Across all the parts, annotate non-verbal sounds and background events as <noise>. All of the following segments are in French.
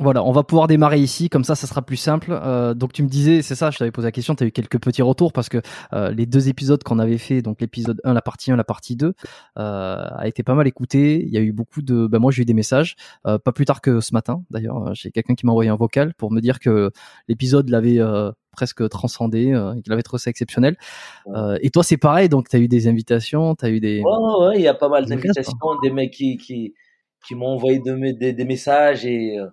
Voilà, on va pouvoir démarrer ici, comme ça, ça sera plus simple. Euh, donc tu me disais, c'est ça, je t'avais posé la question, tu as eu quelques petits retours parce que euh, les deux épisodes qu'on avait fait, donc l'épisode 1, la partie 1, la partie 2, euh, a été pas mal écouté. Il y a eu beaucoup de... Ben moi j'ai eu des messages, euh, pas plus tard que ce matin d'ailleurs, j'ai quelqu'un qui m'a envoyé un vocal pour me dire que l'épisode l'avait euh, presque transcendé, euh, qu'il avait trouvé ça exceptionnel. Euh, et toi c'est pareil, donc tu as eu des invitations, tu as eu des... Ouais, ouais, il y a pas mal d'invitations, des mecs qui, qui, qui m'ont envoyé de, des, des messages et... euh,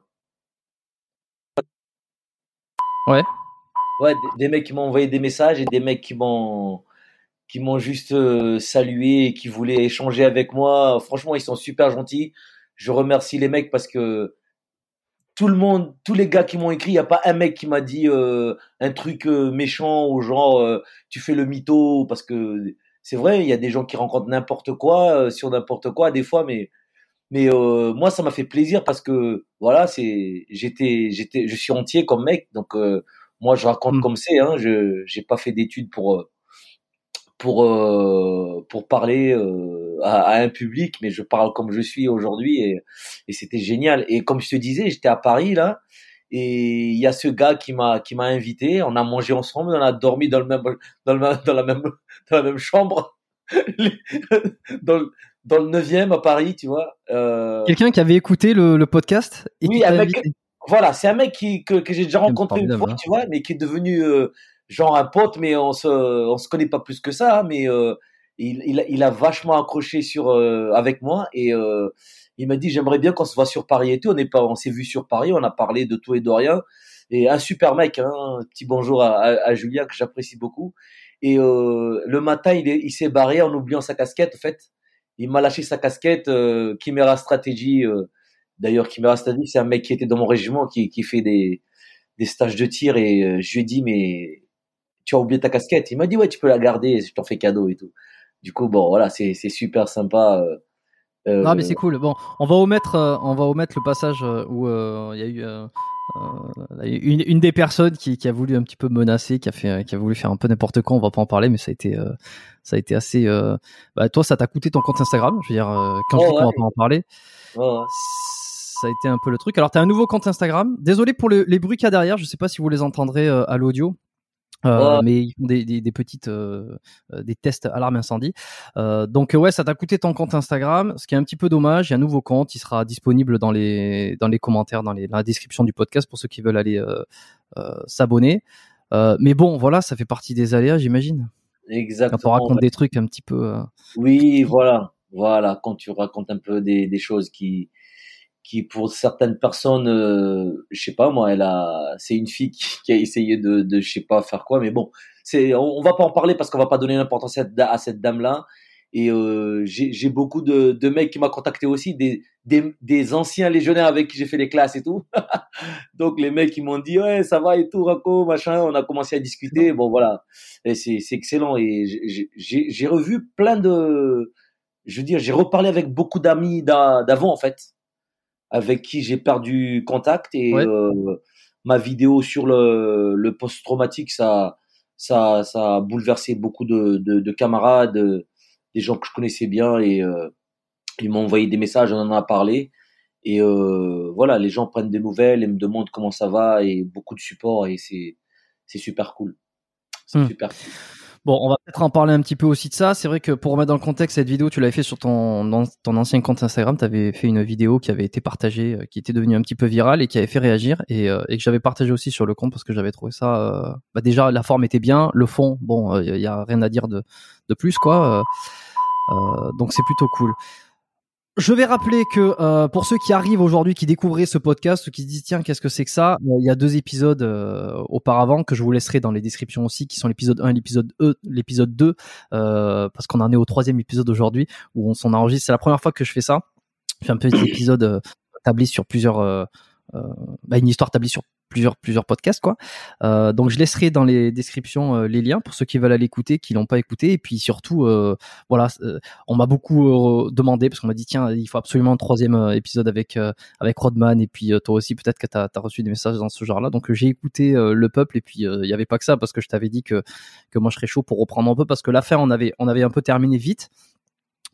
Ouais. Ouais, des, mecs qui m'ont envoyé des messages et des mecs qui m'ont qui m'ont juste euh, salué et qui voulaient échanger avec moi. Franchement, ils sont super gentils. Je remercie les mecs parce que tout le monde, tous les gars qui m'ont écrit, il n'y a pas un mec qui m'a dit euh, un truc euh, méchant ou genre tu fais le mytho parce que c'est vrai, il y a des gens qui rencontrent n'importe quoi sur n'importe quoi des fois, mais mais euh, moi ça m'a fait plaisir parce que voilà, c'est j'étais j'étais je suis entier comme mec donc euh, moi je raconte Mm. comme c'est hein, je j'ai pas fait d'études pour euh, pour euh, pour parler euh, à, à un public, mais je parle comme je suis aujourd'hui et, et c'était génial. Et comme je te disais, j'étais à Paris là et il y a ce gars qui m'a qui m'a invité. On a mangé ensemble, on a dormi dans le même dans le même- dans la même <laughs> dans la même chambre <laughs> dans le dans le neuvième à Paris, tu vois. Euh, Quelqu'un qui avait écouté le, le podcast et Oui, avec- voilà, c'est un mec qui, que, que j'ai déjà rencontré une fois, hein. tu vois, mais qui est devenu euh, genre un pote, mais on se, on se connaît pas plus que ça, hein, mais euh, il, il, a- il a vachement accroché sur euh, avec moi et euh, il m'a dit j'aimerais bien qu'on se voit sur Paris et tout. On est pas, on s'est vu sur Paris, on a parlé de tout et de rien et un super mec, hein, un petit bonjour à, à, à Julien que j'apprécie beaucoup. Et euh, le matin, il est- il s'est barré en oubliant sa casquette. En fait, il m'a lâché sa casquette. Euh, Chimera Strategy. euh, D'ailleurs, Chimera Strategy, c'est un mec qui était dans mon régiment, qui, qui fait des, des stages de tir. Et euh, je lui ai dit, mais tu as oublié ta casquette. Il m'a dit, ouais, tu peux la garder. Je t'en fais cadeau et tout. Du coup, bon, voilà, c'est c'est super sympa. Euh, euh, Non, mais c'est cool. Bon, on va omettre, euh, on va omettre le passage euh, où euh, il y a eu euh, euh, une, une des personnes qui, qui a voulu un petit peu menacer, qui a fait, qui a voulu faire un peu n'importe quoi. On va pas en parler, mais ça a été, euh, ça a été assez. euh, Bah, toi, ça t'a coûté ton compte Instagram. Je veux dire, euh, quand je dis qu'on va pas en parler, ouais. ça a été un peu le truc. Alors, t'as un nouveau compte Instagram. Désolé pour le- les bruits qu'il y a derrière. Je sais pas si vous les entendrez euh, à l'audio. Euh, mais ils font des, des, des petites euh, euh, des tests alarme incendie. Euh, donc ouais, ça t'a coûté ton compte Instagram, ce qui est un petit peu dommage. Il y a un nouveau compte, il sera disponible dans les dans les commentaires, dans, les, dans la description du podcast pour ceux qui veulent aller s'abonner. Mais bon, voilà, ça fait partie des aléas, j'imagine. Quand Exactement. on raconte ouais. des trucs un petit peu. Oui, voilà, voilà, quand tu racontes un peu des, des choses qui, qui pour certaines personnes, euh, je sais pas moi, elle a, c'est une fille qui, qui a essayé de, de, je sais pas faire quoi, mais bon, c'est, on, on va pas en parler parce qu'on va pas donner l'importance à à cette dame-là. Et euh, j'ai beaucoup de, de mecs qui m'ont contacté aussi, des, des, des anciens légionnaires avec qui j'ai fait les classes et tout. <laughs> Donc les mecs ils m'ont dit ouais ça va et tout Rocco machin. On a commencé à discuter. Bon voilà, c'est excellent et j'ai- revu plein de, je veux dire j'ai reparlé avec beaucoup d'amis d'a- d'avant en fait, avec qui j'ai perdu contact et Ouais. euh, ma vidéo sur le, le post-traumatique ça ça ça a bouleversé beaucoup de, de, de camarades, des gens que je connaissais bien et euh, ils m'ont envoyé des messages, on en a parlé. Et euh, voilà, les gens prennent des nouvelles et me demandent comment ça va et beaucoup de support et c'est c'est super cool. C'est Hmm. super cool. Bon, on va peut-être en parler un petit peu aussi de ça. C'est vrai que pour remettre dans le contexte, cette vidéo, tu l'avais fait sur ton, ton ancien compte Instagram. Tu avais fait une vidéo qui avait été partagée, euh, qui était devenue un petit peu virale et qui avait fait réagir et, euh, et que j'avais partagé aussi sur le compte parce que j'avais trouvé ça. Euh, bah déjà, la forme était bien, le fond, bon, il y a rien à dire de, de plus, quoi. donc c'est plutôt cool. Je vais rappeler que euh, pour ceux qui arrivent aujourd'hui, qui découvraient ce podcast, qui se disent tiens qu'est-ce que c'est que ça, euh, il y a deux épisodes euh, auparavant que je vous laisserai dans les descriptions aussi, qui sont l'épisode 1 et l'épisode E, l'épisode 2, parce qu'on en est au troisième épisode aujourd'hui où on s'en. C'est la première fois que je fais ça. Je fais un petit épisode tablé sur plusieurs, bah, une histoire tablée sur plusieurs plusieurs podcasts quoi. Euh, donc je laisserai dans les descriptions euh, les liens pour ceux qui veulent aller écouter, qui l'ont pas écouté et puis surtout euh, voilà, on m'a beaucoup demandé parce qu'on m'a dit tiens il faut absolument un troisième épisode avec avec Rodman et puis toi aussi peut-être que tu as, reçu des messages dans ce genre-là. Donc j'ai écouté le peuple et puis il y avait pas que ça parce que je t'avais dit que que moi je serais chaud pour reprendre un peu parce que l'affaire on avait on avait un peu terminé vite.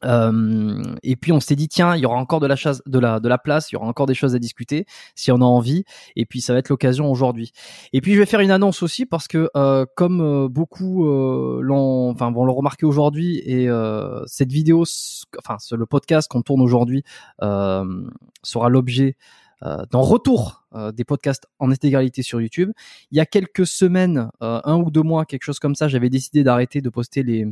Euh, et puis on s'est dit tiens, il y aura encore de la chasse, de la de la place, il y aura encore des choses à discuter si on a envie. Et puis ça va être l'occasion aujourd'hui. Et puis je vais faire une annonce aussi parce que euh, comme euh, beaucoup euh, l'ont, enfin vont le remarquer aujourd'hui et euh, cette vidéo, enfin le podcast qu'on tourne aujourd'hui sera l'objet d'un retour des podcasts en intégralité sur YouTube. Il y a quelques semaines, un ou deux mois, quelque chose comme ça, j'avais décidé d'arrêter de poster les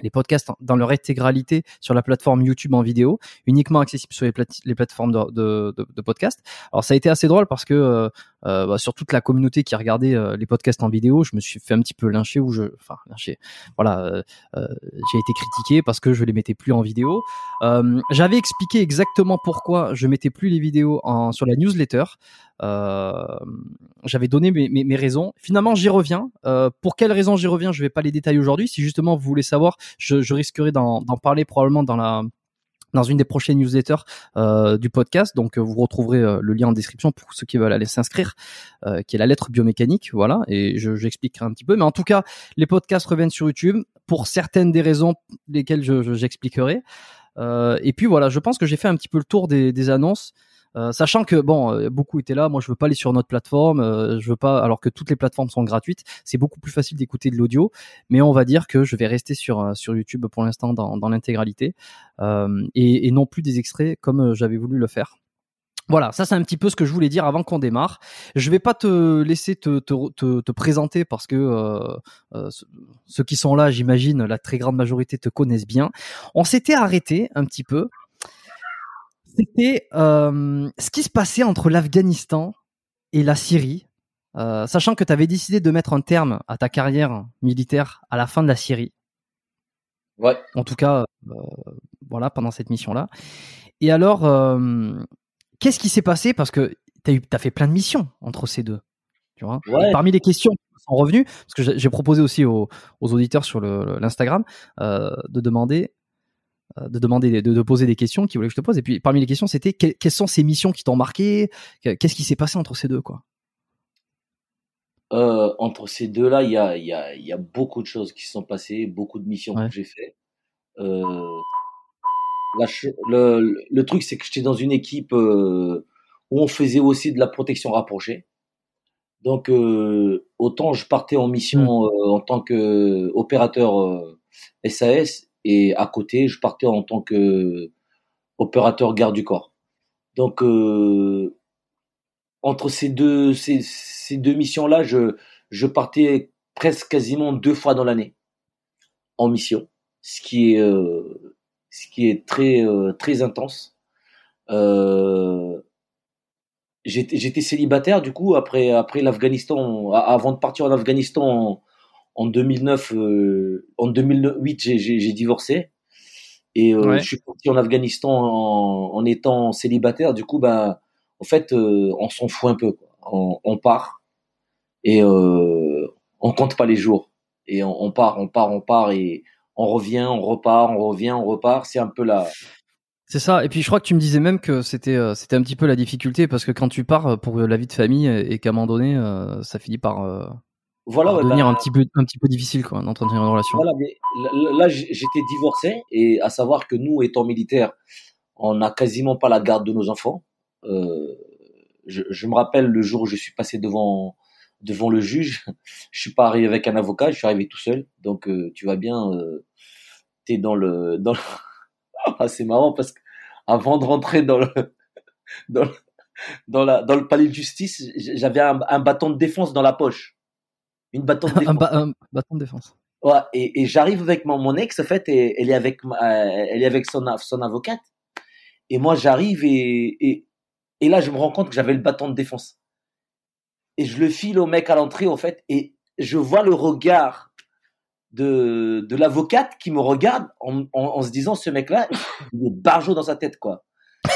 les podcasts dans leur intégralité sur la plateforme YouTube en vidéo, uniquement accessible sur les, plateformes de, de, de, de, podcast. Alors ça a été assez drôle parce que euh, euh bah, sur toute la communauté qui regardait euh, les podcasts en vidéo, je me suis fait un petit peu lyncher ou je, enfin lyncher, voilà, euh, euh, j'ai été critiqué parce que je les mettais plus en vidéo. J'avais expliqué exactement pourquoi je mettais plus les vidéos en, sur la newsletter. Euh, j'avais donné mes, mes, mes, raisons. Finalement, j'y reviens. Euh, pour quelles raisons j'y reviens, je vais pas les détailler aujourd'hui. Si justement vous voulez savoir, je, je risquerai d'en parler probablement dans la dans une des prochaines newsletters euh, du podcast. Donc vous retrouverez euh, le lien en description pour ceux qui veulent aller s'inscrire, euh, qui est la lettre biomécanique, voilà. Et j'expliquerai un petit peu. Mais en tout cas, les podcasts reviennent sur YouTube pour certaines des raisons lesquelles j'expliquerai. Je, et puis voilà, je pense que j'ai fait un petit peu le tour des annonces. Euh, sachant que bon, euh, beaucoup étaient là. Moi, je veux pas aller sur notre plateforme. Euh, je veux pas, alors que toutes les plateformes sont gratuites. C'est beaucoup plus facile d'écouter de l'audio. Mais on va dire que je vais rester sur sur YouTube pour l'instant dans, dans l'intégralité et, non plus des extraits comme j'avais voulu le faire. Voilà, ça c'est un petit peu ce que je voulais dire avant qu'on démarre. Je vais pas te laisser te, te, te, te présenter parce que ceux qui sont là, j'imagine, la très grande majorité te connaissent bien. On s'était arrêté un petit peu c'était euh, ce qui se passait entre l'Afghanistan et la Syrie, euh, sachant que tu avais décidé de mettre un terme à ta carrière militaire à la fin de la Syrie. Ouais. En tout cas, euh, voilà, pendant cette mission-là. Et alors, qu'est-ce qui s'est passé? Parce que tu as, as, fait plein de missions entre ces deux. Tu vois? Parmi les questions qui sont revenues, parce que j'ai proposé aussi aux, aux, auditeurs sur l'Instagram de demander de demander, de, poser des questions qui voulaient que je te pose. Et puis parmi les questions, c'était quelles sont ces missions qui t'ont marqué? Qu'est-ce qui s'est passé entre ces deux, quoi? Euh, Entre ces deux-là, il y a, y, a, y a, beaucoup de choses qui se sont passées, beaucoup de missions que j'ai fait. Euh, le, le, truc, c'est que j'étais dans une équipe euh, où on faisait aussi de la protection rapprochée. Donc, euh, autant je partais en mission mmh. en tant que opérateur SAS et à côté, je partais en tant que opérateur garde du corps. Donc, euh, entre ces deux, ces, deux missions-là, je, je partais presque quasiment deux fois dans l'année en mission, ce qui est, euh, ce qui est très, euh, très intense. J'étais célibataire du coup après après l'Afghanistan avant de partir en Afghanistan en 2009, euh, en 2008, j'ai divorcé et euh, je suis parti en Afghanistan en, en, étant célibataire. Du coup, bah, en fait, euh, on s'en fout un peu. Quoi. On, on, part et on compte pas les jours et on, on, part, on part, on part et on revient, on repart, on revient, on repart. C'est un peu la c'est ça. Et puis je crois que tu me disais même que c'était c'était un petit peu la difficulté parce que quand tu pars pour la vie de famille et qu'à un moment donné ça finit par voilà, ouais, devenir bah, un petit peu un petit peu difficile quoi d'entretenir une relation. Voilà, mais là j'étais divorcé et à savoir que nous étant militaires, on n'a quasiment pas la garde de nos enfants. Euh, je, je, me rappelle le jour où je suis passé devant devant le juge. <laughs> Je suis pas arrivé avec un avocat, je suis arrivé tout seul. Donc euh, tu vas bien, euh, t'es dans le, dans le... <laughs> ah, c'est marrant parce que avant de rentrer dans le, <laughs> dans le, dans la, dans le palais de justice, j'avais un, un, bâton de défense dans la poche, une bâton de défense. un, ba un, bâton de défense. Ouais, et, et j'arrive avec mon, mon ex en fait, et elle est avec, elle est avec son, son avocate. Et moi j'arrive et, et et là je me rends compte que j'avais le bâton de défense et je le file au mec à l'entrée, en fait, et je vois le regard de, de l'avocate qui me regarde en, en, en se disant, ce mec-là, il est barjot dans sa tête, quoi.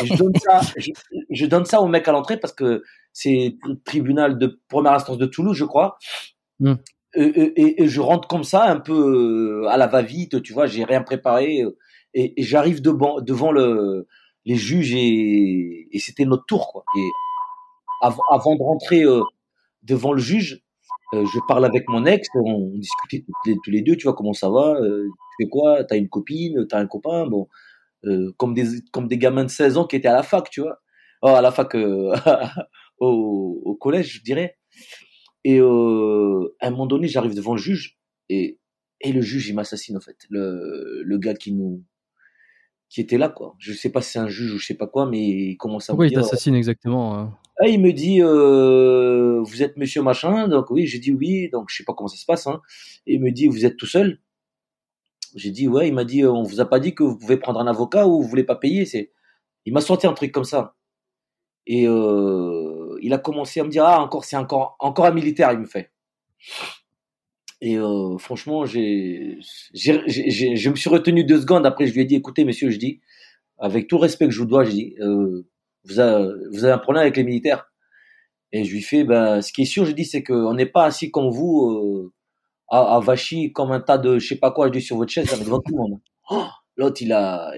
Et je donne ça, <laughs> je, je, donne ça au mec à l'entrée parce que c'est le tribunal de première instance de Toulouse, je crois. Mm. Et, je rentre comme ça, un peu euh, à la va-vite, tu vois, j'ai rien préparé. Et, et j'arrive devant, devant le, les juges et, c'était notre tour, quoi. Et avant, de rentrer euh, devant le juge, euh, je parle avec mon ex, on, discutait tous les, deux, tu vois, comment ça va, euh, tu fais quoi, t'as une copine, t'as un copain, bon, euh, comme des gamins de 16 ans qui étaient à la fac, tu vois, oh, à la fac, euh, <laughs> au, collège, je dirais. Et euh, à un moment donné, j'arrive devant le juge et et le juge il m'assassine en fait, le le gars qui nous qui était là quoi. Je sais pas si c'est un juge ou je sais pas quoi, mais il commence à Pourquoi me dire. il t'assassine exactement hein? Ah, il me dit, euh, vous êtes monsieur machin Donc oui, j'ai dit oui. Donc je sais pas comment ça se passe. Hein. Et il me dit, vous êtes tout seul? J'ai dit ouais. Il m'a dit, on vous a pas dit que vous pouvez prendre un avocat ou vous voulez pas payer. C'est, il m'a sorti un truc comme ça. Et euh, il a commencé à me dire, ah encore, c'est encore, encore un militaire. Il me fait. Et euh, franchement, j'ai, je me suis retenu deux secondes. Après, je lui ai dit, écoutez, monsieur, je dis, avec tout respect que je vous dois, je dis, euh, vous avez, un problème avec les militaires. Et je lui fais, ben, ce qui est sûr, je dis, c'est qu'on n'est pas assis comme vous, euh, à, à Vachy, comme un tas de, je sais pas quoi, je dis, sur votre chaise, avec devant tout le monde. Oh, L'autre, il a,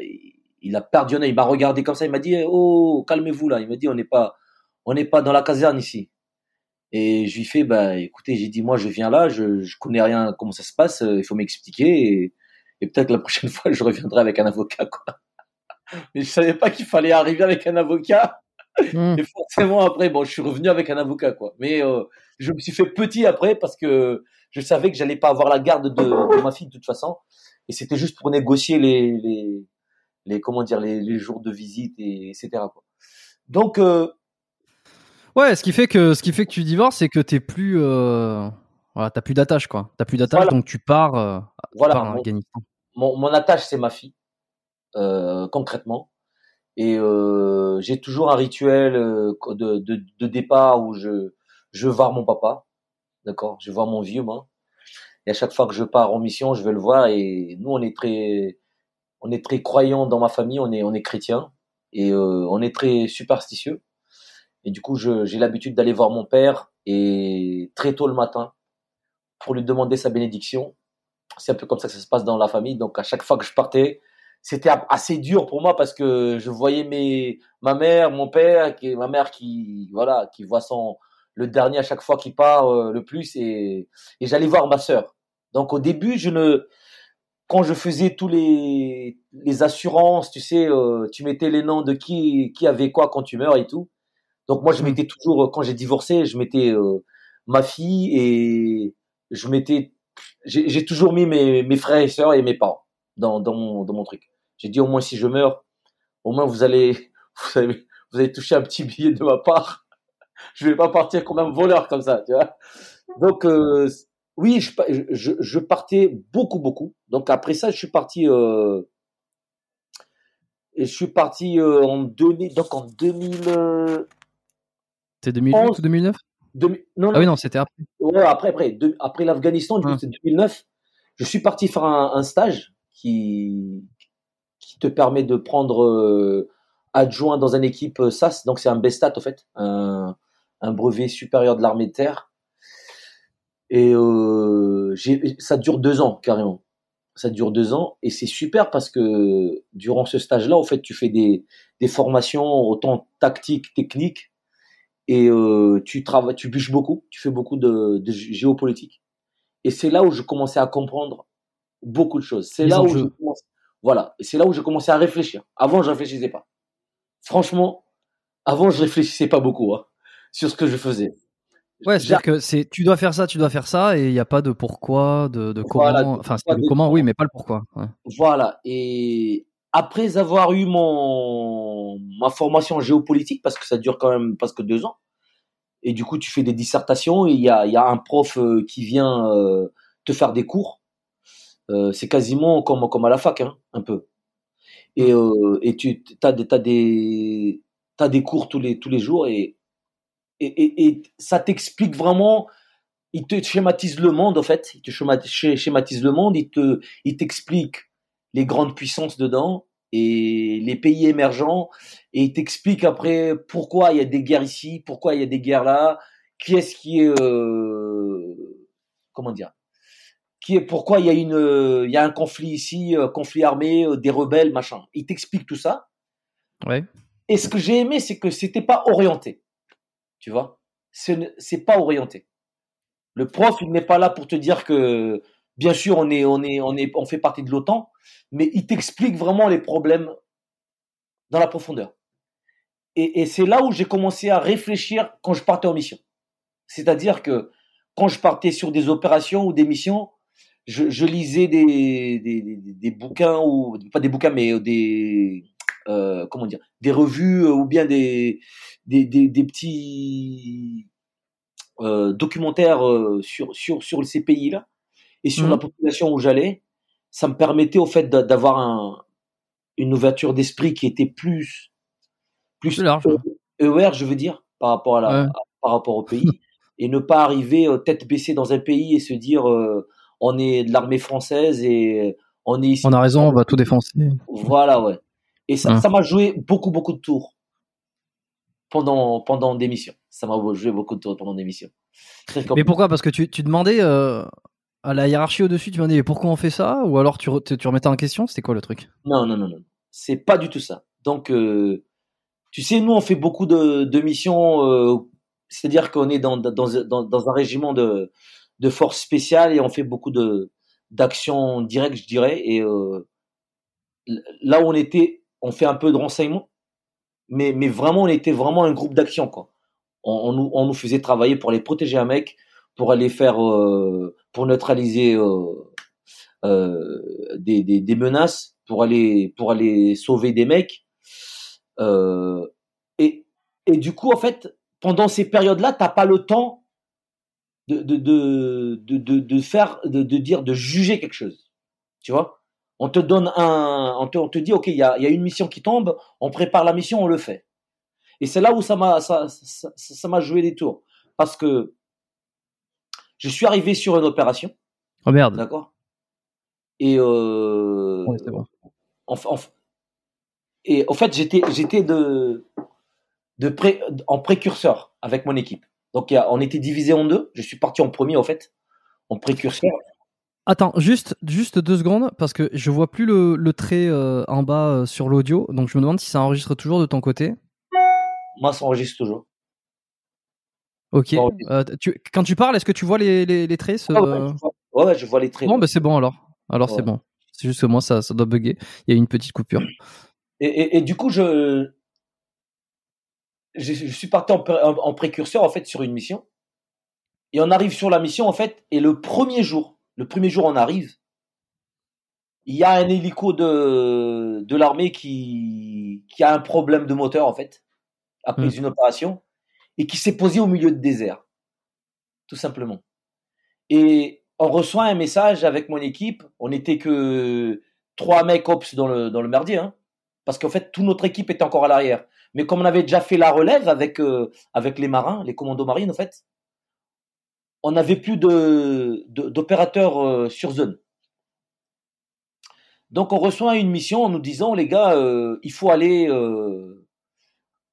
il a perdu il m'a regardé comme ça, il m'a dit, oh, calmez-vous là. Il m'a dit, on n'est pas, on n'est pas dans la caserne ici. Et je lui fais, bah, écoutez, j'ai dit, moi, je viens là, je, je connais rien comment ça se passe, il faut m'expliquer et, et peut-être la prochaine <laughs> fois, je reviendrai avec un avocat, quoi <laughs> mais je savais pas qu'il fallait arriver avec un avocat. Mmh. Et forcément après, bon, je suis revenu avec un avocat, quoi. Mais euh, je me suis fait petit après parce que je savais que j'allais pas avoir la garde de, de, ma fille de toute façon. Et c'était juste pour négocier les, les, les comment dire, les, les, jours de visite et etc. Quoi. Donc euh, ouais, ce qui fait que ce qui fait que tu divorces, c'est que t'es plus euh... voilà, t'as plus d'attache quoi. T'as plus d'attache, voilà. donc tu pars, euh, tu voilà, pars mon, Afghanistan. Mon, mon attache, c'est ma fille euh, concrètement. Et euh, j'ai toujours un rituel euh, de, de, de, départ où je, je voir mon papa, d'accord? Je voir mon vieux, moi. Et à chaque fois que je pars en mission, je vais le voir. Et nous, on est très, on est très croyants dans ma famille. On est, on est chrétiens et euh, on est très superstitieux. Et du coup, j'ai l'habitude d'aller voir mon père et très tôt le matin pour lui demander sa bénédiction. C'est un peu comme ça que ça se passe dans la famille. Donc à chaque fois que je partais, c'était assez dur pour moi parce que je voyais mes ma mère, mon père, qui ma mère qui voilà, qui voit son le dernier à chaque fois qui part euh, le plus et et j'allais voir ma sœur. Donc au début, je ne quand je faisais tous les les assurances, tu sais, euh, tu mettais les noms de qui qui avait quoi quand tu meurs et tout. Donc moi je mettais toujours quand j'ai divorcé, je mettais euh, ma fille et je mettais j'ai toujours mis mes mes frères et sœurs et mes parents dans, dans, mon, dans mon truc. J'ai dit au moins si je meurs, au moins vous allez, <laughs> vous allez, vous allez toucher un petit billet de ma part. <laughs> Je vais pas partir comme un voleur comme ça, tu vois. Donc euh, oui, je, je, je, partais beaucoup beaucoup. Donc après ça, je suis parti. Euh, et je suis parti euh, en 2000, donc en 2000. C'est 2008 ou 2009 2000, non, non, Ah oui, non, c'était après. Ouais, après, après, de, après l'Afghanistan, du coup, ah. c'est 2009. Je suis parti faire un, un stage qui, qui te permet de prendre euh, adjoint dans une équipe euh, SAS, donc c'est un BESTAT en fait, un, un brevet supérieur de l'armée de terre. Et euh, ça dure deux ans carrément. Ça dure deux ans et c'est super parce que durant ce stage-là, en fait, tu fais des, des formations autant tactiques, techniques et euh, tu travailles, tu bûches beaucoup, tu fais beaucoup de, de géopolitique. Et c'est là où je commençais à comprendre beaucoup de choses. C'est là où je commence, voilà, c'est là où je commençais à réfléchir. Avant, je réfléchissais pas. Franchement, avant, je réfléchissais pas beaucoup hein, sur ce que je faisais. Ouais, c'est-à-dire que c'est tu dois faire ça, tu dois faire ça, et il n'y a pas de pourquoi, de, de Voilà, comment. Enfin, c'est pas le de- comment, oui, mais pas le pourquoi. ouais. Voilà. Et après avoir eu mon ma formation en géopolitique, parce que ça dure quand même presque deux ans, et du coup tu fais des dissertations, il y a, il y a un prof euh, qui vient euh, te faire des cours. Euh, c'est quasiment comme comme à la fac, hein, un peu. Et et tu t'as des t'as des t'as des cours tous les tous les jours et et, et, et ça t'explique vraiment il te schématise le monde en fait, il te schéma- schématise, schématise le monde, il te, il t'explique les grandes puissances dedans et les pays émergents et il t'explique après pourquoi il y a des guerres ici, pourquoi il y a des guerres là, qui est-ce qui est, euh, comment dire, qui est, pourquoi il y a une, euh, il y a un conflit ici, euh, conflit armé, euh, des rebelles, machin. Il t'explique tout ça. Ouais. Et ce que j'ai aimé, c'est que c'était pas orienté. Tu vois, Ce ne- c'est pas orienté. Le prof, il n'est pas là pour te dire que, bien sûr, on est, on est, on est, on fait partie de l'OTAN, mais il t'explique vraiment les problèmes dans la profondeur. Et, et c'est là où j'ai commencé à réfléchir quand je partais en mission. C'est-à-dire que quand je partais sur des opérations ou des missions, je, lisais des, des, bouquins ou pas des bouquins, mais des euh, des revues ou bien des des, petits euh, documentaires euh, sur sur sur ces pays-là et sur Mhm. la population où j'allais. Ça me permettait au fait d'a- d'avoir un, une ouverture d'esprit qui était plus plus Plus large, aware, je veux dire, par rapport à la, Ouais. à- par rapport au pays, <laughs> et ne pas arriver euh, tête baissée dans un pays et se dire euh, on est de l'armée française et on est ici. On a raison, on va tout défoncer. Voilà, ouais. Et ça, Hein. ça m'a joué beaucoup, beaucoup de tours pendant pendant des missions. Ça m'a joué beaucoup de tours pendant des missions. Très Mais pourquoi? Parce que tu, tu demandais euh, à la hiérarchie au-dessus, tu demandais mais pourquoi on fait ça? Ou alors tu, re- tu, tu remettais en question? C'était quoi le truc? Non, non, non, non. C'est pas du tout ça. Donc, euh, tu sais, nous, on fait beaucoup de, missions, euh, c'est-à-dire qu'on est dans, un régiment de, forces spéciales et on fait beaucoup d'actions directes, je dirais. Et euh, là où on était, on fait un peu de renseignement, mais, mais vraiment, on était vraiment un groupe d'action. On, on nous faisait travailler pour aller protéger un mec, pour aller faire, euh, pour neutraliser euh, euh, des, des, menaces, pour aller, pour aller sauver des mecs. Et, et du coup, en fait, pendant ces périodes-là, t'as pas le temps de, de, de, de, de, faire, de, de dire, de juger quelque chose. Tu vois? On te donne un, on te, on te dit, ok, il y a, y a une mission qui tombe, on prépare la mission, on le fait. Et c'est là où ça m'a, ça, ça m'a joué des tours, parce que je suis arrivé sur une opération, Oh merde. d'accord? Et euh, Ouais, c'est bon. en, en- et en fait, j'étais, j'étais de, de pré, en précurseur avec mon équipe. Donc, on était divisé en deux. Je suis parti en premier, en fait, en précurseur. Attends, juste, juste deux secondes, parce que je vois plus le, le trait euh, en bas euh, sur l'audio, donc je me demande si ça enregistre toujours de ton côté. Moi, ça enregistre toujours. Ok. Euh, tu, quand tu parles, est-ce que tu vois les, les, les traits ce- Ah ouais, je vois, ouais, ouais, je vois les traits. Bon, bah c'est bon alors. Alors c'est Ouais. bon. C'est juste que moi, ça, ça doit bugger. Il y a une petite coupure. Et, et, et du coup, je, je, je suis parti en, pré- en, en précurseur, en fait, sur une mission. Et on arrive sur la mission, en fait, et le premier jour, le premier jour, on arrive, il y a un hélico de, de l'armée qui, qui a un problème de moteur, en fait, après Mm. une opération, et qui s'est posé au milieu de désert. Tout simplement. Et on reçoit un message avec mon équipe. On n'était que trois mecs ops dans le, dans le merdier, hein, parce qu'en fait, toute notre équipe était encore à l'arrière. Mais comme on avait déjà fait la relève avec, euh, avec les marins, les commandos marines, en fait, on n'avait plus de, de- d'opérateurs euh, sur zone. Donc on reçoit une mission en nous disant, les gars, euh, il faut aller,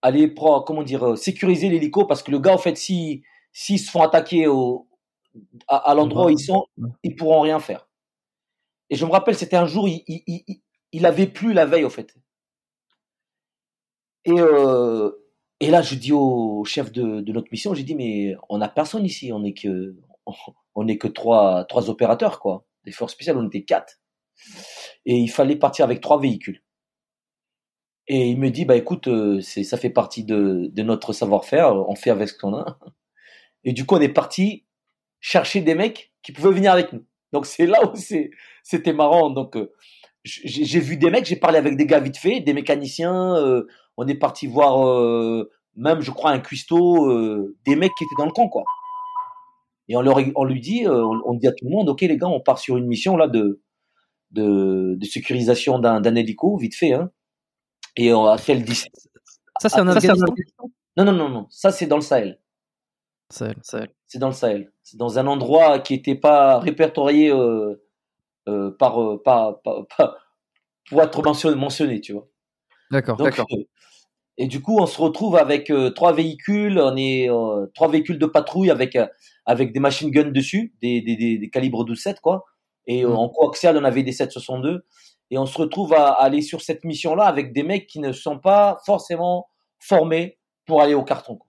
aller comment dire, euh, sécuriser l'hélico, parce que le gars, en fait, si s'ils se font attaquer à, l'endroit où ils sont, ils pourront rien faire. Et je me rappelle, c'était un jour, il, il, il, avait plu la veille, au fait. Et, euh, là, je dis au chef de, notre mission, j'ai dit, mais on n'a personne ici, on n'est <laughs> que trois, trois opérateurs, quoi. Des forces spéciales, on était quatre. Et il fallait partir avec trois véhicules. Et il me dit, bah écoute, euh, c'est, ça fait partie de, de notre savoir-faire, on fait avec ce qu'on a. Et du coup, on est parti chercher des mecs qui pouvaient venir avec nous. Donc c'est là où c'était marrant. Donc euh, j'ai vu des mecs, j'ai parlé avec des gars vite fait, des mécaniciens. Euh, on est parti voir euh, même, je crois, un cuistot, des mecs qui étaient dans le camp, quoi. Et on leur, on lui dit, on, dit à tout le monde, ok les gars, on part sur une mission là de de, de sécurisation d'un hélico, vite fait, hein. Et on a fait le 17. Ça c'est un Afghanistan. Non non non non, ça c'est dans le Sahel. Sahel, Sahel. C'est dans le Sahel. C'est dans un endroit qui n'était pas répertorié euh, euh, par, euh, par, pour être mentionné, mentionné tu vois. D'accord, d'accord. et du coup, on se retrouve avec trois véhicules, on est trois véhicules de patrouille avec avec des machine guns dessus, des, des, des, calibres 12-7 quoi. Et mmh. en coaxial, on avait des 7,62. Et on se retrouve à, aller sur cette mission-là avec des mecs qui ne sont pas forcément formés pour aller au carton. Quoi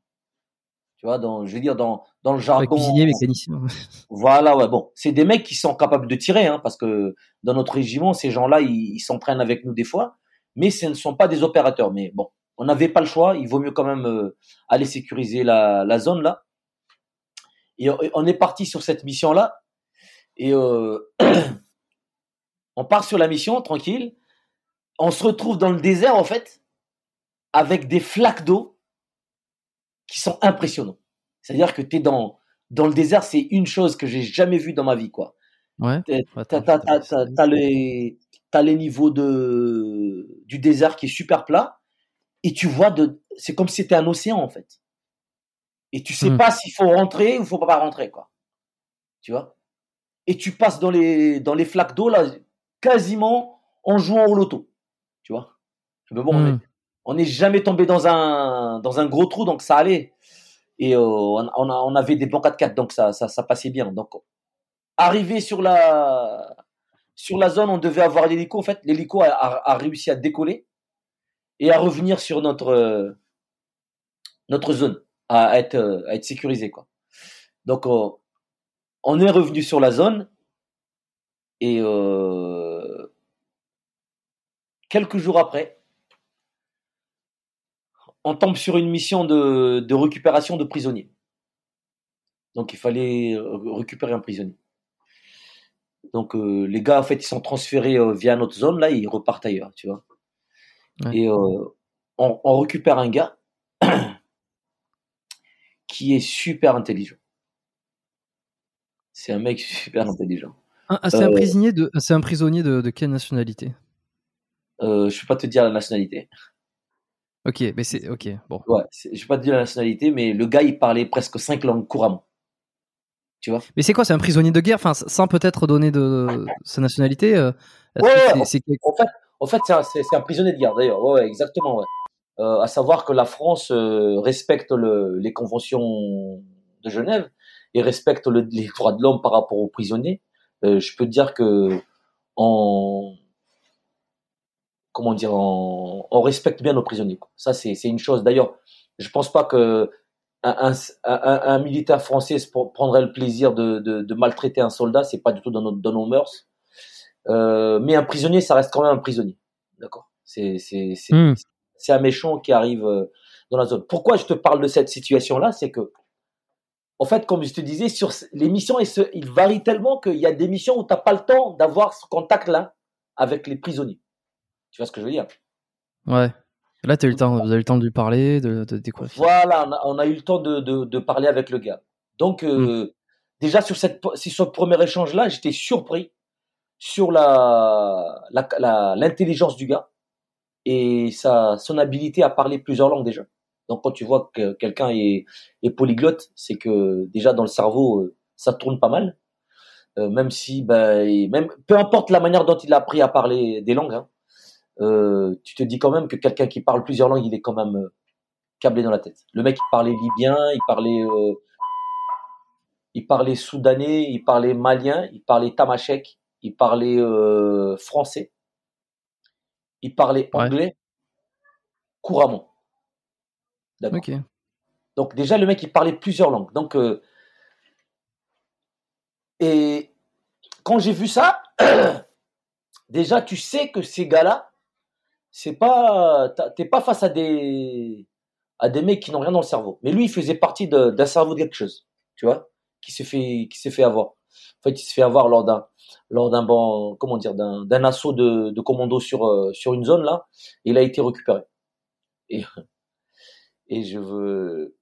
tu vois, dans, je veux dire, dans, dans le jargon. Cuisinier, mécanicien. <laughs> Voilà, ouais, bon. C'est des mecs qui sont capables de tirer, hein, parce que dans notre régiment, ces gens-là, ils s'entraînent avec nous des fois, mais ce ne sont pas des opérateurs. Mais bon, on n'avait pas le choix, il vaut mieux quand même euh, aller sécuriser la, la zone là. Et on est parti sur cette mission-là, et euh, <clears throat> on part sur la mission, tranquille. On se retrouve dans le désert, en fait, avec des flaques d'eau qui sont impressionnants. C'est-à-dire que tu es dans, dans le désert, c'est une chose que j'ai jamais vue dans ma vie, quoi. Ouais. T'as les, les niveaux de, du désert qui est super plat et tu vois de, c'est comme si c'était un océan, en fait. Et tu sais hmm. pas s'il faut rentrer ou faut pas rentrer, quoi. Tu vois? Et tu passes dans les, dans les flaques d'eau, là, quasiment en jouant au loto. Tu vois? Mais bon, hmm on n'est jamais tombé dans un dans un gros trou, donc ça allait. Et euh, on, on, avait des bons 4x4, donc ça, ça, ça passait bien. Donc, arrivé sur la sur la zone, on devait avoir l'hélico. En fait, l'hélico a, a, réussi à décoller et à revenir sur notre notre zone, à être à être sécurisé quoi. Donc, euh, on est revenu sur la zone et euh, quelques jours après, on tombe sur une mission de, récupération de prisonniers. Donc il fallait récupérer un prisonnier. Donc euh, les gars, en fait, ils sont transférés euh, via notre zone, là, ils repartent ailleurs, tu vois. Et euh, on, récupère un gars <clears throat> qui est super intelligent. C'est un mec super intelligent. Ah, ah, c'est un prisonnier de, c'est un prisonnier de, de quelle nationalité? Je ne peux pas te dire la nationalité. Ok, mais c'est ok. Bon. Ouais, je vais pas te dire la nationalité, mais le gars il parlait presque cinq langues couramment. Tu vois? Mais c'est quoi C'est un prisonnier de guerre, enfin, sans peut-être donner de <laughs> sa nationalité. Euh, ouais, en, fait, en fait, c'est un, prisonnier de guerre d'ailleurs. Ouais, exactement. Ouais. Euh, à savoir que la France euh, respecte le, les conventions de Genève et respecte le, les droits de l'homme par rapport aux prisonniers. Euh, je peux te dire que en comment dire, on, respecte bien nos prisonniers. Ça, c'est une chose. D'ailleurs, je pense pas que un, militaire français prendrait le plaisir de, maltraiter un soldat. C'est pas du tout dans, notre, dans nos mœurs. Euh, mais un prisonnier, ça reste quand même un prisonnier. D'accord? C'est hmm. c'est un méchant qui arrive euh, dans la zone. Pourquoi je te parle de cette situation-là, c'est que en fait, comme je te disais, sur les missions, il, il varie tellement qu'il y a des missions où tu n'as pas le temps d'avoir ce contact-là avec les prisonniers. Tu vois ce que je veux dire? Ouais. Là, as eu le temps, vous avez eu le temps de lui parler, de, de découvrir. Voilà, on a, eu le temps de, de, parler avec le gars. Donc, euh, hmm. déjà, sur, cette, sur ce premier échange-là, j'étais surpris sur la, l'intelligence la, du gars et sa, son habilité à parler plusieurs langues déjà. Donc, quand tu vois que quelqu'un est, est polyglotte, c'est que déjà dans le cerveau, euh, ça tourne pas mal. Euh, même si, ben, même, peu importe la manière dont il a appris à parler des langues, hein, euh, tu te dis quand même que quelqu'un qui parle plusieurs langues, il est quand même euh, câblé dans la tête. Le mec, il parlait libyen, il parlait, euh, il parlait soudanais, il parlait malien, il parlait tamashek, il parlait français, il parlait anglais couramment. D'accord. Donc déjà, le mec, il parlait plusieurs langues. Donc, et quand j'ai vu ça, <clears throat> déjà, tu sais que ces gars-là, c'est pas, t'es pas face à des, à des mecs qui n'ont rien dans le cerveau. Mais lui, il faisait partie d'un cerveau de quelque chose. tu vois, qui s'est fait, qui s'est fait avoir. En fait, il s'est fait avoir lors d'un, lors d'un bon, comment dire, d'un, d'un assaut de, de commando sur, euh, sur une zone là. Et il a été récupéré. Et, <laughs> et je veux.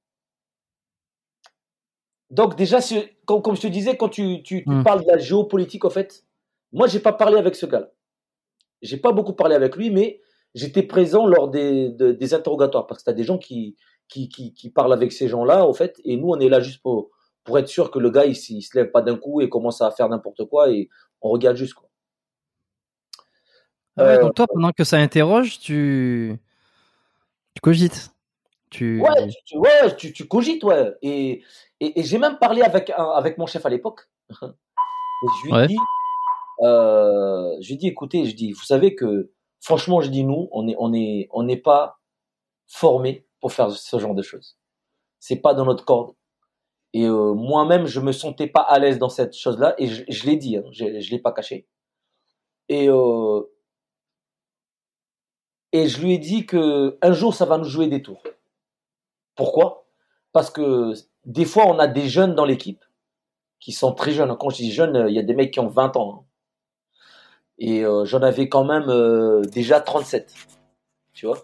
Donc déjà, comme, comme je te disais, quand tu, tu, tu Hmm. parles de la géopolitique, en fait, moi, j'ai pas parlé avec ce gars-là. J'ai pas beaucoup parlé avec lui, mais j'étais présent lors des, de- des interrogatoires parce que tu as des gens qui, qui, qui, qui parlent avec ces gens-là, en fait, et nous, on est là juste pour, pour être sûr que le gars, il, il se lève pas d'un coup et commence à faire n'importe quoi et on regarde juste, quoi. Ouais, Euh, donc toi, pendant que ça interroge, tu, tu cogites. Tu... Ouais, tu, ouais, tu, tu cogites, ouais. Et, et, et j'ai même parlé avec, avec mon chef à l'époque. <laughs> Je lui ai Ouais. dit, euh, je lui ai dit, écoutez, je dis, vous savez que, franchement, je dis, nous, on est, on est, on n'est pas formés pour faire ce genre de choses. C'est pas dans notre corde. Et euh, moi-même, je me sentais pas à l'aise dans cette chose-là, et je, l'ai dit, hein, je, je l'ai pas caché. Et euh, et je lui ai dit que un jour, ça va nous jouer des tours. Pourquoi? Parce que des fois, on a des jeunes dans l'équipe qui sont très jeunes. Quand je dis jeunes, il y a des mecs qui ont 20 ans. hein. Et euh, j'en avais quand même euh, déjà 37. Tu vois?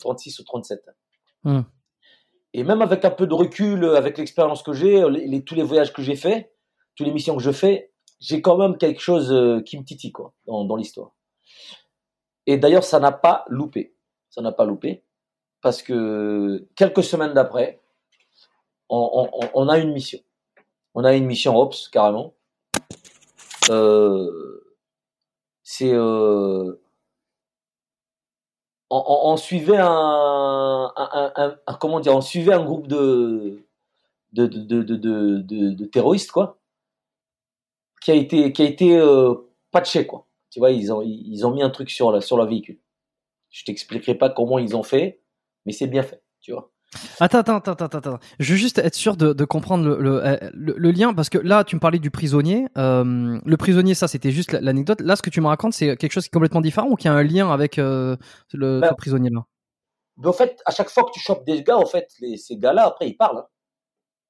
36 ou 37. Hmm. Et même avec un peu de recul, euh, avec l'expérience que j'ai, les, les- tous les voyages que j'ai faits, toutes les missions que je fais, j'ai quand même quelque chose euh, qui me titille quoi, dans, dans l'histoire. Et d'ailleurs, ça n'a pas loupé. Ça n'a pas loupé. Parce que quelques semaines d'après, on, on- on a une mission. On a une mission OPS, carrément. Euh, c'est. euh, on, suivait un, Comment dire On suivait un groupe de, de, de- de- de terroristes, quoi. Qui a été, qui a été euh, patché, quoi. Tu vois, ils ont, ils ont mis un truc sur, la, sur leur véhicule. Je t'expliquerai pas comment ils ont fait, mais c'est bien fait, tu vois. Attends, attends, attends, attends, attends. Je veux juste être sûr de, de comprendre le, le, euh, le- le lien parce que là, tu me parlais du prisonnier. Euh, le prisonnier, ça, c'était juste la- l'anecdote. Là, ce que tu me racontes, c'est quelque chose qui est complètement différent ou qui a un lien avec euh, le, Ben, ce prisonnier-là. En fait, à chaque fois que tu chopes des gars, en fait, les, ces gars-là, après, ils parlent. hein.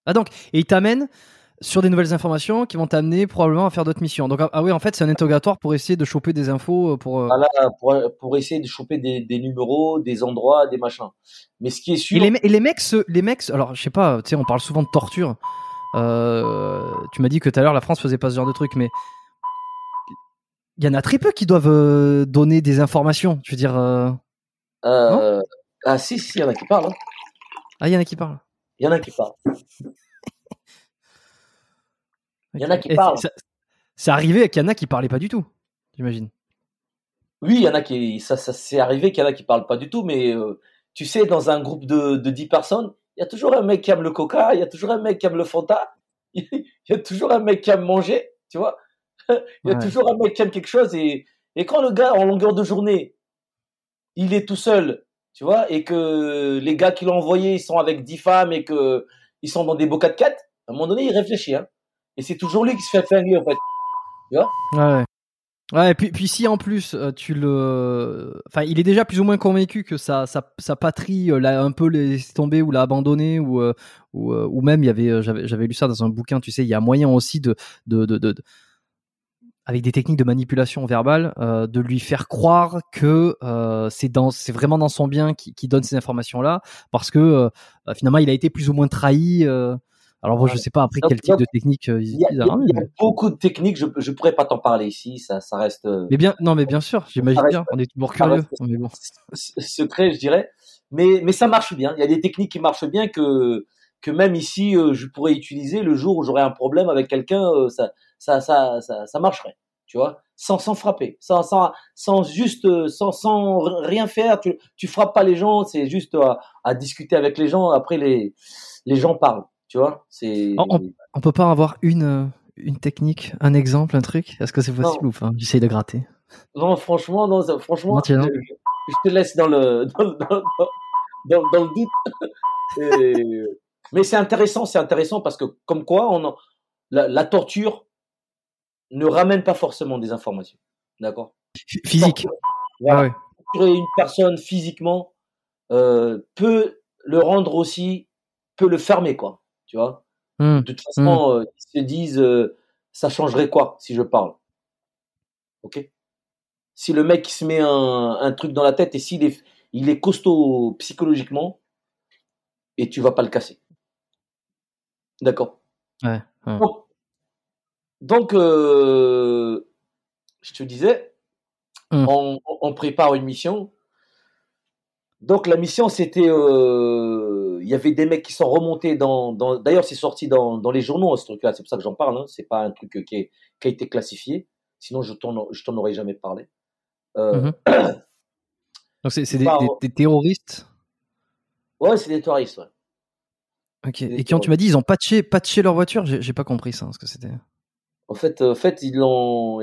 Ah donc, et il t'amène sur des nouvelles informations qui vont t'amener probablement à faire d'autres missions. Donc, ah, ah oui, en fait, c'est un interrogatoire pour essayer de choper des infos euh, pour. euh, Voilà, pour, pour essayer de choper des, des numéros, des endroits, des machins. Mais ce qui est sûr, Et les, et les mecs, les mecs, alors je sais pas, tu sais, on parle souvent de torture. Euh, tu m'as dit que tout à l'heure la France faisait pas ce genre de truc, mais il y en a très peu qui doivent euh, donner des informations. Je veux dire, euh, ah si, si, il y en a qui parlent. hein. ah, il y en a qui parlent. Il y en a qui parlent. Il y en a qui Et parlent. ça- C'est arrivé qu'il y en a qui parlaient pas du tout, j'imagine. Oui, il y en a qui, ça, ça c'est arrivé qu'il y en a qui parlent pas du tout, mais euh, tu sais, dans un groupe de, de 10 personnes, il y a toujours un mec qui aime le coca, il y a toujours un mec qui aime le Fanta, <laughs> il y a toujours un mec qui aime manger, tu vois. <laughs> Il y a Ouais. toujours un mec qui aime quelque chose et, et quand le gars, en longueur de journée, il est tout seul, tu vois, et que les gars qui l'ont envoyé, ils sont avec 10 femmes et que ils sont dans des beaux 4 4 à un moment donné, il réfléchit, hein. Et c'est toujours lui qui se fait flinguer, en fait. Ouais. Ouais, et puis, puis si en plus euh, tu le. Enfin, il est déjà plus ou moins convaincu que sa, sa, sa patrie euh, l'a un peu laissé tomber ou l'a abandonné ou, euh, ou, même j'avais, lu ça dans un bouquin, tu sais, il y a moyen aussi de. de, de, avec des techniques de manipulation verbale, de lui faire croire que c'est vraiment dans son bien qui, qui donne ces informations-là, parce que euh, finalement il a été plus ou moins trahi. Alors bon, je sais pas après Donc- quel type donc, de technique euh, ils Il y a, y hein, y a mais- beaucoup de techniques, je, je pourrais pas t'en parler ici, ça, ça reste. euh, Mais bien, non, mais bien sûr, j'imagine bien. On est toujours curieux. Mais bon. secret, je dirais. Mais, mais ça marche bien. Il y a des techniques qui marchent bien que, que même ici, euh, je pourrais utiliser le jour où j'aurais un problème avec quelqu'un, euh, ça, ça, ça, ça, ça marcherait. Tu vois, sans, sans frapper, sans, sans, sans juste, sans, sans rien faire. Tu, tu frappes pas les gens, c'est juste à, à discuter avec les gens. Après, les, les gens parlent. Tu vois, c'est. Oh, On peut pas avoir une, euh, une technique, un exemple, un truc? Est-ce que c'est possible Non. ou pas? J'essaye de gratter. Non, franchement, non, ça- franchement, Non, je, je te laisse dans le, dans, le- dans, dans, dans le doute. Et- mais c'est intéressant, c'est intéressant parce que comme quoi, on la, la torture ne ramène pas forcément des informations. D'accord? Ph- Physique. Voilà. Ah ouais. Une personne physiquement euh, peut le rendre aussi, peut le fermer, quoi. Tu vois Hmm. De toute façon, euh, ils se disent, euh, ça changerait quoi si je parle? Ok? Si le mec se met un, un truc dans la tête et s'il est, il est costaud psychologiquement, et tu vas pas le casser. D'accord? Ouais. ouais. Donc, donc, euh, je te disais, Hmm. on, on prépare une mission. Donc la mission, c'était, euh, il y avait des mecs qui sont remontés dans, dans d'ailleurs c'est sorti dans, dans les journaux ce truc-là, c'est pour ça que j'en parle. Hein. C'est pas un truc qui, est- qui a été classifié, sinon je t'en, je t'en aurais jamais parlé. Euh, Mhm. <coughs> Donc c'est c'est des, des- des terroristes? Ouais, c'est des touristes. Ouais. Ok. des Et quand tu m'as dit ils ont patché, patché leur voiture, j'ai j'ai pas compris ça, ce que c'était. En fait, en fait, ils l'ont.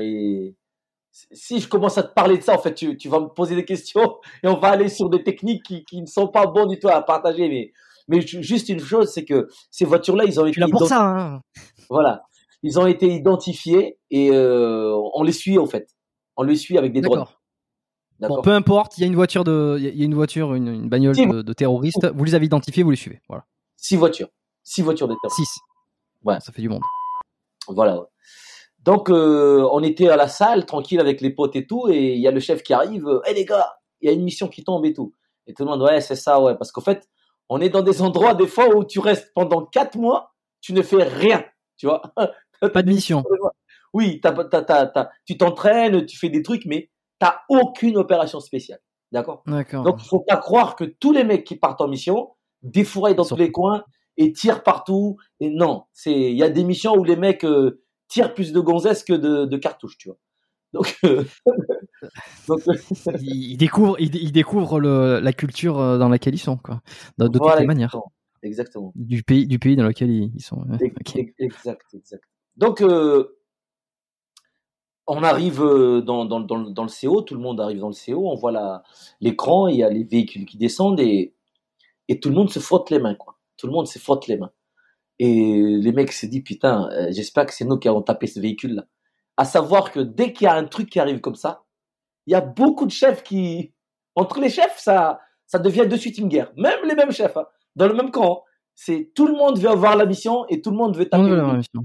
Si je commence à te parler de ça, en fait, tu, tu vas me poser des questions <laughs> et on va aller sur des techniques qui, qui ne sont pas bonnes du tout à partager. Mais, mais ju- juste une chose, c'est que ces voitures-là, ils ont Tu été, l'as pour ça, hein voilà, ils ont été identifiés et euh, on les suit en fait. On les suit avec des drones. Bon, peu importe, il y a une voiture de, il y a- une voiture, une, une bagnole Si. de, de terroristes. Vous les avez identifiés, vous les suivez. Voilà. Six voitures, six voitures de terroristes. 6. Ouais. Ça fait du monde. Voilà. Donc, euh, on était à la salle, tranquille avec les potes et tout, et il y a le chef qui arrive. Hé les gars, il y a une mission qui tombe et tout. Et tout le monde, ouais, c'est ça, ouais. Parce qu'en fait, on est dans des endroits, des fois, où tu restes pendant quatre mois, tu ne fais rien, tu vois. Pas de mission. <laughs> Oui, t'as- t'as- t'as- t'as- tu t'entraînes, tu fais des trucs, mais t'as aucune opération spéciale. D'accord? D'accord. Donc, il faut pas croire que tous les mecs qui partent en mission défouraillent dans tous les coins et tirent partout. Et non, c'est il y a des missions où les mecs euh, tirent plus de gonzesses que de, de cartouches, tu vois. Donc, euh, <laughs> donc euh, ils, découvrent, ils, ils découvrent le, la culture euh, dans laquelle ils sont, quoi. De, de voilà, toutes les manières. Exactement. Du pays, du pays dans lequel ils, ils sont. ouais. Exact, exact. Donc, euh, on arrive dans, dans, dans, le- dans le CO, tout le monde arrive dans le CO, on voit l'écran, il y a les véhicules qui descendent et, et tout le monde se frotte les mains, quoi. Tout le monde se frotte les mains. Et les mecs se disent, putain, euh, j'espère que c'est nous qui avons tapé ce véhicule-là. À savoir que dès qu'il y a un truc qui arrive comme ça, il y a beaucoup de chefs qui, entre les chefs, ça, ça devient de suite une guerre. Même les mêmes chefs, hein, dans le même camp. hein. C'est tout le monde veut avoir la mission et tout le monde veut taper. la mission.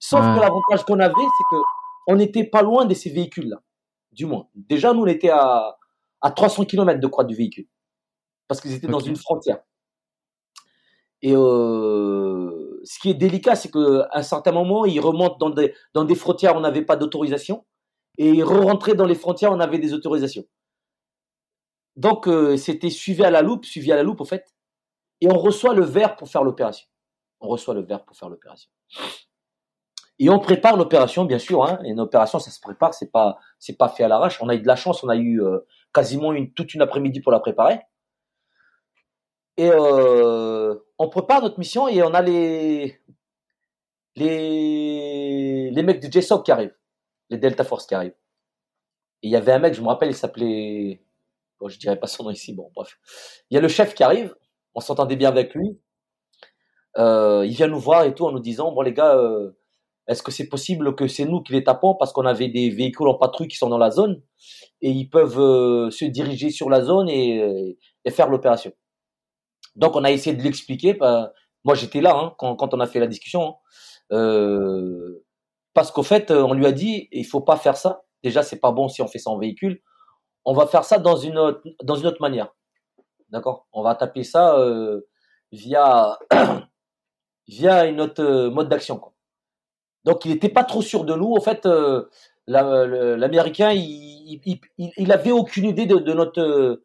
Sauf que l'avantage qu'on avait, c'est que on n'était pas loin de ces véhicules-là. Du moins. Déjà, nous, on était à, à 300 km de croix du véhicule. Parce qu'ils étaient dans une frontière. Et euh, ce qui est délicat, c'est qu'à un certain moment, ils remontent dans des, dans des frontières où on n'avait pas d'autorisation. Et ils re-rentraient dans les frontières où on avait des autorisations. Donc, euh, c'était suivi à la loupe, suivi à la loupe, en fait. Et on reçoit le verre pour faire l'opération. On reçoit le verre pour faire l'opération. Et on prépare l'opération, bien sûr. Hein. Une opération, ça se prépare, c'est pas, pas fait à l'arrache. On a eu de la chance, on a eu euh, quasiment toute une après-midi pour la préparer. Et euh, on prépare notre mission et on a les, les, mecs du JSOC qui arrivent, les Delta Force qui arrivent. Et il y avait un mec, je me rappelle, il s'appelait, je dirais pas son nom ici, bon, bref. Il y a le chef qui arrive, on s'entendait bien avec lui. Euh, il vient nous voir et tout en nous disant, bon les gars, euh, est-ce que c'est possible que c'est nous qui les tapons parce qu'on avait des véhicules en patrouille qui sont dans la zone et ils peuvent se diriger sur la zone et faire l'opération. Donc on a essayé de l'expliquer. bah, moi j'étais là hein, quand, on a fait la discussion. hein. Euh, parce qu'au fait, on lui a dit, il faut pas faire ça. Déjà, c'est pas bon si on fait ça en véhicule. On va faire ça dans une autre, dans une autre manière. D'accord? On va taper ça euh, via <coughs> via autre euh, mode d'action. Donc il n'était pas trop sûr de nous. En fait, euh, l'Américain, il, il, avait aucune idée de, notre euh,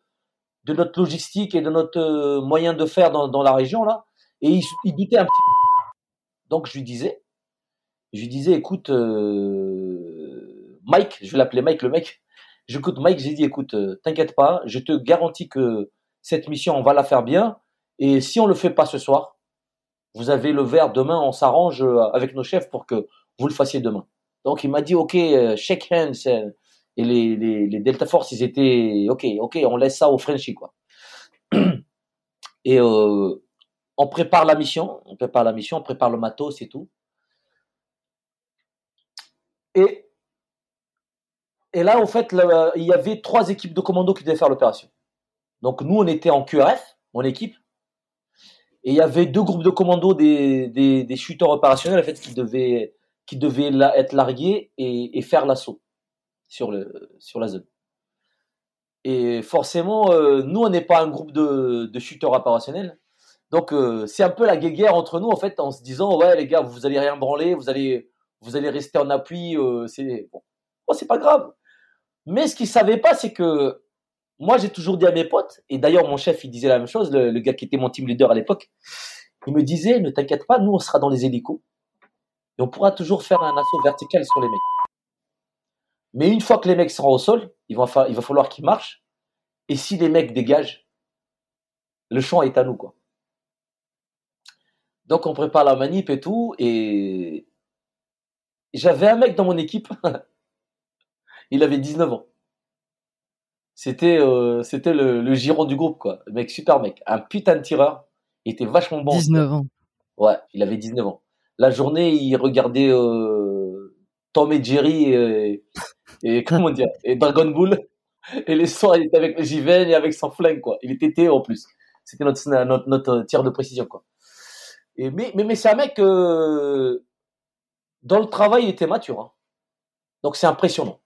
de notre logistique et de notre euh, moyen de faire dans, la région là. Et il, doutait un petit peu. Donc je lui disais, je lui disais, écoute, euh, Mike, je vais l'appeler Mike le mec. J'écoute Mike, j'ai dit, écoute, euh, t'inquiète pas, je te garantis que cette mission, on va la faire bien. Et si on le fait pas ce soir, vous avez le verre demain, on s'arrange avec nos chefs pour que vous le fassiez demain. Donc il m'a dit, ok, shake hands. Et les, les, Delta Force, ils étaient, ok, ok, on laisse ça aux Frenchies, quoi. Et euh, on prépare la mission, on prépare la mission, on prépare le matos et tout. Et, et là, en fait, il y avait trois équipes de commando qui devaient faire l'opération. Donc nous, on était en QRF, mon équipe. Et il y avait deux groupes de commandos des, des, shooters opérationnels en fait qui devaient qui devaient être largués et faire l'assaut sur le sur la zone. Et forcément, euh, nous on n'est pas un groupe de, de shooters opérationnels, donc euh, c'est un peu la guéguerre entre nous en fait en se disant ouais les gars vous allez rien branler, vous allez vous allez rester en appui, euh, c'est bon, c'est pas grave. Mais ce qu'ils savaient pas c'est que moi j'ai toujours dit à mes potes et d'ailleurs mon chef il disait la même chose, le, le gars qui était mon team leader à l'époque, il me disait ne t'inquiète pas, nous on sera dans les hélicos et on pourra toujours faire un assaut vertical sur les mecs. Mais une fois que les mecs seront au sol, il va, fa- il va falloir qu'ils marchent. Et si les mecs dégagent, le champ est à nous, quoi. Donc on prépare la manip et tout, et j'avais un mec dans mon équipe, <laughs> il avait 19 ans. C'était euh, c'était le, le giron du groupe, quoi. Le mec, super mec. Un putain de tireur. Il était vachement bon. 19 ans. Ouais, il avait 19 ans. La journée, il regardait euh, Tom et Jerry et, et comment dire et Dragon Ball. Et les soirs, il était avec le Jiven et avec son flingue quoi. Il était Théo en plus. C'était notre, notre notre tir de précision quoi. Et mais mais, mais c'est un mec euh, dans le travail, il était mature. hein. Donc c'est impressionnant.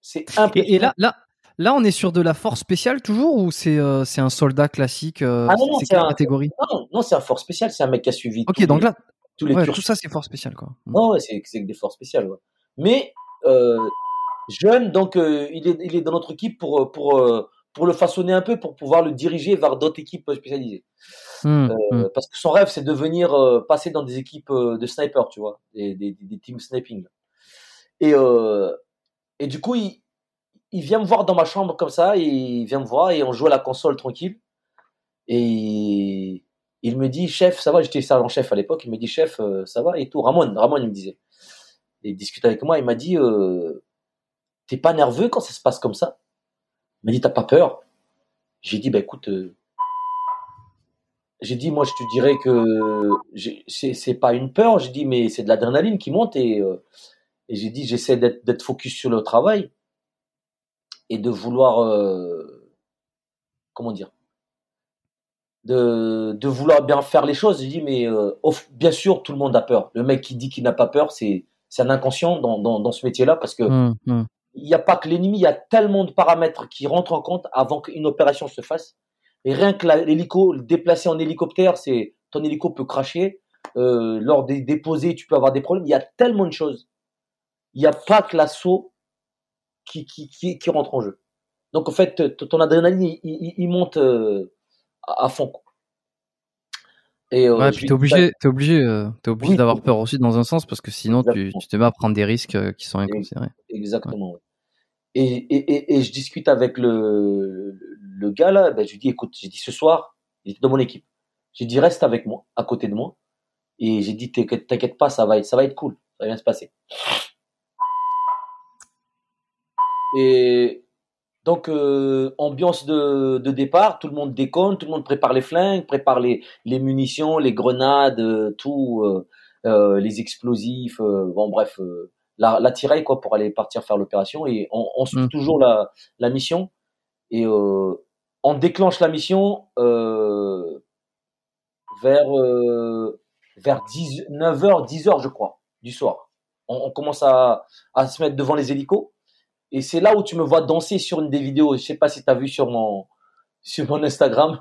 C'est impressionnant. Et, et là, là, là, on est sur de la force spéciale toujours ou c'est euh, c'est un soldat classique euh, Ah non, non, C'est un- catégorie? Non, non, c'est un fort spécial. C'est un mec qui a suivi. Ok, donc les- là, tous les ouais, tout ça c'est force spéciale quoi. Ouais, ouais, c'est des forces spéciales. Ouais. Mais euh, jeune, donc euh, il, est, il est dans notre équipe pour, euh, pour, pour le façonner un peu, pour pouvoir le diriger vers d'autres équipes spécialisées. Euh, hmm. parce que son rêve, c'est de venir passer dans des équipes de snipers, tu vois, des, des, des teams sniping. Et, et du coup, il, il vient me voir dans ma chambre comme ça, et il vient me voir et on joue à la console tranquille. Et il me dit, chef, ça va, j'étais sergent chef à l'époque, il me dit, chef, ça va et tout. Ramon, Ramon, il me disait. Il discute avec moi, il m'a dit, euh, t'es pas nerveux quand ça se passe comme ça? Il m'a dit, t'as pas peur? J'ai dit, bah écoute, euh, j'ai dit, moi je te dirais que c'est pas une peur, j'ai dit, mais c'est de l'adrénaline qui monte et, euh, j'ai dit, j'essaie d'être focus sur le travail et de vouloir, comment dire, de, vouloir bien faire les choses. J'ai dit, mais bien sûr, tout le monde a peur. Le mec qui dit qu'il n'a pas peur, c'est c'est un inconscient dans, dans, dans ce métier-là parce que Hmm, hmm. il n'y a pas que l'ennemi, il y a tellement de paramètres qui rentrent en compte avant qu'une opération se fasse. Et rien que l'hélico, le déplacer en hélicoptère, c'est ton hélico peut cracher. Euh, lors des déposés, tu peux avoir des problèmes. Il y a tellement de choses. Il n'y a pas que l'assaut qui, qui, qui, qui rentre en jeu. Donc en fait, ton adrénaline, il, il- il monte euh, à, à fond. quoi. Et, euh, Ouais, puis t'es obligé, t'es obligé, euh, t'es obligé Oui, d'avoir peur aussi dans un sens parce que sinon tu, te mets à prendre des risques euh, qui sont inconsidérés. Exactement. ouais. Et, et, et, je discute avec le, le gars là, ben, je lui dis écoute, j'ai dit ce soir, il était dans mon équipe. J'ai dit reste avec moi, à côté de moi. Et j'ai dit t'inquiète t'inquiète pas, ça va être ça va être cool, ça va bien se passer. Et donc euh, ambiance de, de départ, tout le monde déconne, tout le monde prépare les flingues, prépare les, les munitions, les grenades, euh, tout, euh, euh, les explosifs, euh, bon bref, euh, la, la tiraille quoi pour aller partir faire l'opération et on, on suit Mm. toujours la, la mission et euh, on déclenche la mission euh, vers euh, vers 10, 9h, 10h je crois du soir. On, on commence à, à se mettre devant les hélicos et c'est là où tu me vois danser sur une des vidéos. Je sais pas si tu as vu sur mon sur mon Instagram.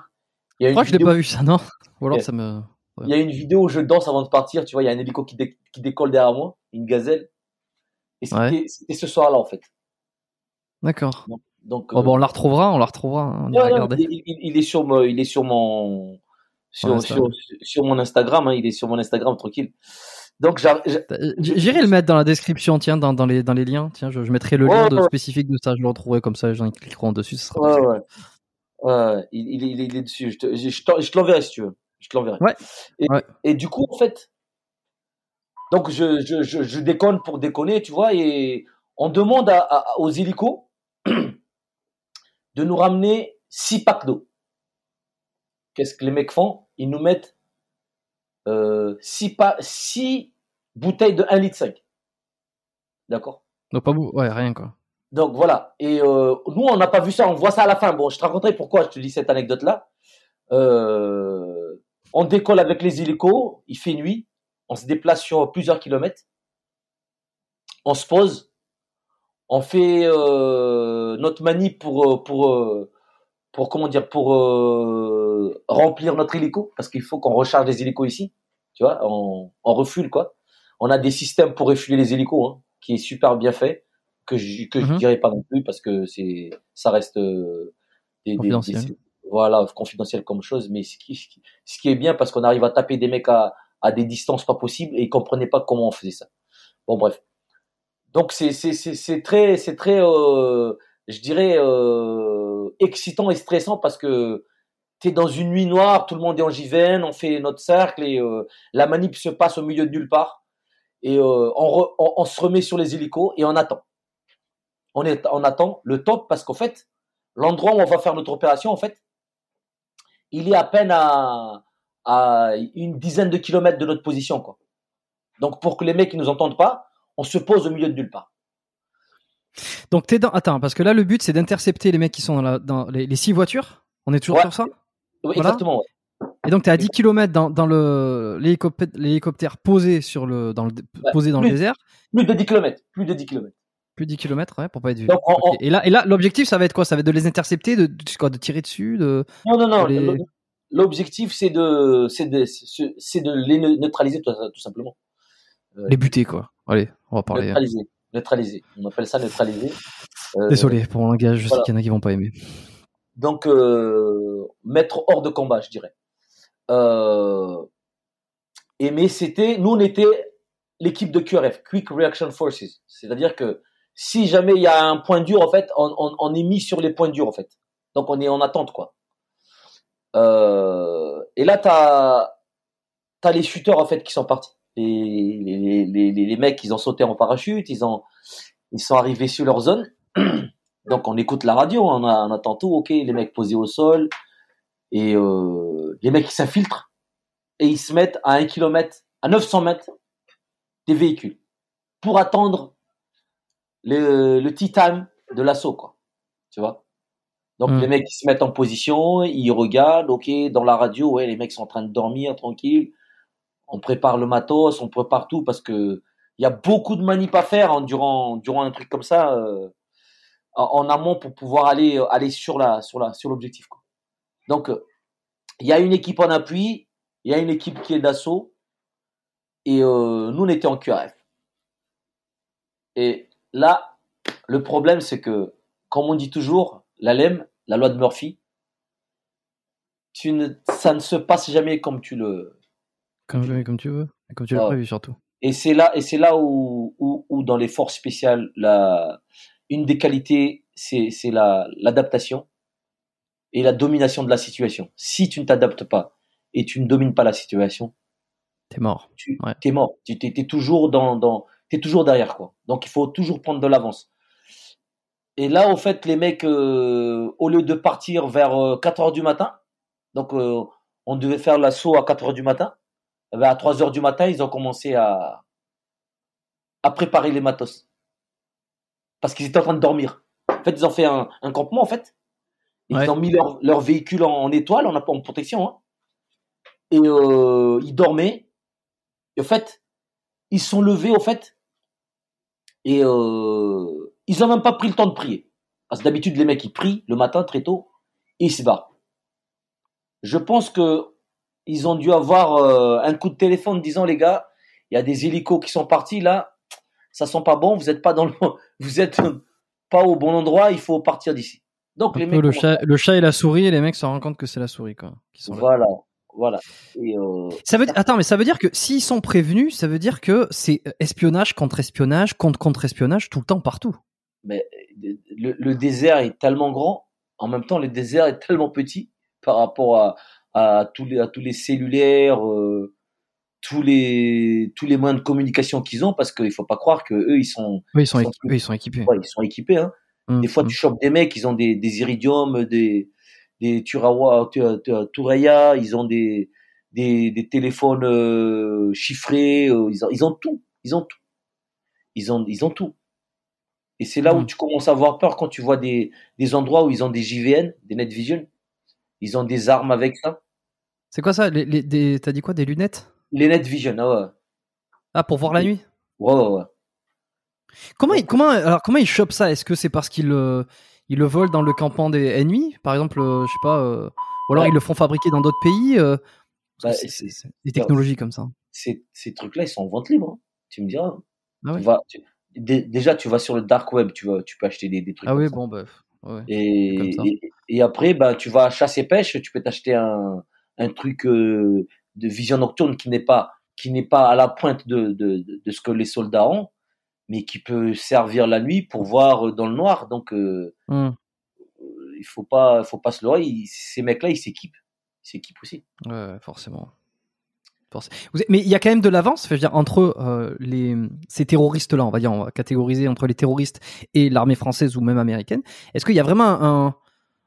Il y a Je une crois que je l'ai pas vu ça, non? Ou alors ça me. il y a une vidéo où je danse avant de partir. Tu vois, il y a un hélico qui, dé- qui décolle derrière moi, une gazelle. Et c'était Ouais. ce soir-là en fait. D'accord. Donc Oh, euh, bon, on la retrouvera, on la retrouvera. hein, On non, il, il- il est sur mon, il est sur mon, sur, sur mon Instagram. hein, il est sur mon Instagram tranquille. Donc j'a- Euh, J'irai le mettre dans la description, tiens, dans, dans, les, dans les liens. Tiens, je, je mettrai le Ouais, lien de ouais. spécifique de ça, je le retrouverai comme ça, les gens cliqueront dessus, sera ouais, il, il, est- il est- il est dessus. Je te, je, je t'en- je te l'enverrai si tu veux. Je te l'enverrai. Et, du coup en fait, donc je, je, déconne pour déconner, tu vois, et on demande à, à- aux hélicos <clears throat> de nous ramener six packs d'eau. Qu'est-ce que les mecs font? Ils nous mettent euh, six, pa- six bouteilles de 1 litre 5. D'accord? Donc pas beaucoup, ouais, rien quoi. Donc voilà. Et euh, nous, on n'a pas vu ça, on voit ça à la fin. Bon, je te raconterai pourquoi je te dis cette anecdote-là. Euh, On décolle avec les hélicos, il fait nuit, on se déplace sur plusieurs kilomètres, on se pose, on fait euh, notre manip pour euh, pour euh, pour comment dire pour euh, remplir notre hélico parce qu'il faut qu'on recharge les hélicos ici, tu vois, on, on refule quoi. On a des systèmes pour refuler les hélicos, hein, qui est super bien fait que je que je Mhm. dirais pas non plus parce que c'est ça reste euh, des, Confidentiel. des- voilà confidentiel comme chose mais ce qui ce qui est bien parce qu'on arrive à taper des mecs à à des distances pas possibles et ils comprenaient pas comment on faisait ça bon bref donc c'est c'est c'est c'est très c'est très euh, je dirais euh, excitant et stressant parce que t'es dans une nuit noire tout le monde est en JVN on fait notre cercle et euh, la manip se passe au milieu de nulle part et euh, on, se remet sur les hélicos et on attend on, attend le top parce qu'en fait, l'endroit où on va faire notre opération, en fait, il est à peine à, une dizaine de kilomètres de notre position. Donc, pour que les mecs ne nous entendent pas, on se pose au milieu de nulle part. Donc t'es dans. Attends, parce que là le but c'est d'intercepter les mecs qui sont dans, la, dans les, les six voitures? On est toujours Ouais. sur ça? Oui, Voilà. Exactement. ouais. Et donc t'es à 10 km dans, dans le l'hélicoptère, posé sur le dans le posé dans le plus. désert. Plus de 10 kilomètres. Plus de 10 kilomètres. Plus de 10 km, ouais, pour pas être vu. Donc, on- Ok. Et là, et là, l'objectif, ça va être quoi? Ça va être de les intercepter, de, de, quoi, de tirer dessus, de. Non, non, non. Les- le- L'objectif, c'est de, c'est de, c'est c'est de les neutraliser tout, tout simplement. Euh, les buter, quoi. Allez, on va parler. neutraliser. Neutraliser. On appelle ça neutraliser. Euh, Désolé pour mon langage, je voilà. sais qu'il y en a qui vont pas aimer. donc euh, mettre hors de combat, je dirais. Euh, et mais c'était, nous on était l'équipe de QRF, Quick Reaction Forces, c'est-à-dire que si jamais il y a un point dur en fait, on, on, on est mis sur les points durs en fait. Donc on est en attente quoi. Et là t'as t'as les shooters en fait qui sont partis. Les, les, les, mecs ils ont sauté en parachute, ils ont ils sont arrivés sur leur zone. <clears throat> Donc on écoute la radio, on, a, on attend tout, ok, les mecs posés au sol, et euh, les mecs ils s'infiltrent, et ils se mettent à un kilomètre, à 900 mètres des véhicules, pour attendre le, le tea time de l'assaut, quoi. Tu vois? Donc Mm. les mecs ils se mettent en position, ils regardent, ok, dans la radio, ouais, les mecs sont en train de dormir tranquille, on prépare le matos, on prépare tout, parce que il y a beaucoup de manip à faire hein, durant, durant un truc comme ça. euh, en, amont pour pouvoir aller euh, aller sur la sur la sur l'objectif. Donc euh, il y a une équipe en appui, il y a une équipe qui est d'assaut et euh, nous on était en QRF. Et là le problème c'est que comme on dit toujours la LEM, la loi de Murphy, ça ne se passe jamais comme tu le Comme, comme tu veux, comme tu l'as Ah prévu surtout. Et c'est là, et c'est là où, où, où, dans les forces spéciales, la, une des qualités, c'est, c'est la, l'adaptation et la domination de la situation. Si tu ne t'adaptes pas et tu ne domines pas la situation, T'es mort. tu Ouais. es mort. Tu t'es, t'es toujours dans, dans, t'es toujours derrière quoi. Donc il faut toujours prendre de l'avance. Et là, au fait, les mecs, euh, au lieu de partir vers euh, 4 heures du matin, donc euh, on devait faire l'assaut à 4 heures du matin, à 3 heures du matin, ils ont commencé à, à préparer les matos. Parce qu'ils étaient en train de dormir. En fait, ils ont fait un, un campement, en fait. Ils Ouais. ont mis leur, leur véhicule en, en étoile, en, en protection. Hein. Et euh, ils dormaient. Et en fait, ils sont levés, au fait. Et euh, ils ont même pas pris le temps de prier. Parce que d'habitude, les mecs, ils prient le matin très tôt et ils se barrent. Je pense que ils ont dû avoir euh, un coup de téléphone disant les gars, il y a des hélicos qui sont partis là, ça sent pas bon, vous êtes pas dans le, <laughs> vous êtes pas au bon endroit, il faut partir d'ici. Donc Un les mecs, le, chat, le chat et la souris, et les mecs se rendent compte que c'est la souris, quoi. qui sont là. voilà, voilà. Et euh, Ça veut, attends, mais ça veut dire que s'ils sont prévenus, ça veut dire que c'est espionnage contre espionnage contre contre espionnage tout le temps partout. mais le, le désert est tellement grand, en même temps le désert est tellement petit par rapport à, à tous les à tous les cellulaires, euh, tous les tous les moyens de communication qu'ils ont, parce qu'il faut pas croire que eux ils sont Oui, ils sont, Ils sont équipés. eux, ils sont équipés. ouais, ils sont équipés. Hein. Hum, Des fois, hum. tu chopes des mecs, ils ont des, des iridium, des, des Turawa, Tu- Tu- Turaya, ils ont des, des, des téléphones euh, chiffrés, euh, ils, ont, ils ont tout, ils ont tout. Ils ont, ils ont tout. Et c'est là où Mm. tu commences à avoir peur quand tu vois des, des endroits où ils ont des JVN, des Net Vision. Ils ont des armes avec ça. C'est quoi ça les, les, T'as dit quoi Des lunettes? Les Net Vision, ah ouais. Ah, pour voir la nuit? Ouais, ouais, ouais. Comment, il, comment, alors, comment ils chopent ça? Est-ce que c'est parce qu'ils le, ils le volent dans le campement des ennemis Par exemple, euh, je sais pas. euh, ou alors Ouais. ils le font fabriquer dans d'autres pays euh, Bah, c'est- c'est- c'est- Des technologies comme ça. Ces, ces trucs-là, ils sont en vente libre. hein. Tu me diras. Ah Tu ouais. vas- tu- dé- déjà, tu vas sur le dark web, tu, vas, tu peux acheter des, des trucs. Ah oui, bon, bah. Ouais. Et, après, bah, tu vas chasser pêche, tu peux t'acheter un, un truc euh, de vision nocturne qui n'est pas qui n'est pas à la pointe de, de, ce que les soldats ont, mais qui peut servir la nuit pour voir euh, dans le noir. Donc, euh, euh, il faut pas, faut pas se leurrer. Ils- Ces mecs-là, ils s'équipent, ils s'équipent aussi. ouais, forcément. Mais il y a quand même de l'avance, je veux dire, entre euh, les, ces terroristes-là, on va dire, on va catégoriser entre les terroristes et l'armée française ou même américaine. Est-ce qu'il y a vraiment un,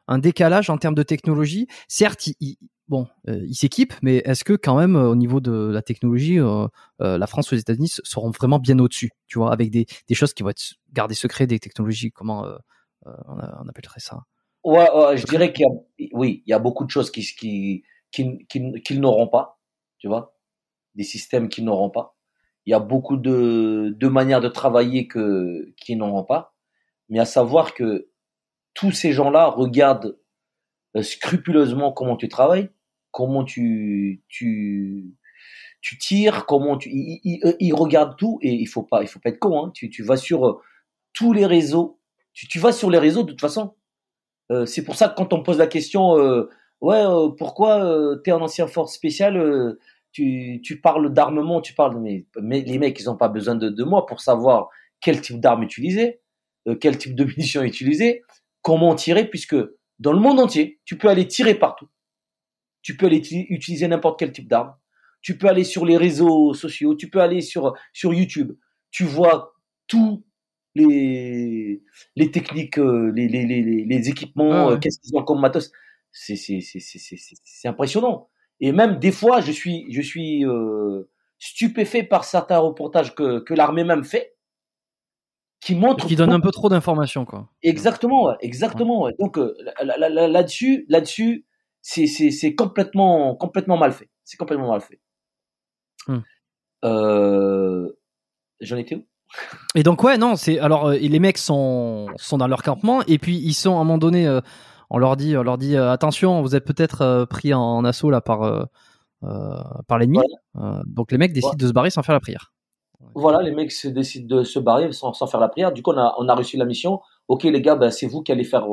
un décalage en termes de technologie? Certes, bon, euh, ils s'équipent, mais est-ce que quand même, euh, au niveau de la technologie, euh, la France ou les États-Unis seront vraiment bien au-dessus, tu vois, avec des, des choses qui vont être gardées secrètes, des technologies, comment on, appellerait ça? Ouais, ouais, je dirais qu'il y a, oui, il y a beaucoup de choses qui, qui, qui, qui- qu'ils n'auront pas, tu vois, des systèmes qu'ils n'auront pas. Il y a beaucoup de, de manières de travailler que, qu'ils n'auront pas. Mais à savoir que tous ces gens-là regardent euh, scrupuleusement comment tu travailles, comment tu, tu, tu tires, comment tu, ils, regardent tout et il faut pas, il faut pas être con, hein. Tu, tu vas sur euh, tous les réseaux, tu, tu vas sur les réseaux de toute façon. Euh, c'est pour ça que quand on me pose la question, ouais, euh, pourquoi t'es un ancien force spécial, tu, tu parles d'armement, tu parles, mais, mais les mecs, ils ont pas besoin de, de moi pour savoir quel type d'arme utiliser, euh, quel type de <laughs> munitions utiliser, comment tirer, puisque dans le monde entier, tu peux aller tirer partout. Tu peux aller ti- utiliser n'importe quel type d'arme. Tu peux aller sur les réseaux sociaux, tu peux aller sur, sur YouTube. Tu vois tous les, les techniques, euh, les, les, les, équipements, Ah ouais. euh, qu'est-ce qu'ils ont comme matos. C'est impressionnant. Et même des fois, je suis, je suis euh, stupéfait par certains reportages que, que l'armée même fait, qui montrent Qui donne un peu trop d'informations, quoi. Exactement, ouais, exactement. ouais. Donc euh, là- là- là-dessus, là-dessus, c'est complètement complètement mal fait. C'est complètement mal fait. Hmm. Euh, J'en étais où? Et donc ouais, non, c'est alors euh, les mecs sont sont dans leur campement et puis ils sont à un moment donné, on leur dit, on leur dit euh, attention, vous êtes peut-être euh, pris en, en assaut là par euh, par l'ennemi. Donc les mecs décident de se barrer sans faire la prière. Voilà, les mecs se décident de se barrer sans, sans faire la prière. Du coup, on a on a reçu la mission. Ok, les gars, ben, c'est vous qui allez faire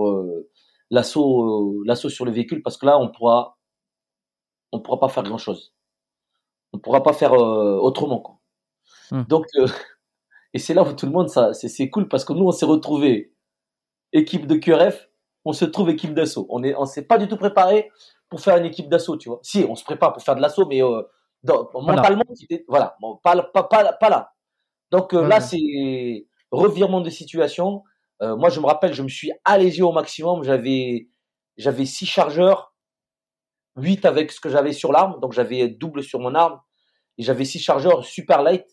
l'assaut l'assaut sur le véhicule parce que là, on pourra on pourra pas faire grand chose. On pourra pas faire autrement quoi. Hmm. Donc <laughs> et c'est là où tout le monde ça c'est c'est cool parce que nous on s'est retrouvé équipe de QRF, on se trouve équipe d'assaut. On est on s'est pas du tout préparé pour faire une équipe d'assaut, tu vois. Si, on se prépare pour faire de l'assaut mais euh, dans- là. mentalement c'était voilà, bon, pas pas pas pas là. Donc euh, là c'est revirement de situation. Euh, moi je me rappelle, je me suis allégé au maximum, j'avais j'avais six chargeurs 8 avec ce que j'avais sur l'arme, donc j'avais double sur mon arme, et j'avais six chargeurs super light.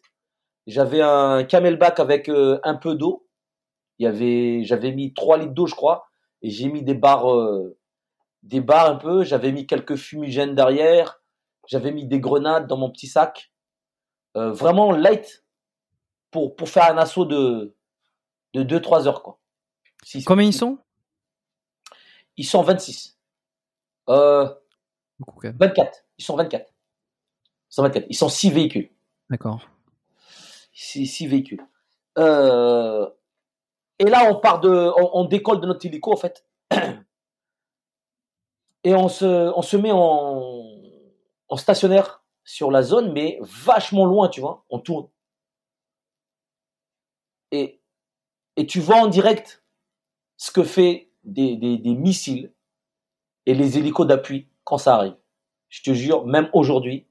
J'avais un camelback avec euh, un peu d'eau. Il y avait, j'avais mis 3 litres d'eau, je crois, et j'ai mis des barres, euh, des barres un peu. J'avais mis quelques fumigènes derrière. J'avais mis des grenades dans mon petit sac. Euh, vraiment light pour pour faire un assaut de de 2-3 heures quoi. Combien ils sont? Ils sont 26. Euh, Beaucoup quand même. 24. Ils sont 24. Ils sont 24. Ils sont 6 véhicules. D'accord. 6 véhicules. Euh, et là, on part de, on, décolle de notre hélico en fait, <clears throat> et on se, on se met en, en stationnaire sur la zone, mais vachement loin, tu vois. On tourne. Et, et tu vois en direct ce que fait des, des, des missiles et les hélicos d'appui quand ça arrive. Je te jure, même aujourd'hui,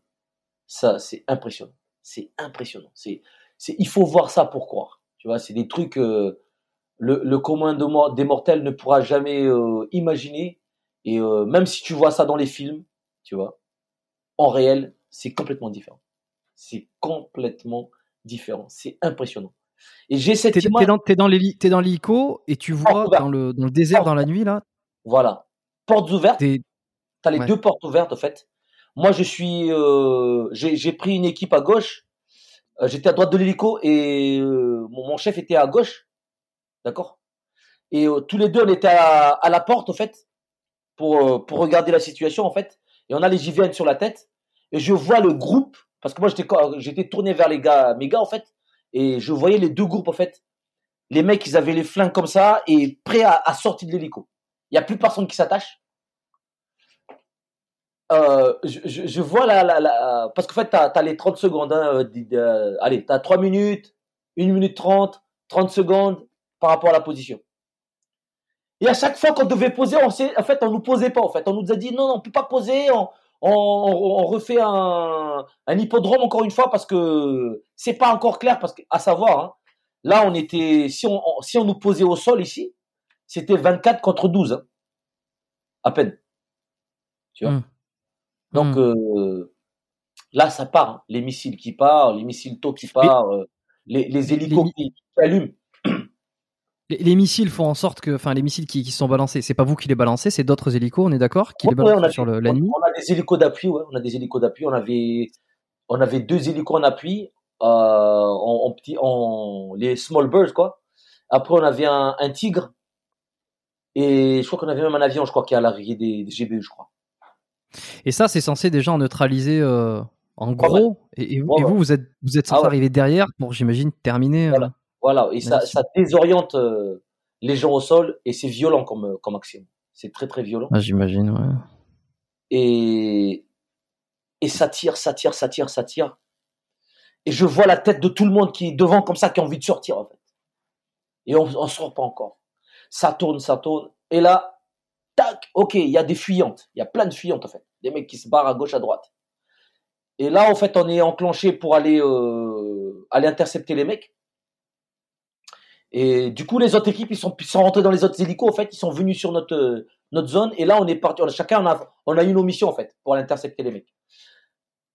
ça, c'est impressionnant. C'est impressionnant. C'est, c'est, il faut voir ça pour croire. Tu vois, c'est des trucs euh, le, le commun de des mortels ne pourra jamais euh, imaginer. Et euh, même si tu vois ça dans les films, tu vois, en réel, c'est complètement différent. C'est complètement différent. C'est impressionnant. Et j'ai cette T'es image. t'es dans t'es dans l'héli- t'es dans l'hélico et tu vois dans le dans le désert dans la nuit là, Voilà. Portes ouvertes. t'es T'as les Ouais. deux portes ouvertes, en fait. Moi, je suis, euh, j'ai j'ai pris une équipe à gauche. J'étais à droite de l'hélico et mon chef était à gauche. D'accord? Et euh, tous les deux, on était à, la porte, en fait, pour, euh, pour regarder la situation, en fait. Et on a les JVN sur la tête. Et je vois le groupe, parce que moi, j'étais j'étais tourné vers les gars, mes gars, en fait. Et je voyais les deux groupes, en fait. Les mecs, ils avaient les flingues comme ça et prêts à, sortir de l'hélico. Il n'y a plus personne qui s'attache. Euh, je, je, vois la, la, parce qu'en fait, tu as, les 30 secondes. Hein, allez, tu as 3 minutes, 1 minute 30, 30 secondes par rapport à la position. Et à chaque fois qu'on devait poser, on sait, en fait, on nous posait pas. En fait, on nous a dit non, non on peut pas poser. On, on, on refait un, un hippodrome encore une fois parce que c'est pas encore clair. Parce que, à savoir, hein, là, on était, si on, on- si on nous posait au sol ici, c'était 24 contre 12, hein, à peine. Tu vois? Hmm. Donc Hmm. euh, là, ça part. hein. Les missiles qui partent, les missiles tôt qui partent, euh, les, les hélicos qui, qui allument. Les, les missiles font en sorte que, enfin, les missiles qui, qui sont balancés, c'est pas vous qui les balancez, c'est d'autres hélicos, on est d'accord, qui les Ouais, balancent on, a, sur le- on- on a des hélicos d'appui, ouais, on a des hélicos d'appui. On avait, on avait deux hélicos en appui, euh, en, en petit, en les small birds quoi. Après, on avait un, un tigre et je crois qu'on avait même un avion, je crois, qui est à l'arrivée des, des GBU, je crois. Et ça, c'est censé déjà neutraliser euh, en gros. Et, et vous, Ouais, et ouais. vous, vous êtes, vous êtes censé Ah ouais. arriver derrière pour, j'imagine, terminer. euh, Voilà. Voilà, et ça, désoriente euh, les gens au sol et c'est violent comme, euh, comme action. C'est très très violent. ah, j'imagine, ouais. et, et ça tire, ça tire, ça tire, ça tire. Et je vois la tête de tout le monde qui est devant comme ça, qui a envie de sortir en fait. Et on ne sort pas encore. Ça tourne, ça tourne. Et là, tac, ok, il y a des fuyantes. Il y a plein de fuyantes en fait. Des mecs qui se barrent à gauche, à droite. Et là, en fait, on est enclenché pour aller, euh, aller intercepter les mecs. Et du coup, les autres équipes, ils sont, sont rentrés dans les autres hélicos. En fait, ils sont venus sur notre, euh, notre zone. Et là, on est parti. chacun, on a, on a eu nos missions en fait pour aller intercepter les mecs.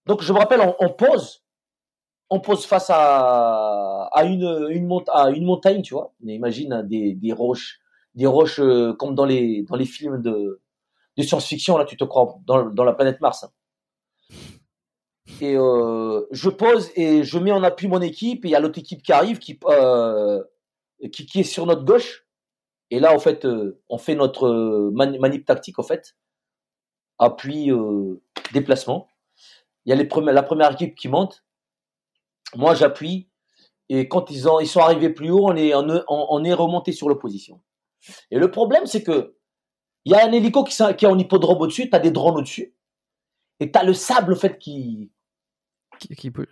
Donc, je me rappelle, on, pose, on pose face à, à une, une, à une montagne, tu vois. Mais imagine hein, des, des roches, des roches euh, comme dans les, dans les films de, de science-fiction. Là, tu te crois dans, dans la planète Mars. hein. Et euh, je pose et je mets en appui mon équipe. Et il y a l'autre équipe qui arrive, qui, euh, qui, qui est sur notre gauche. Et là, en fait, euh, on fait notre euh, mani- manip tactique, en fait. Appui, euh, déplacement. Il y a les premiers, la première équipe qui monte. Moi, j'appuie. Et quand ils, ont, ils sont arrivés plus haut, on est, on, on- est remonté sur l'opposition. Et le problème, c'est que il y a un hélico qui, est en hippodrome au-dessus, tu as des drones au-dessus. Et tu as le sable, en fait, qui, Qui, qui, ouais,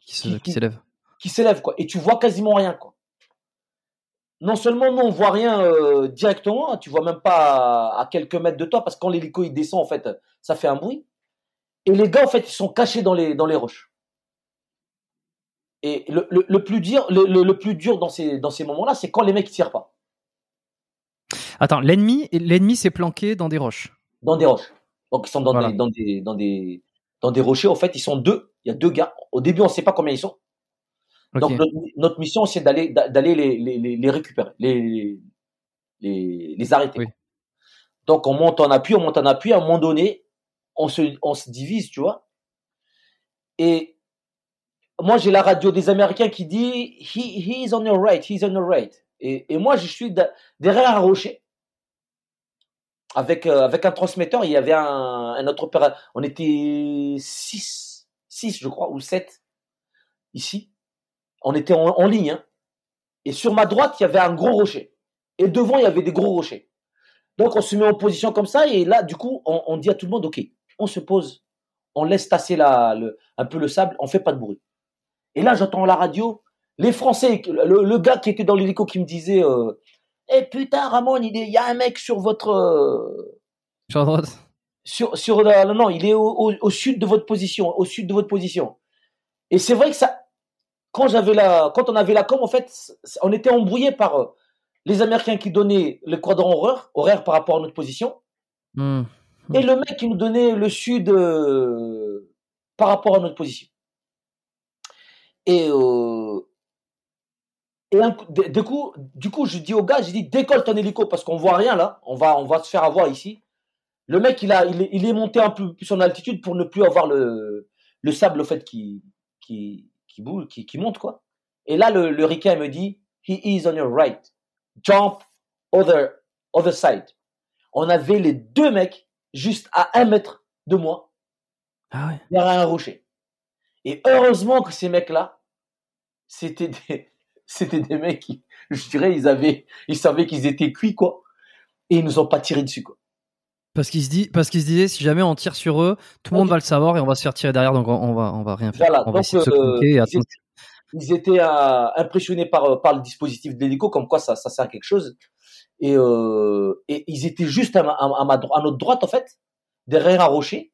qui se- Qui- qui s'élève. qui s'élève, quoi. Et tu vois quasiment rien, quoi. Non seulement nous, on voit rien euh, directement, hein, tu vois même pas à, à quelques mètres de toi, parce que quand l'hélico il descend, en fait, ça fait un bruit. Et les gars, en fait, ils sont cachés dans les, dans les roches. Et le, le, le plus dur, le, plus dur dans ces, dans ces moments-là, c'est quand les mecs tirent pas. Attends, l'ennemi, l'ennemi s'est planqué dans des roches. Dans des roches. Donc, ils sont dans, Voilà. des, dans, des, dans, des, dans des rochers. En fait, ils sont deux. Il y a deux gars. Au début, on ne sait pas combien ils sont. Donc notre, notre mission, c'est d'aller d'aller les, les, les, récupérer, les, les, les arrêter. Oui. Donc on monte en appui, on monte en appui. À un moment donné, on se, on se divise, tu vois. Et moi, j'ai la radio des Américains qui dit he, is on your right, he's on your right. Et, et moi, je suis derrière un rocher. Avec, euh, avec un transmetteur, il y avait un, un autre opérateur. On était 6, 6, je crois, ou 7 ici on était en, en ligne. hein. Et sur ma droite, il y avait un gros rocher. Et devant, il y avait des gros rochers. Donc, on se met en position comme ça. Et là, du coup, on, on dit à tout le monde, OK, on se pose. On laisse tasser la, le, un peu le sable. On fait pas de bruit. Et là, j'entends la radio. Les Français, le, le gars qui était dans l'hélico qui me disait, euh, eh putain, Ramon, il y a un mec sur votre, euh, Sur la droite. sur, sur la- non, non, il est au, au, au sud de votre position, au sud de votre position. Et c'est vrai que ça, quand j'avais la, quand on avait la com, en fait, on était embrouillé par euh, les Américains qui donnaient le quadrant horaire, horaire par rapport à notre position, Hmm. et le mec qui nous donnait le sud euh, par rapport à notre position. Et, euh, et un du coup, du coup, je dis au gars, j'ai dit décolle ton hélico parce qu'on voit rien là, on va, on va se faire avoir ici. Le mec, il a, il est, il est monté un peu plus en altitude pour ne plus avoir le, le sable, au fait, qui, qui, qui boule, qui, qui monte, quoi. Et là, le, le ricain me dit, he is on your right. Jump other, other side. On avait les deux mecs juste à un mètre de moi, Ah ouais. derrière un rocher. Et heureusement que ces mecs-là, c'était des, <laughs> c'était des mecs qui, je dirais, ils avaient, ils savaient qu'ils étaient cuits, quoi. Et ils nous ont pas tiré dessus, quoi. Parce qu'il se dit, parce qu'il se disait, si jamais on tire sur eux, tout le monde va le savoir et on va se faire tirer derrière, donc on, va, on va rien faire. Voilà, on va donc, essayer de se planquer et ils étaient euh, impressionnés par, euh, par le dispositif de l'hélico, comme quoi ça, ça sert à quelque chose. Et, euh, et ils étaient juste à, ma, à, ma, dro- à notre droite, en fait, derrière un rocher.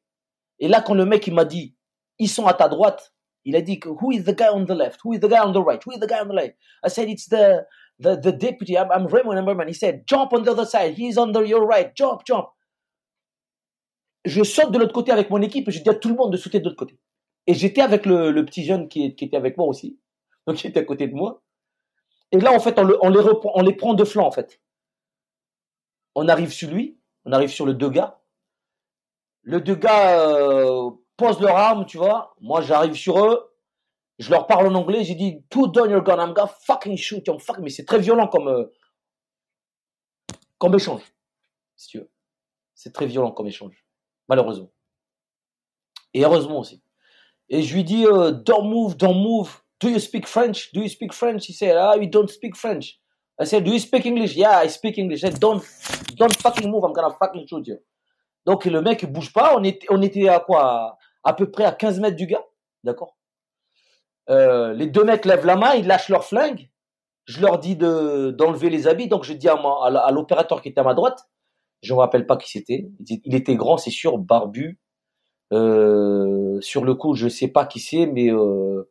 Et là, quand le mec, il m'a dit, ils sont à ta droite, il a dit, who is the guy on the left? Who is the guy on the right? Who is the guy on the left? I said, it's the, the, the deputy. I'm, I'm Raymond, Raymond. He said, jump on the other side. He's on the, your right. Jump, jump. Je saute de l'autre côté avec mon équipe et je dis à tout le monde de sauter de l'autre côté. Et j'étais avec le, petit jeune qui, était avec moi aussi. Donc, qui était à côté de moi. Et là, en fait, on, le- on les, prend de flanc, en fait. On arrive sur lui, on arrive sur le deux gars. Le deux gars euh, posent leur arme, tu vois. Moi, j'arrive sur eux. Je leur parle en anglais. J'ai dit, put down your gun. I'm gonna fucking shoot you. Fuck. Mais c'est très violent comme, euh, comme échange, si tu veux. C'est très violent comme échange, malheureusement. Et heureusement aussi. Et je lui dis, euh, don't move, don't move. Do you speak French? Do you speak French? He said, ah, you don't speak French. I said, do you speak English? Yeah, I speak English. I said, don't, don't fucking move. I'm gonna fucking shoot you. Donc le mec il bouge pas. On était, on était à quoi? À peu près à 15 mètres du gars. D'accord? Euh, Les deux mecs lèvent la main, ils lâchent leur flingue. Je leur dis de d'enlever les habits. Donc je dis à, à l'opérateur qui était à ma droite, je me rappelle pas qui c'était. Il était grand, c'est sûr, barbu. Euh, sur le coup, je sais pas qui c'est, mais euh,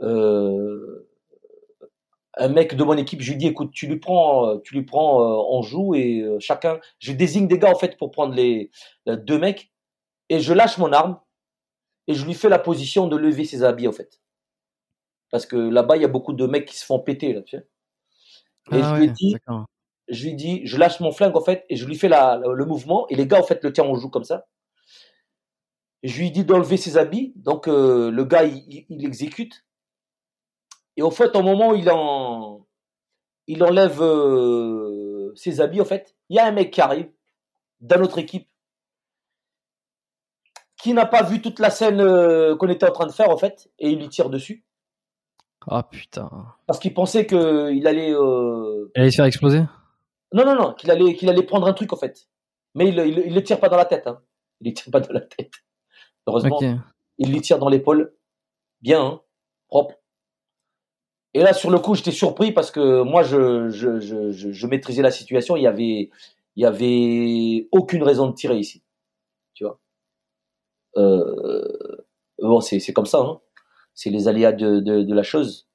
euh, un mec de mon équipe, je lui dis, écoute, tu lui prends, tu lui prends, on joue et chacun, je désigne des gars en fait pour prendre les deux mecs et je lâche mon arme et je lui fais la position de lever ses habits en fait, parce que là-bas il y a beaucoup de mecs qui se font péter là, tu sais. Et Ah je lui ouais, d'accord. Je lui dis, je lâche mon flingue en fait et je lui fais la, le mouvement et les gars en fait le tiennent en joue comme ça. Je lui dis d'enlever ses habits, donc euh, le gars il, il- il exécute. Et au fait, au moment où il en, il enlève euh, ses habits, en fait, il y a un mec qui arrive dans notre équipe qui n'a pas vu toute la scène euh, qu'on était en train de faire, en fait, et il lui tire dessus Ah putain. parce qu'il pensait que il allait, euh, Elle allait se faire exploser? Non non non, qu'il allait qu'il allait prendre un truc en fait, mais il il, il le tire pas dans la tête, hein. il le tire pas dans la tête. Heureusement, il lui tire dans l'épaule, bien, hein, propre. Et là, sur le coup, j'étais surpris parce que moi, je, je, je, je, je maîtrisais la situation. Il y avait, il y avait aucune raison de tirer ici, tu vois. Euh, bon, c'est, c'est comme ça, hein. C'est les aléas de, de, de la chose.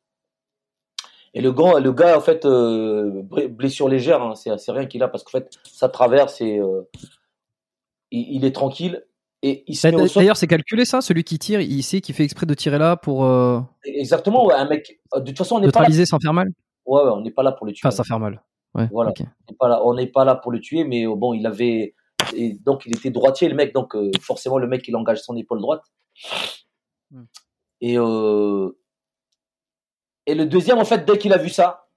Et le gars, le gars, en fait, euh, blessure légère, hein, c'est, rien qu'il a parce qu'en fait, ça traverse et euh, il, il est tranquille. Et il. D'ailleurs, c'est calculé ça. Celui qui tire, il sait qu'il fait exprès de tirer là pour euh, Exactement, ouais, un mec. De toute façon, on n'est pas là. sans faire mal? Ouais, ouais, on n'est pas là pour le tuer. Enfin, ça faire mal. Ouais. Voilà. On n'est pas là, pas pour le tuer, mais bon, il avait, et donc il était droitier le mec, donc euh, forcément le mec il engage son épaule droite. Hmm. Et euh, et le deuxième en fait dès qu'il a vu ça,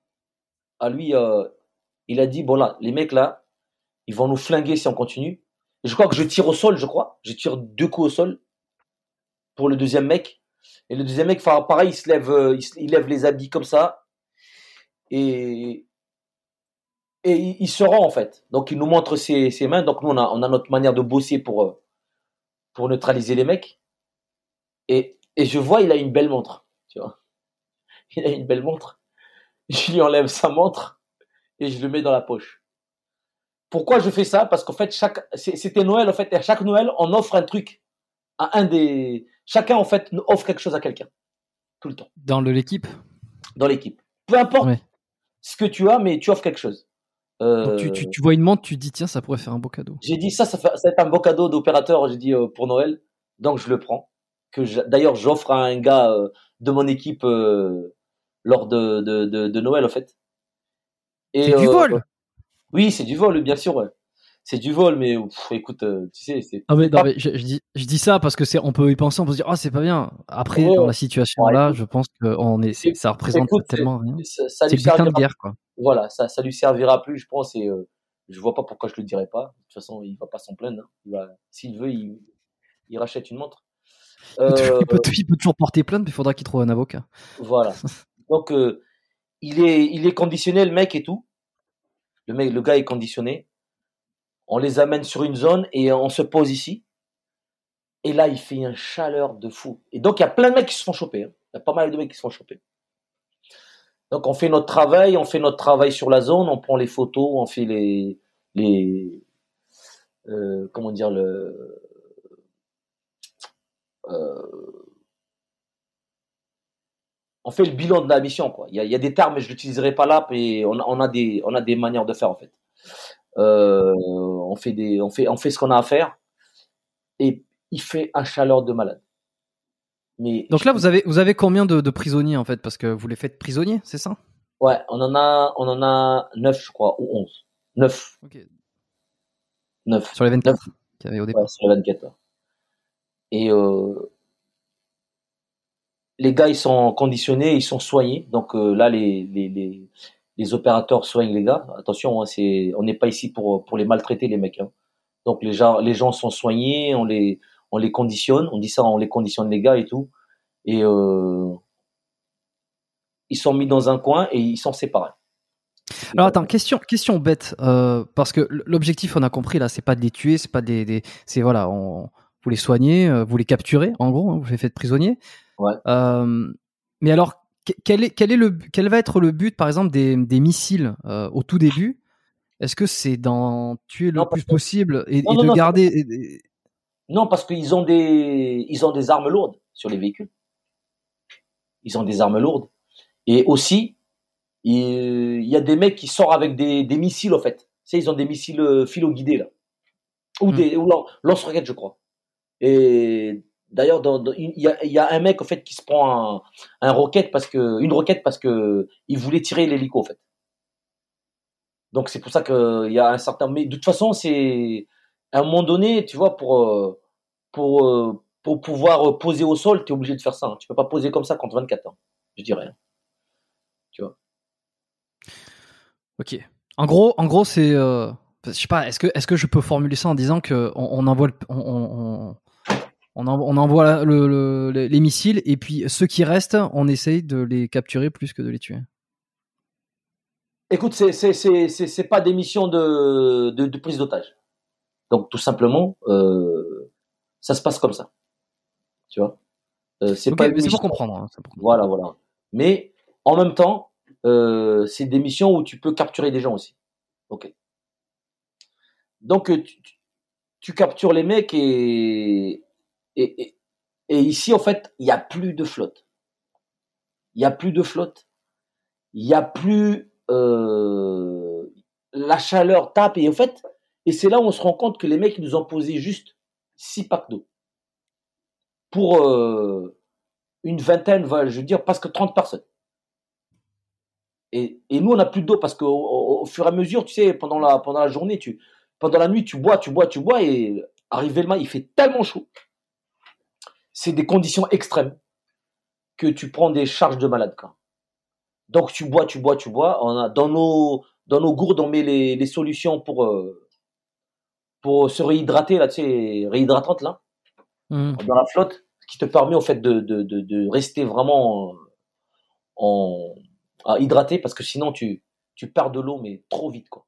à lui, euh, il a dit bon là, les mecs là, ils vont nous flinguer si on continue. Je crois que je tire au sol, je crois, je tire deux coups au sol pour le deuxième mec. Et le deuxième mec, pareil, il se lève, euh, il, lève les habits comme ça et et il, se rend en fait. Donc il nous montre ses, mains. Donc nous on a, on a notre manière de bosser pour euh, pour neutraliser les mecs. Et, et je vois il a une belle montre, tu vois. Il a une belle montre. Je lui enlève sa montre et je le mets dans la poche. Pourquoi je fais ça? Parce qu'en fait chaque c'était Noël en fait. Et à chaque Noël on offre un truc à un des chacun en fait offre quelque chose à quelqu'un tout le temps Dans l'équipe? dans l'équipe. Peu importe Ouais. ce que tu as, mais tu offres quelque chose. Euh, Donc, tu, tu, tu vois une montre, tu te dis tiens, ça pourrait faire un beau cadeau. J'ai dit ça, ça, fait, ça va être un beau cadeau d'opérateur, j'ai dit euh, pour Noël, donc je le prends. Que d'ailleurs j'offre à un gars euh, de mon équipe lors de, de, de, de Noël en fait. C'est du euh, vol Oui, c'est du vol, bien sûr. Ouais. c'est du vol, mais pff, écoute, euh, tu sais, c'est. Ah mais, non, mais je, je dis, je dis ça parce que c'est, on peut y penser, on peut se dire, ah c'est pas bien. Après, Ouais, dans la situation Ouais, là, écoute. je pense que on est, ça représente Écoute, tellement rien. ça, ça C'est lui le butin de servira. guerre, quoi. Voilà, ça, ça lui servira plus, je pense, et euh, je vois pas pourquoi je le dirais pas. De toute façon, il va pas s'en plaindre. hein. S'il veut, il, il rachète une montre. <laughs> Il peut, Euh, il peut- il peut toujours porter plainte, mais il faudra qu'il trouve un avocat. Voilà. <laughs> Donc, euh, il est, conditionné, le mec et tout. Le mec, le gars est conditionné. On les amène sur une zone et on se pose ici. Et là, il fait une chaleur de fou. Et donc, il y a plein de mecs qui se font choper. hein. Il y a pas mal de mecs qui se font choper. Donc, on fait notre travail, on fait notre travail sur la zone, on prend les photos, on fait les, les, euh, comment dire le, euh, on fait le bilan de la mission quoi. Il y a, il y a des termes, mais je l'utiliserai pas là, et on, a- on a des, on a des manières de faire en fait. Euh, on fait des, on fait, on fait ce qu'on a à faire, et il fait un chaleur de malade. Mais Donc là, vous avez, vous avez combien de, de prisonniers en fait? Parce que vous les faites prisonniers, c'est ça? Ouais, on en a, on en a neuf, je crois, ou onze, neuf, Ok. neuf. Sur les 24 qu'il y avait au départ. Ouais, sur les 24 heures. Et euh, les gars, ils sont conditionnés, ils sont soignés. Donc euh, là, les, les, opérateurs soignent les gars. Attention, hein, on n'est pas ici pour, les maltraiter, les mecs. hein. Donc les gens, les gens sont soignés, on les, on les conditionne. On dit ça, on les conditionne les gars et tout. Et euh, ils sont mis dans un coin et ils sont séparés. Alors attends, question, question bête, euh, parce que l'objectif, on a compris là, c'est pas de les tuer, c'est pas des, des c'est voilà, on, vous les soignez, vous les capturez, en gros, hein, vous les faites prisonniers. Ouais. Euh, mais alors, que- quel est, quel est le, quel va être le but, par exemple, des, des missiles euh, au tout début? Est-ce que c'est d'en tuer le Non, plus que- possible et, Non, et non, de garder et- Non, parce qu'ils ont des, ils ont des armes lourdes sur les véhicules. Ils ont des armes lourdes. Et aussi, il y a des mecs qui sortent avec des, des missiles, en fait. Tu sais, ils ont des missiles euh, philo-guidés, là. Ou Hmm. des, ou lan- lance-roquettes, je crois. Et d'ailleurs, il y a, un mec, en fait, qui se prend un, roquette parce que, une roquette parce que il voulait tirer l'hélico, en fait. Donc, c'est pour ça qu'il y a un certain, mais de toute façon, c'est, à un moment donné, tu vois, pour, euh, euh, pouvoir poser au sol, tu es obligé de faire ça. hein. Tu peux pas poser comme ça contre 24 ans, je dirais. hein. Ok. En gros, en gros, c'est, euh, je sais pas, est-ce que, je peux formuler ça en disant que on, envoie, le, on, en- on envoie le, le- les- les missiles et puis ceux qui restent, on essaye de les capturer plus que de les tuer. Écoute, c'est pas des missions de de, de prise d'otage. Donc tout simplement, euh, ça se passe comme ça. Tu vois? Euh, c'est pas pour comprendre. hein, pour comprendre. Voilà, voilà. Mais en même temps, euh, c'est des missions où tu peux capturer des gens aussi. Ok. Donc tu- tu captures les mecs et et, ici en fait il y a plus de flotte. Il y a plus de flotte. Il y a plus euh, la chaleur tape et en fait et c'est là où on se rend compte que les mecs nous ont posé juste six packs d'eau pour euh, une vingtaine, je veux dire presque 30 personnes. Et, nous, on n'a plus d'eau parce qu'au au, au fur et à mesure, tu sais, pendant la, pendant la journée, tu, pendant la nuit, tu bois, tu bois, tu bois, et arrivé le matin, il fait tellement chaud. C'est des conditions extrêmes que tu prends des charges de malade. Quoi. Donc tu bois, tu bois, tu bois. On a, dans, nos, dans nos gourdes, on met les, les solutions pour, euh, pour se réhydrater, là, tu sais, réhydratante, là Mhm. dans la flotte, ce qui te permet en fait de, de, de, de rester vraiment en, à hydrater parce que sinon tu, tu perds de l'eau mais trop vite quoi.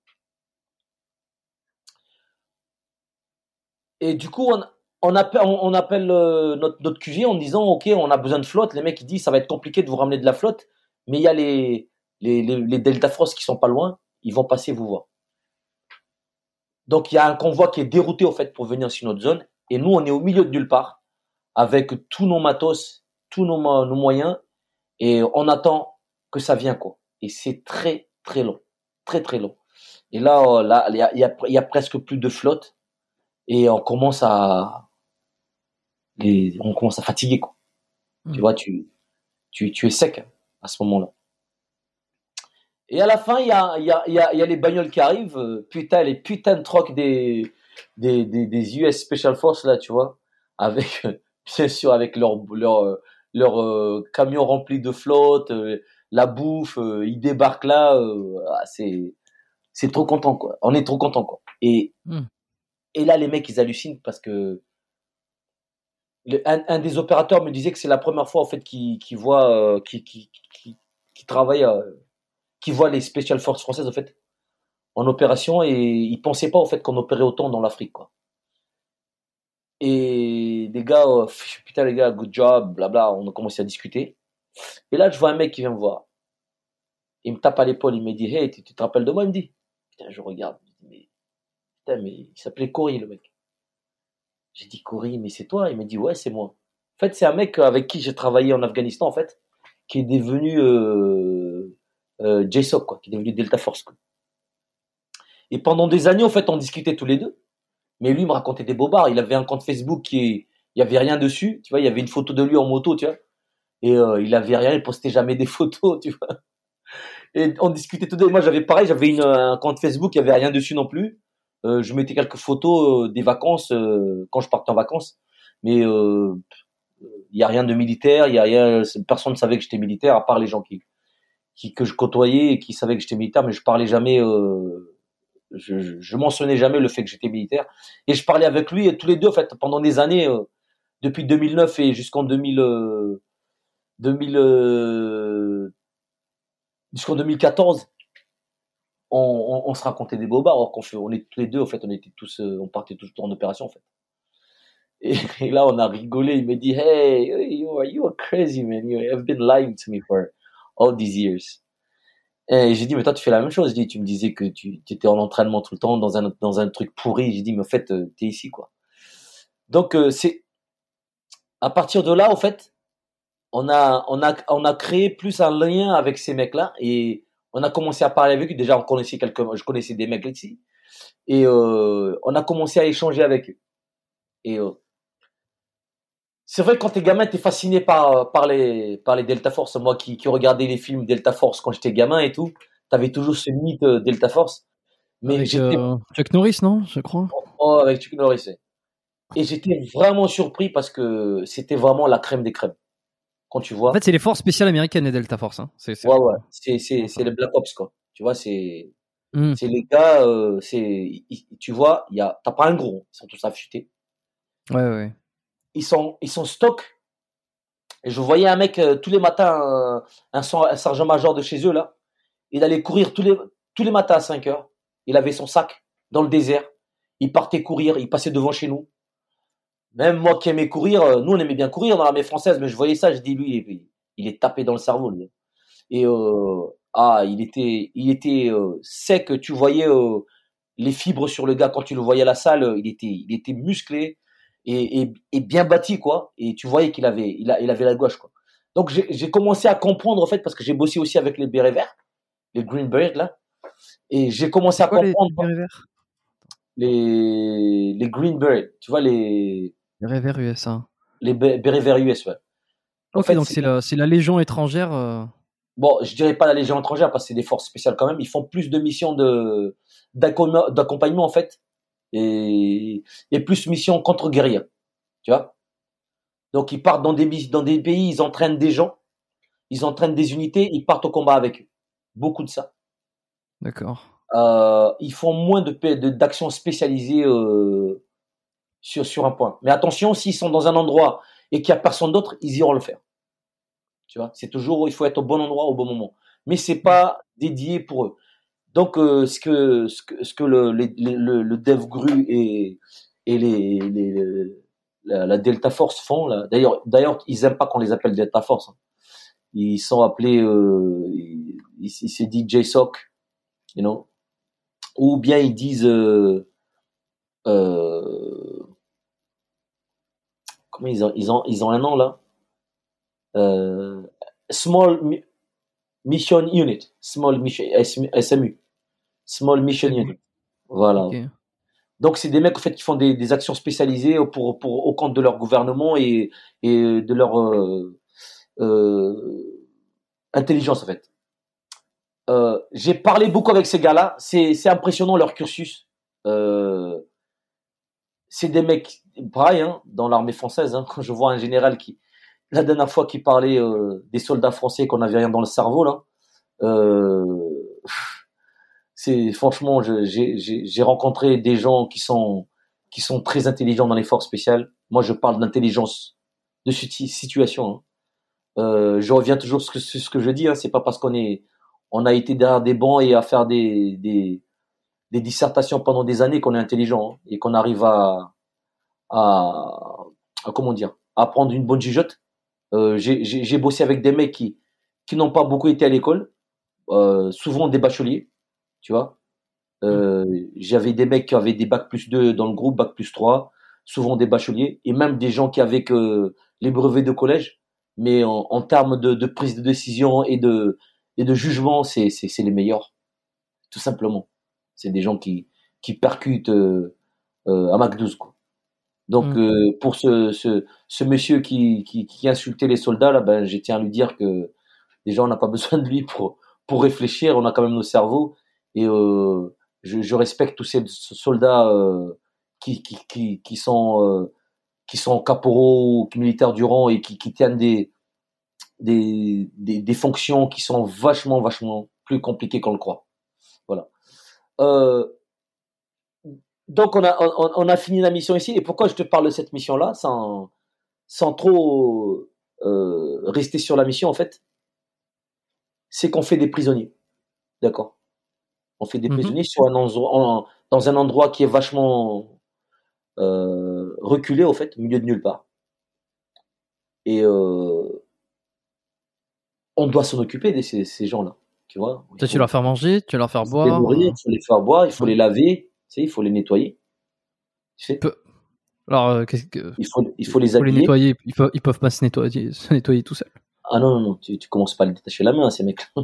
Et du coup on, on appelle, on, appelle euh, notre, notre QG en disant ok on a besoin de flotte. Les mecs ils disent ça va être compliqué de vous ramener de la flotte, mais il y a les, les, les, les Delta Frost qui sont pas loin, ils vont passer vous voir. Donc il y a un convoi qui est dérouté en fait pour venir sur notre zone et nous on est au milieu de nulle part avec tous nos matos, tous nos, nos moyens et on attend que ça vienne quoi. Et c'est très très long, très très long. Et là euh, là il y a, y y a presque plus de flotte et on commence à les, on commence à fatiguer quoi. Tu vois tu tu tu es sec à ce moment-là. Et à la fin, il y a, y, a, y, a, y a les bagnoles qui arrivent. euh, Putain, les putains de trocs des, des, des, des US Special Force, là, tu vois. Avec, euh, bien sûr, avec leur, leur, euh, leur euh, camion rempli de flotte, euh, la bouffe, euh, ils débarquent là. ah, c'est, c'est trop content, quoi. On est trop content, quoi. Et, Hmm. et là, les mecs, ils hallucinent parce que un, des opérateurs me disait que c'est la première fois, en fait, qu'il voit, euh, qu'il travaille, euh, qu'il voit les Special Forces françaises, en fait, en opération et il pensait pas, en fait, qu'on opérait autant dans l'Afrique, quoi. Et les gars, pff, putain, les gars, good job, blabla, on a commencé à discuter. Et là, je vois un mec qui vient me voir. Il me tape à l'épaule, il me dit, hey, tu, te rappelles de moi? Il me dit, putain, je regarde. Mais, putain, mais il s'appelait Cory, le mec. J'ai dit, Cory, mais c'est toi? Il me dit, ouais, c'est moi. En fait, c'est un mec avec qui j'ai travaillé en Afghanistan, en fait, qui est devenu, euh, euh, JSOC, quoi, qui est devenu Delta Force. Et pendant des années, en fait, on discutait tous les deux. Mais lui, il me racontait des bobards. Il avait un compte Facebook qui il avait rien dessus. Tu vois, il y avait une photo de lui en moto, tu vois. Et euh, il avait rien, il postait jamais des <laughs> photos, tu vois. Et on discutait tous les deux. Moi, j'avais pareil, j'avais un compte Facebook, il y avait rien dessus non plus. Euh, je mettais quelques photos euh, des vacances euh, quand je partais en vacances. Mais il y a rien de militaire, il y a rien. Personne ne savait que j'étais militaire, à part les gens qui, que je côtoyais et qui savaient que j'étais militaire, mais je parlais jamais. Je, mentionnais jamais le fait que j'étais militaire. Et je parlais avec lui et tous les deux, en fait, pendant des années, depuis 2009 et jusqu'en 2000, 2000 jusqu'en 2014, on, on, on se racontait des bobards. Alors qu'on on est tous les deux, en fait, on était tous, euh, on partait tous en opération, en fait. Et, <laughs> et là, on a rigolé. Il m'a dit, Hey, you are, you are crazy, man? You have been lying to me for all these years. Et j'ai dit, mais toi, tu fais la même chose. J'ai dit, tu me disais que tu étais en entraînement tout le temps, dans un, dans un truc pourri. J'ai dit, mais en fait, euh, t'es ici, quoi. Donc, euh, c'est, à partir de là, en fait, on a, on a, on a créé plus un lien avec ces mecs-là et on a commencé à parler avec eux. Déjà, on connaissait quelques, je connaissais des mecs ici. Et, euh, on a commencé à échanger avec eux. Et, euh, c'est vrai que quand t'es gamin, t'es fasciné par, par les, par les Delta Force. Moi qui, qui regardais les films Delta Force quand j'étais gamin et tout, t'avais toujours ce mythe euh, Delta Force. Mais Avec euh, Chuck Norris, non Je crois. oh, avec Chuck Norris. Et j'étais vraiment surpris parce que c'était vraiment la crème des crèmes. Quand tu vois. En fait, c'est les forces spéciales américaines et Delta Force. Hein. C'est, c'est- ouais, ouais. C'est, c'est, c'est les Black Ops, quoi. Tu vois, c'est, Hmm. c'est les gars, euh, c'est, tu vois, y a, t'as pas un gros, ils sont tous affûtés. Ouais, ouais. ils sont ils sont stock. Et je voyais un mec euh, tous les matins, euh, un sergent-major de chez eux là. Il allait courir tous les tous les matins à 5 heures. Il avait son sac dans le désert. Il partait courir. Il passait devant chez nous. Même moi qui aimais courir, euh, nous on aimait bien courir dans l'armée française, mais je voyais ça, je dis lui, il, est tapé dans le cerveau lui. Et euh, ah, il était il était euh, sec. Tu voyais euh, les fibres sur le gars quand tu le voyais à la salle. Il était il était musclé et, et, et bien bâti quoi et tu voyais qu'il avait il, a, il avait la gauche quoi donc j'ai commencé à comprendre en fait parce que j'ai bossé aussi avec les bérets verts les green berets là et j'ai commencé à Quoi, comprendre les verts? Les les green berets tu vois les Les verts USA. les bé- bérets verts US ouais En Ok, fait, donc c'est- la, la Légion étrangère. euh, bon je dirais pas la légion étrangère parce que c'est des forces spéciales quand même ils font plus de missions de d'accom- d'accompagnement en fait et et plus missions contre guérilla tu vois donc ils partent dans des dans des pays ils entraînent des gens ils entraînent des unités ils partent au combat avec eux beaucoup de ça D'accord. euh, ils font moins de- d'actions spécialisées euh, sur sur un point. Mais attention s'ils sont dans un endroit et qu'il y a personne d'autre ils iront le faire. Tu vois c'est toujours il faut être au bon endroit au bon moment. Mais c'est pas dédié pour eux. Donc euh, ce que ce que ce que le le, le dev gru et et les, les, les- la, la Delta Force font là. D'ailleurs d'ailleurs ils aiment pas qu'on les appelle Delta Force hein. ils sont appelés euh, ils, ils, ils se disent JSOC you know. Ou bien ils disent euh, euh, ils ont ils ont ils ont un nom là. Euh, Small Mi- Mission Unit. Small Mission SMU Small Mission Unit. Voilà. Donc c'est des mecs en fait qui font des, des actions spécialisées pour, pour au compte de leur gouvernement et, et de leur euh, euh, intelligence en fait. Euh, j'ai parlé beaucoup avec ces gars-là. C'est impressionnant leur cursus. Euh, c'est des mecs, pareil, dans l'armée française. Hein, je vois un général qui, la dernière fois, qui parlait euh, des soldats français qu'on n'avait rien dans le cerveau, là, c'est franchement, j'ai rencontré des gens qui sont qui sont très intelligents dans les forces spéciales. Moi, je parle d'intelligence de situation. Hein. Euh, je reviens toujours sur ce, ce que je dis. Hein. C'est pas parce qu'on est, on a été derrière des bancs et à faire des, des dissertations pendant des années qu'on est intelligent hein, et qu'on arrive à, à, à, comment dire, à prendre une bonne jugeote. Euh, J'ai bossé avec des mecs qui, qui n'ont pas beaucoup été à l'école, euh, souvent des bacheliers, tu vois. Euh, J'avais des mecs qui avaient des bacs plus 2 dans le groupe, bac plus 3, souvent des bacheliers, et même des gens qui avaient que les brevets de collège mais en, en termes de, de, prise de décision et de, et de jugement, c'est les meilleurs, tout simplement. C'est des gens qui, qui percutent euh, euh, à Mac 12. Quoi. Donc, mm. euh, pour ce, ce, ce monsieur qui, qui, qui, insultait les soldats, là, ben, je tiens à lui dire que déjà, on n'a pas <laughs> besoin de lui pour, pour réfléchir, on a quand même nos cerveaux. Et je, je, respecte tous ces soldats qui, qui, qui, qui, sont qui sont caporaux militaires du rang et qui, qui tiennent des, des, des, des, fonctions qui sont vachement, vachement plus compliquées qu'on le croit. Voilà. Euh, donc on a, on, on, a fini la mission ici. Et pourquoi je te parle de cette mission-là sans, sans trop euh, rester sur la mission en fait? C'est qu'on fait des prisonniers. D'accord? On fait des mm -hmm. prisonniers sur un endroit, dans un endroit qui est vachement euh, reculé au fait, au milieu de nulle part. Et euh, on doit s'en occuper de ces, ces gens-là. Tu vois il faut, Tu leur faire manger, tu leur faire boire. Les nourrir, il faut les faire boire, il faut les laver, tu sais, il faut les nettoyer. Tu sais Peu... Alors, euh, qu'est-ce que... il, faut, il faut les il faut. Les nettoyer. Ils, peuvent, ils peuvent pas se nettoyer, <laughs> se nettoyer tout seuls. Ah non, non, non, tu, tu commences pas à les détacher la main, ces mecs-là.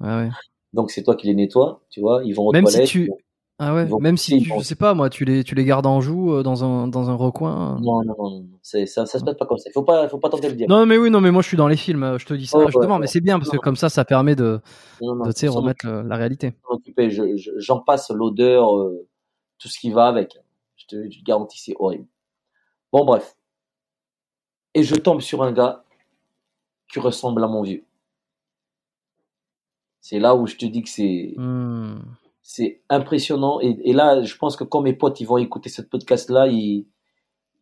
Ouais. Donc c'est toi qui les nettoies, tu vois, ils vont aux Même toilettes. si tu... Ah ouais, même si, tu, je sais pas, moi, tu les, tu les gardes en joue euh, dans un, dans un recoin. Non, non, non, non. ça, ça se passe pas comme ça. Il faut pas, faut pas tenter de le dire. Non, mais oui, non, mais moi, je suis dans les films, euh, je te dis ça, Oh, justement, ouais, mais ouais. c'est bien parce que comme ça, ça permet de, Non, non, de remettre le- la réalité. occuper. Je- je- J'en passe l'odeur, euh, tout ce qui va avec. Je te, je te garantis, c'est horrible. Bon, bref. Et je tombe sur un gars qui ressemble à mon vieux. C'est là où je te dis que c'est Hmm. C'est impressionnant. Et, là, je pense que quand mes potes ils vont écouter ce podcast-là, il,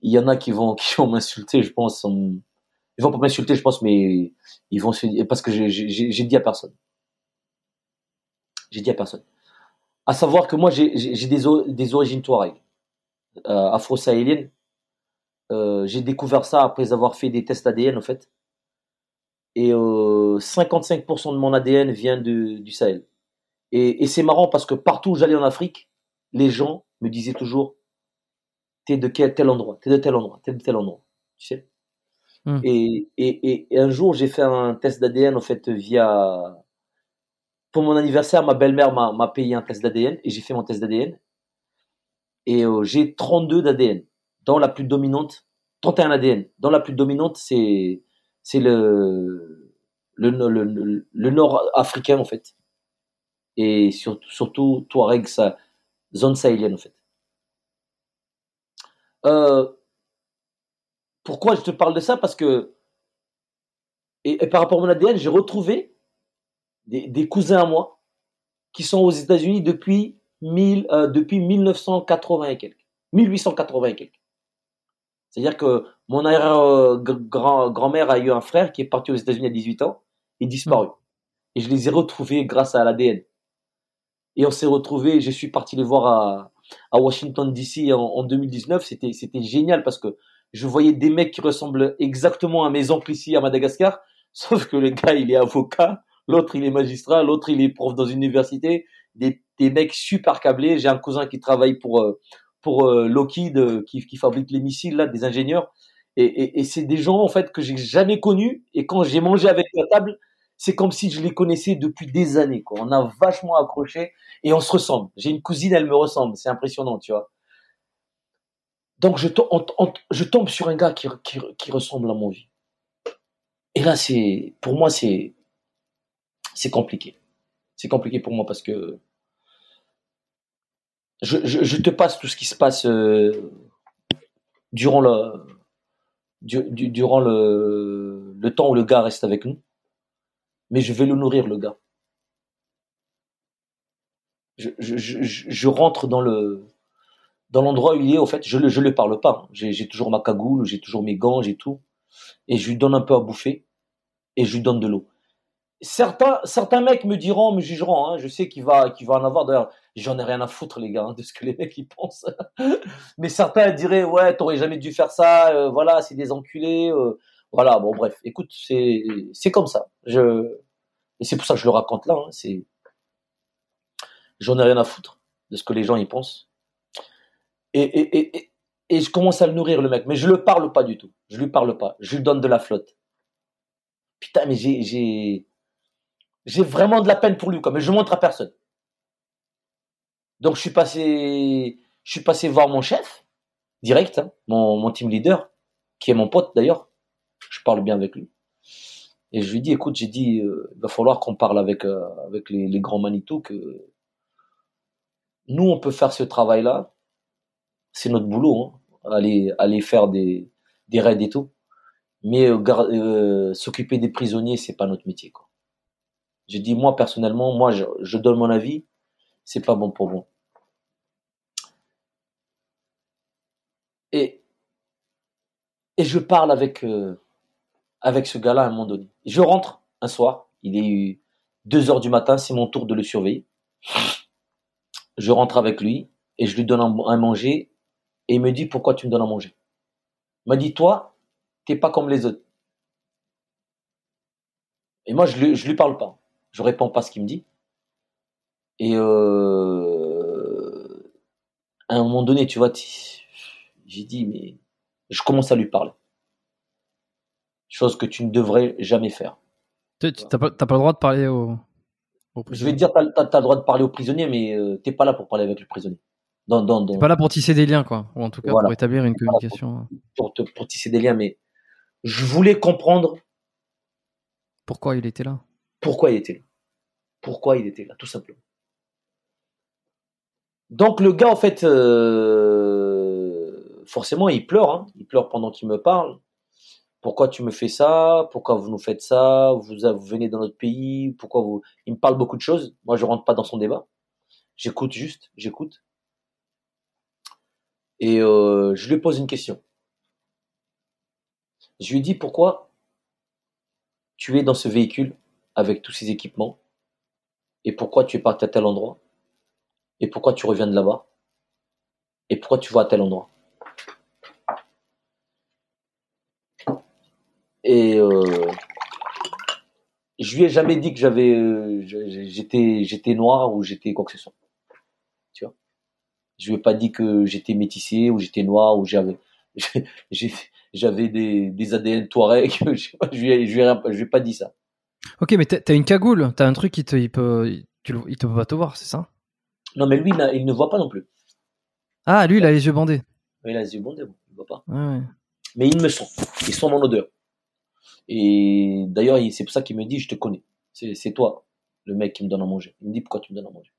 y en a qui vont <laughs> qui vont m'insulter, je pense. en- Ils vont pas m'insulter, je pense, mais ils vont se parce que j'ai- dit à personne. J'ai dit à personne. À savoir que moi, j'ai des, origines touareg, euh, afro-sahéliennes. Euh, j'ai découvert ça après avoir fait des tests ADN, en fait. Et euh, 55% de mon ADN vient du Sahel. Et, et c'est marrant parce que partout où j'allais en Afrique, les gens me disaient toujours T'es de quel tel endroit T'es de tel endroit T'es de tel endroit Tu sais Hmm. et, et, un jour, j'ai fait un test d'ADN en fait via. Pour mon anniversaire, ma belle-mère m'a payé un test d'ADN et j'ai fait mon test d'ADN. Et euh, j'ai 32 d'ADN, dans la plus dominante, 31 ADN. Dans la plus dominante, c'est c'est le le, le, le, le nord africain en fait. Et surtout, surtout Touareg, sa zone sahélienne en fait. Euh, pourquoi je te parle de ça? Parce que, et, et par rapport à mon ADN, j'ai retrouvé des, des cousins à moi qui sont aux États-Unis depuis, 1000, euh, depuis 1980 et quelques. 1880 et quelques. C'est-à-dire que mon arrière-grand-mère a eu un frère qui est parti aux États-Unis à 18 ans et disparu. Et je les ai retrouvés grâce à l'ADN. Et on s'est retrouvés, je suis parti les voir à, Washington DC en, en 2019. C'était, génial parce que je voyais des mecs qui ressemblent exactement à mes oncles ici à Madagascar, <laughs> sauf que le gars il est avocat, l'autre il est magistrat, l'autre il est prof dans une université, des, mecs super câblés. J'ai un cousin qui travaille pour euh, pour euh, Lockheed euh, qui, fabrique les missiles là, des ingénieurs. Et c'est des gens en fait que j'ai jamais connus. Et quand j'ai mangé avec la table, c'est comme si je les connaissais depuis des années. On a vachement accroché et on se ressemble. J'ai une cousine, elle me ressemble. C'est impressionnant, tu vois. Donc je, tombe sur un gars qui, ressemble à mon vie. Et là, pour moi, c'est c'est compliqué. C'est compliqué pour moi parce que je, te passe tout ce qui se passe euh, durant le du- du- durant le, le temps où le gars reste avec nous, mais je vais le nourrir le gars. Je, rentre dans le dans l'endroit où il est, au fait, je ne je le parle pas. J'ai toujours ma cagoule, j'ai toujours mes gants, j'ai tout. Et je lui donne un peu à bouffer et je lui donne de l'eau. Certains, certains mecs me diront, me jugeront, hein, je sais qu'il va, qu'il va en avoir. D'ailleurs, j'en ai rien à foutre, les gars, hein, de ce que les mecs ils pensent. <laughs> Mais certains diraient, ouais, t'aurais jamais dû faire ça, euh, voilà, c'est des enculés. euh, voilà, bon, bref, écoute, c'est c'est comme ça. Je, et c'est pour ça que je le raconte là. hein, J'en ai rien à foutre de ce que les gens y pensent. Et, je commence à le nourrir, le mec. Mais je le parle pas du tout. Je lui parle pas. Je lui donne de la flotte. Putain, mais j'ai, j'ai, vraiment de la peine pour lui, quoi. Mais je montre à personne. Donc, je suis passé, voir mon chef, direct, hein, mon team leader, qui est mon pote d'ailleurs. Je parle bien avec lui. Et je lui dis, écoute, j'ai dit, euh, il va falloir qu'on parle avec, euh, avec les, grands Manitou que nous, on peut faire ce travail-là. C'est notre boulot, hein, aller, aller faire des, des raids et tout. Mais euh, s'occuper des prisonniers, c'est pas notre métier. J'ai dit, moi, personnellement, moi, je, donne mon avis, c'est pas bon pour moi. Et, et je parle avec, avec ce gars-là à un moment donné. Je rentre un soir, il est 2 heures du matin, c'est mon tour de le surveiller. Je rentre avec lui et je lui donne un- à manger et il me dit pourquoi tu me donnes à manger? Il m'a dit toi, t'es pas comme les autres. Et moi je lui, je lui parle pas, je réponds pas à ce qu'il me dit. Et euh, à un moment donné, tu vois, j'ai dit mais je commence à lui parler, chose que tu ne devrais jamais faire. Tu tu- t'as pas, pas le droit de parler au, au Je vais te dire, t'as as, le droit de parler au prisonnier, mais euh, t'es pas là pour parler avec le prisonnier. Dans, dans, dans, T'es pas là pour tisser des liens, quoi. Ou en tout cas Voilà. pour établir une pour- communication. pour tisser des liens, mais je voulais comprendre Pourquoi il était là pourquoi il était là. Pourquoi il était là, tout simplement. Donc le gars, en fait, euh, forcément, il pleure. hein. Il pleure pendant qu'il me parle. Pourquoi tu me fais ça? Pourquoi vous nous faites ça? Vous, venez dans notre pays? Pourquoi vous Il me parle beaucoup de choses. Moi, je rentre pas dans son débat. J'écoute juste, j'écoute. Et euh, je lui pose une question. Je lui dis pourquoi tu es dans ce véhicule avec tous ces équipements? Et pourquoi tu es parti à tel endroit? Et pourquoi tu reviens de là-bas? Et pourquoi tu vas à tel endroit? Et euh, je lui ai jamais dit que j'avais euh, j'étais j'étais noir ou j'étais quoi que ce soit. Tu vois? Je lui ai pas dit que j'étais métissé ou j'étais noir ou j'avais <laughs> j'avais des, des ADN Touareg. <laughs> je lui ai, je lui ai rien- je lui ai pas dit ça. Ok, mais t'as une cagoule, t'as un truc qui te, il peut, il- tu le- il te peut pas te voir, c'est ça? Non, mais lui, il il ne voit pas non plus. Ah, lui, il a les yeux bandés. Il a les yeux bondés, bon, il ne voit pas. Ouais. Mais il me sent. Ils sont mon odeur. Et d'ailleurs, il- c'est pour ça qu'il me dit, je te connais. C'est c'est toi, le mec qui me donne à manger. Il me dit, pourquoi tu me donnes à manger?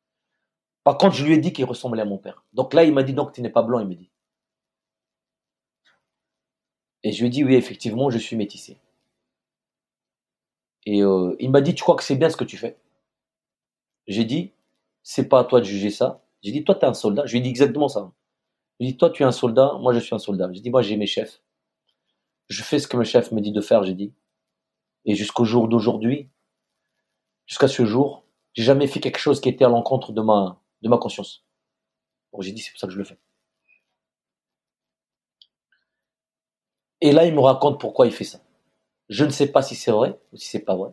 Par contre, je lui ai dit qu'il ressemblait à mon père. Donc là, il m'a dit, donc tu n'es pas blanc, il me dit. Et je lui ai dit, oui, effectivement, je suis métissé. Et euh, il m'a dit, tu crois que c'est bien ce que tu fais? J'ai dit, c'est pas à toi de juger ça. J'ai dit, toi, tu es un soldat. Je lui ai dit exactement ça. Je lui ai dit, toi, tu es un soldat, moi, je suis un soldat. J'ai dit, moi, j'ai mes chefs. Je fais ce que mes chefs me dit de faire, j'ai dit. Et jusqu'au jour d'aujourd'hui, jusqu'à ce jour, j'ai jamais fait quelque chose qui était à l'encontre de ma, de ma conscience. Donc j'ai dit, c'est pour ça que je le fais. Et là, il me raconte pourquoi il fait ça. Je ne sais pas si c'est vrai ou si c'est pas vrai.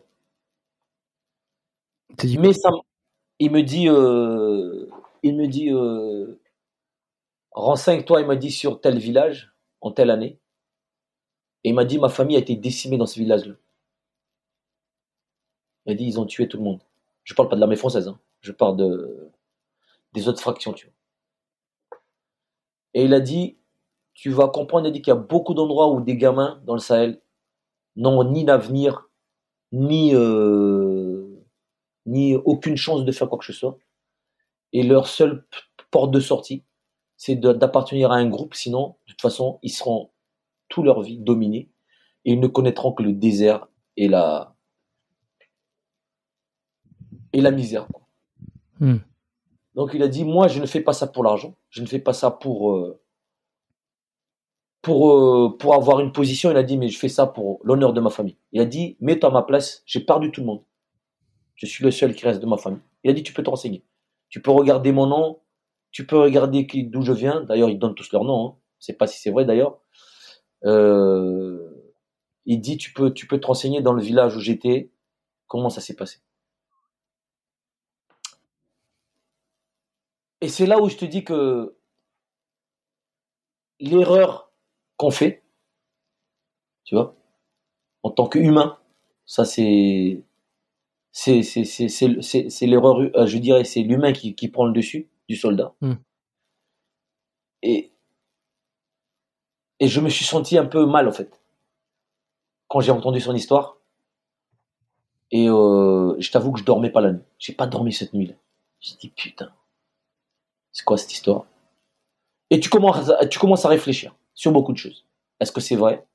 Mais ça, il me dit, euh, il me dit, euh, renseigne-toi, il m'a dit sur tel village, en telle année. Et il m'a dit, ma famille a été décimée dans ce village-là. Il m'a dit, ils ont tué tout le monde. Je parle pas de l'armée française, hein. je parle de, des autres fractions, tu vois. Et il a dit, tu vas comprendre, il a dit qu'il y a beaucoup d'endroits où des gamins dans le Sahel n'ont ni d'avenir, ni, euh, ni aucune chance de faire quoi que ce soit. Et leur seule porte de sortie, c'est d'appartenir à un groupe, sinon, de toute façon, ils seront toute leur vie dominés et ils ne connaîtront que le désert et la, et la misère. Hmm. Donc il a dit, moi, je ne fais pas ça pour l'argent, je ne fais pas ça pour, euh, pour, euh, pour avoir une position. Il a dit, mais je fais ça pour l'honneur de ma famille. Il a dit, mets-toi à ma place, j'ai perdu tout le monde. Je suis le seul qui reste de ma famille. Il a dit, tu peux te renseigner. Tu peux regarder mon nom, tu peux regarder d'où je viens. D'ailleurs, ils donnent tous leur nom. Hein. Je sais pas si c'est vrai d'ailleurs. Euh, il dit, tu peux, tu peux te renseigner dans le village où j'étais, comment ça s'est passé? Et c'est là où je te dis que l'erreur qu'on fait, tu vois, en tant qu'humain, ça c'est c'est c'est l'erreur, euh, je dirais, c'est l'humain qui, qui, prend le dessus du soldat. Hmm. Et et je me suis senti un peu mal en fait quand j'ai entendu son histoire. Et euh, je t'avoue que je dormais pas la nuit. J'ai pas dormi cette nuit-là. J'ai dit putain. C'est quoi cette histoire? Et tu commences, tu commences à réfléchir sur beaucoup de choses. Est-ce que c'est vrai?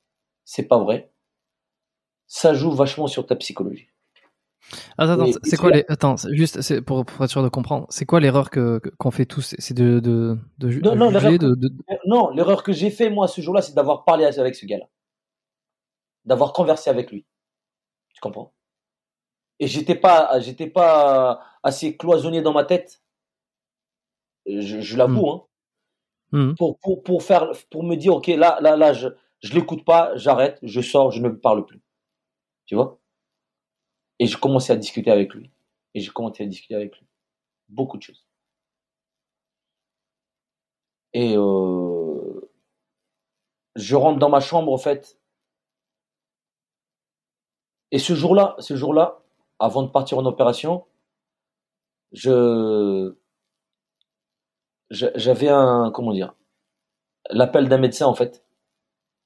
C'est pas vrai? Ça joue vachement sur ta psychologie. Attends, attends c'est quoi les... Attends, juste c'est pour, pour, être sûr de comprendre. C'est quoi l'erreur que qu'on fait tous? C'est de de, de, non, non, l'erreur de, non, l'erreur que j'ai fait moi ce jour-là, c'est d'avoir parlé avec ce gars-là, d'avoir conversé avec lui. Tu comprends? Et j'étais pas j'étais pas assez cloisonné dans ma tête je, l'avoue, mmh. hein. Mmh. Pour, pour, pour, faire, pour me dire, ok, là, là, là, je, je l'écoute pas, j'arrête, je sors, je ne parle plus. Tu vois? Et je commençais à discuter avec lui. Et j'ai commencé à discuter avec lui. Beaucoup de choses. Et euh, je rentre dans ma chambre, en fait. Et ce jour-là, ce jour-là, avant de partir en opération, je, j'avais un comment dire l'appel d'un médecin en fait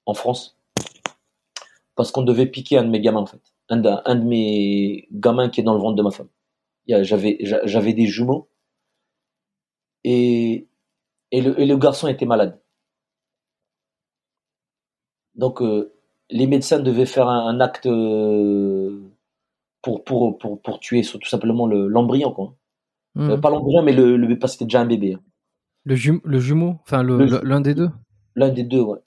en France parce qu'on devait piquer un de mes gamins en fait un de, un de mes gamins qui est dans le ventre de ma femme j'avais j'avais des jumeaux et et le, et le garçon était malade donc euh, les médecins devaient faire un, acte euh, pour, pour, pour, pour tuer tout simplement l'embryon quoi mmh. euh, pas l'embryon mais le, le parce que c'était déjà un bébé hein. Le, le jumeau? Enfin, l'un des deux? L'un des deux, ouais.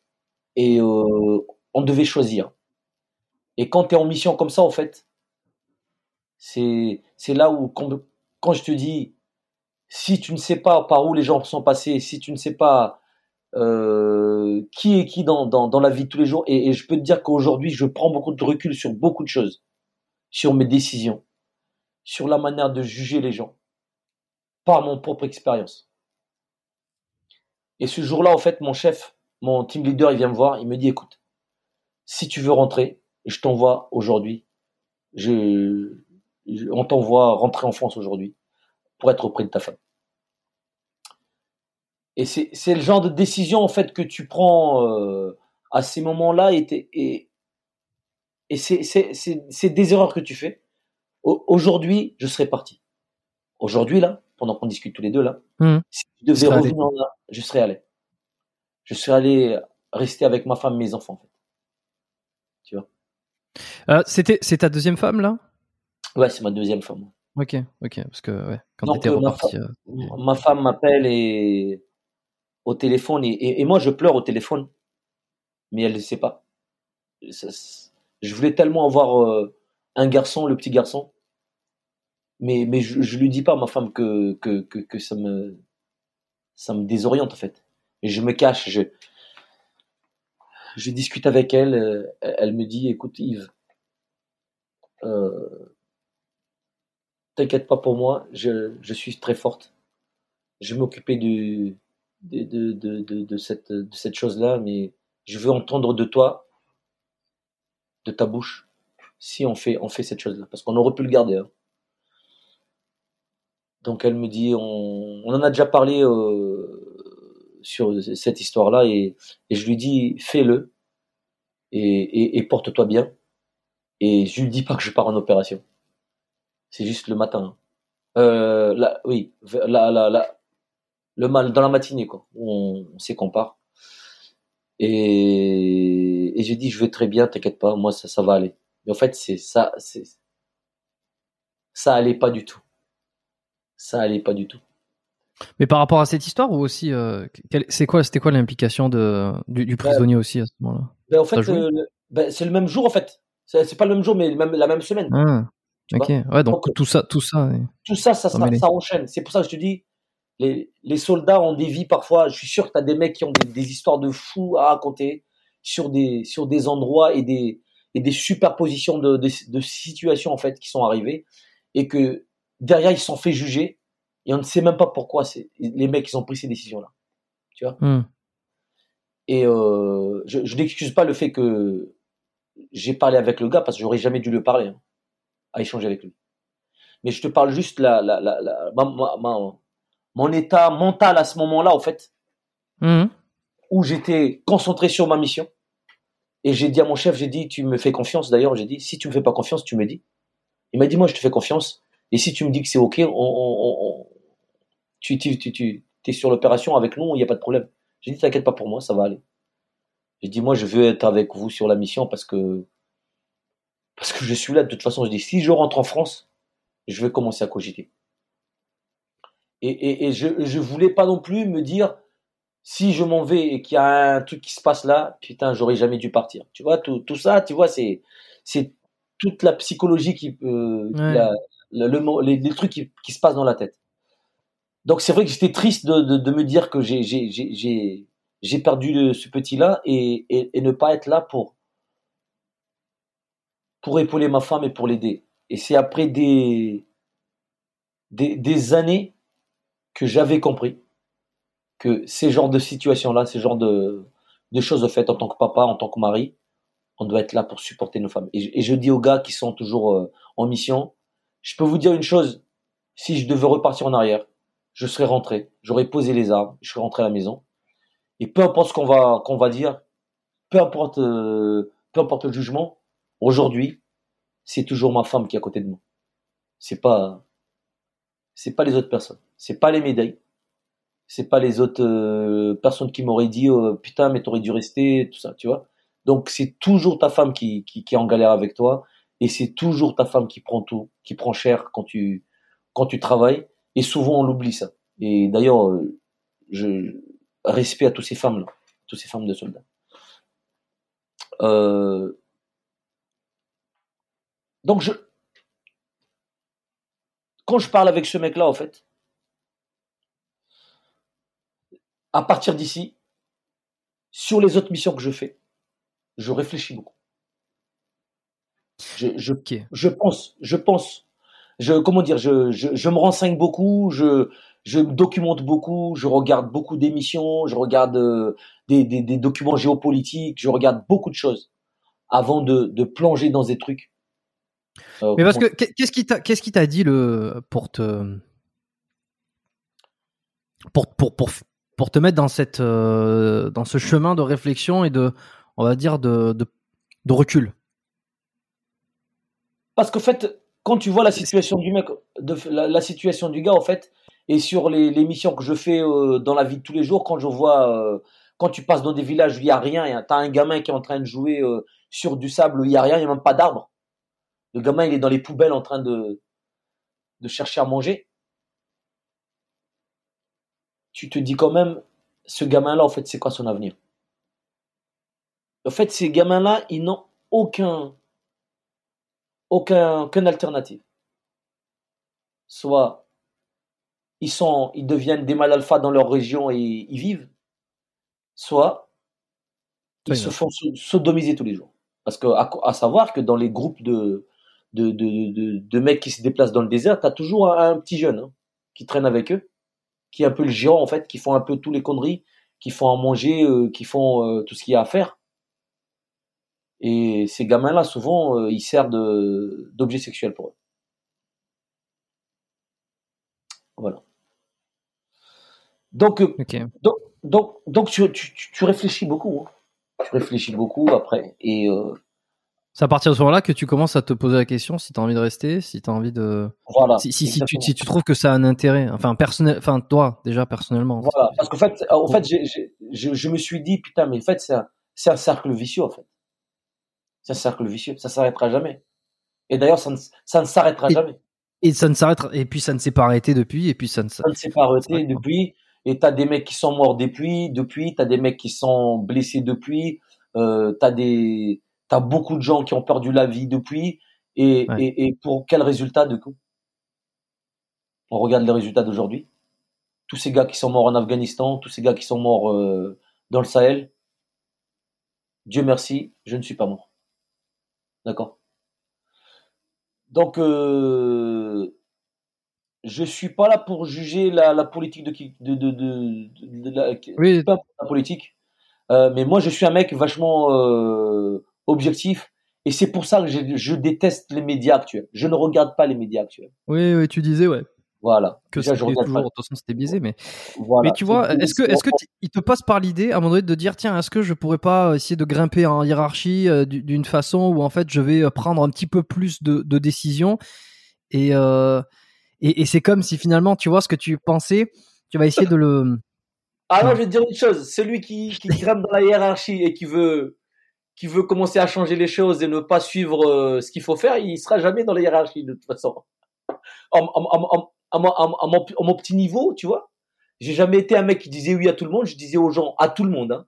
Et euh, on devait choisir. Et quand tu es en mission comme ça, en fait, c'est là où, quand, je te dis, si tu ne sais pas par où les gens sont passés, si tu ne sais pas euh, qui est qui dans, dans, la vie de tous les jours, et, et je peux te dire qu'aujourd'hui, je prends beaucoup de recul sur beaucoup de choses, sur mes décisions, sur la manière de juger les gens, par mon propre expérience. Et ce jour-là, en fait, mon chef, mon team leader, il vient me voir, il me dit, écoute, si tu veux rentrer, je t'envoie aujourd'hui, je, on t'envoie rentrer en France aujourd'hui pour être auprès de ta femme. Et c'est le genre de décision, en fait, que tu prends euh, à ces moments-là et, et, et c'est des erreurs que tu fais. Aujourd'hui, je serais parti. Aujourd'hui, là, pendant qu'on discute tous les deux, là, mmh. si tu devais revenir là, je serais allé. Je serais allé rester avec ma femme, mes enfants, en fait. Euh, c'était, c'est ta deuxième femme, là? Ouais, c'est ma deuxième femme. Ok, ok, parce que ouais, quand tu étais reparti. Euh, ma, femme m'appelle et au téléphone et, et, moi je pleure au téléphone, mais elle ne sait pas. je voulais tellement avoir euh, un garçon, le petit garçon, mais mais je, je lui dis pas à ma femme que que, que, que ça me ça me désoriente en fait. Et je me cache, je, je discute avec elle, euh, elle me dit, écoute Yves, euh, t'inquiète pas pour moi, je, suis très forte. Je vais m'occuper de, cette, chose-là, mais je veux entendre de toi, de ta bouche, si on fait, on fait cette chose-là. Parce qu'on aurait pu le garder. Hein. Donc elle me dit, on, on en a déjà parlé euh, sur cette histoire-là et, je lui dis fais-le et, porte-toi bien. Et je lui dis pas que je pars en opération. C'est juste le matin. Euh, là, oui, la, la, le mal dans la matinée, quoi. On, on sait qu'on part. Et, et j'ai dit, je vais très bien, t'inquiète pas, moi ça, ça va aller. Mais en fait, c'est ça, c'est ça allait pas du tout. Ça allait pas du tout. Mais par rapport à cette histoire ou aussi, euh, c'est quoi, c'était quoi l'implication de du, du prisonnier aussi à ce moment-là? Ben, En fait, euh, ben, c'est le même jour en fait. C'est pas le même jour, mais même, la même semaine. Ah, ok. Ouais, donc, tout ça, tout ça. Tout ça, ça, ça, ça enchaîne. C'est pour ça que je te dis, les, les, soldats ont des vies parfois. Je suis sûr que tu as des mecs qui ont des, des, histoires de fous à raconter sur des, sur des endroits et des, et des superpositions de, de, de situations en fait qui sont arrivées et que derrière ils sont fait juger et on ne sait même pas pourquoi les mecs ils ont pris ces décisions là tu vois? Hmm. et euh, je, je n'excuse pas le fait que j'ai parlé avec le gars parce que j'aurais jamais dû le parler hein, à échanger avec lui mais je te parle juste la, la, la, la ma, ma, mon état mental à ce moment là en fait hmm. où j'étais concentré sur ma mission et j'ai dit à mon chef j'ai dit tu me fais confiance d'ailleurs j'ai dit si tu me fais pas confiance tu me dis il m'a dit, moi, je te fais confiance. Et si tu me dis que c'est OK, on, tu, tu, tu, tu es sur l'opération avec nous, il n'y a pas de problème. J'ai dit, t'inquiète pas pour moi, ça va aller. J'ai dit, moi, je veux être avec vous sur la mission parce que, parce que je suis là. De toute façon, je dis, si je rentre en France, je vais commencer à cogiter. Et, et, et je ne voulais pas non plus me dire, si je m'en vais et qu'il y a un truc qui se passe là, putain, j'aurais jamais dû partir. Tu vois, tout, tout ça, tu vois, c'est, c'est toute la psychologie qui, euh, le, les, les, trucs qui, qui, se passent dans la tête. Donc c'est vrai que j'étais triste de, de, de, me dire que j'ai perdu ce petit-là et, et, ne pas être là pour, pour épauler ma femme et pour l'aider. Et c'est après des, des, années que j'avais compris que ces genres de situations-là, ces genres de, de choses au fait en tant que papa, en tant que mari, on doit être là pour supporter nos femmes. Et, je dis aux gars qui sont toujours euh, en mission, je peux vous dire une chose, si je devais repartir en arrière, je serais rentré, j'aurais posé les armes, je serais rentré à la maison. Et peu importe ce qu'on va qu'on va dire, peu importe euh, peu importe le jugement, aujourd'hui, c'est toujours ma femme qui est à côté de moi. C'est pas c'est pas les autres personnes, c'est pas les médailles, c'est pas les autres euh, personnes qui m'auraient dit oh, putain mais t'aurais dû rester tout ça, tu vois. Donc c'est toujours ta femme qui, qui, qui, est en galère avec toi et c'est toujours ta femme qui prend tout, qui prend cher quand tu quand tu travailles et souvent on l'oublie ça. Et d'ailleurs euh, je respecte à toutes ces femmes là, toutes ces femmes de soldats. Euh, donc je quand je parle avec ce mec là en fait à partir d'ici sur les autres missions que je fais je réfléchis beaucoup. Je, je, je pense, je pense, je, comment dire, je, je, je me renseigne beaucoup, je, je me documente beaucoup, je regarde beaucoup d'émissions, je regarde euh, des, des, des, documents géopolitiques, je regarde beaucoup de choses avant de, de plonger dans des trucs. Euh, Mais parce que qu'est-ce qui t'a qu'est-ce qui t'a dit le pour te pour pour pour pour te mettre dans cette euh, dans ce chemin de réflexion et de on va dire, de, de, recul? Parce qu'en fait, quand tu vois la situation du mec, de, la, situation du gars, en fait, et sur les, les missions que je fais euh, dans la vie de tous les jours, quand je vois, euh, quand tu passes dans des villages où il n'y a rien, tu as un gamin qui est en train de jouer euh, sur du sable où il n'y a rien, il n'y a même pas d'arbre. Le gamin, il est dans les poubelles en train de, de chercher à manger. Tu te dis quand même, ce gamin-là, en fait, c'est quoi son avenir? En fait, ces gamins-là, ils n'ont aucun, aucun, aucune alternative. Soit ils sont, ils deviennent des mal alpha dans leur région et ils vivent, soit ils se font sodomiser tous les jours. Parce que, à, savoir que dans les groupes de, de, de, de, mecs qui se déplacent dans le désert, tu as toujours un, petit jeune hein, qui traîne avec eux, qui est un peu le géant en fait, qui font un peu tous les conneries, qui font à manger, euh, qui font euh, tout ce qu'il y a à faire. Et ces gamins-là, souvent, euh, ils servent d'objets sexuels pour eux. Voilà. Donc, euh, donc, donc, donc tu, tu, tu, réfléchis beaucoup. Hein. Tu réfléchis beaucoup après. Et euh, C'est à partir de ce moment-là que tu commences à te poser la question si tu as envie de rester, si tu as envie de. Voilà. Si, si, si, tu, si, tu, trouves que ça a un intérêt, enfin, personnel, enfin, toi, déjà, personnellement. Voilà. Parce qu'en fait, en fait je, je me suis dit, putain, mais en fait, c'est un, c'est un cercle vicieux, en fait. C'est un cercle vicieux. Ça s'arrêtera jamais. Et d'ailleurs, ça ne, ça ne s'arrêtera jamais. Et ça ne s'arrêtera, et puis ça ne s'est pas arrêté depuis, et puis ça ne, ça ne s'est pas arrêté depuis. Et t'as des mecs qui sont morts depuis, depuis, t'as des mecs qui sont blessés depuis, euh, t'as des, T'as beaucoup de gens qui ont perdu la vie depuis. Et, et, et pour quel résultat, du coup? On regarde les résultats d'aujourd'hui. Tous ces gars qui sont morts en Afghanistan, tous ces gars qui sont morts euh, dans le Sahel. Dieu merci, je ne suis pas mort. D'accord Donc, euh, je suis pas là pour juger la, la politique de qui, de, de, de, de, la, oui. la politique. Euh, mais moi, je suis un mec vachement euh, objectif. Et c'est pour ça que je, je, déteste les médias actuels. Je ne regarde pas les médias actuels. Oui, oui, tu disais, ouais. Voilà. Que Déjà, je toujours, de toute façon, c'était biaisé, mais. Voilà. Mais tu vois, est-ce que, est-ce que il te passe par l'idée, à un moment donné, de dire, tiens, est-ce que je pourrais pas essayer de grimper en hiérarchie euh, d'une façon où, en fait, je vais euh, prendre un petit peu plus de, de décisions et, euh, et, et c'est comme si finalement, tu vois, ce que tu pensais, tu vas essayer de le. <laughs> Ah non, je vais te dire une chose. Celui qui, qui grimpe dans la hiérarchie et qui veut qui veut commencer à changer les choses et ne pas suivre euh, ce qu'il faut faire, il sera jamais dans la hiérarchie de toute façon. À mon petit niveau, tu vois, j'ai jamais été un mec qui disait oui à tout le monde. Je disais aux gens, à tout le monde, hein,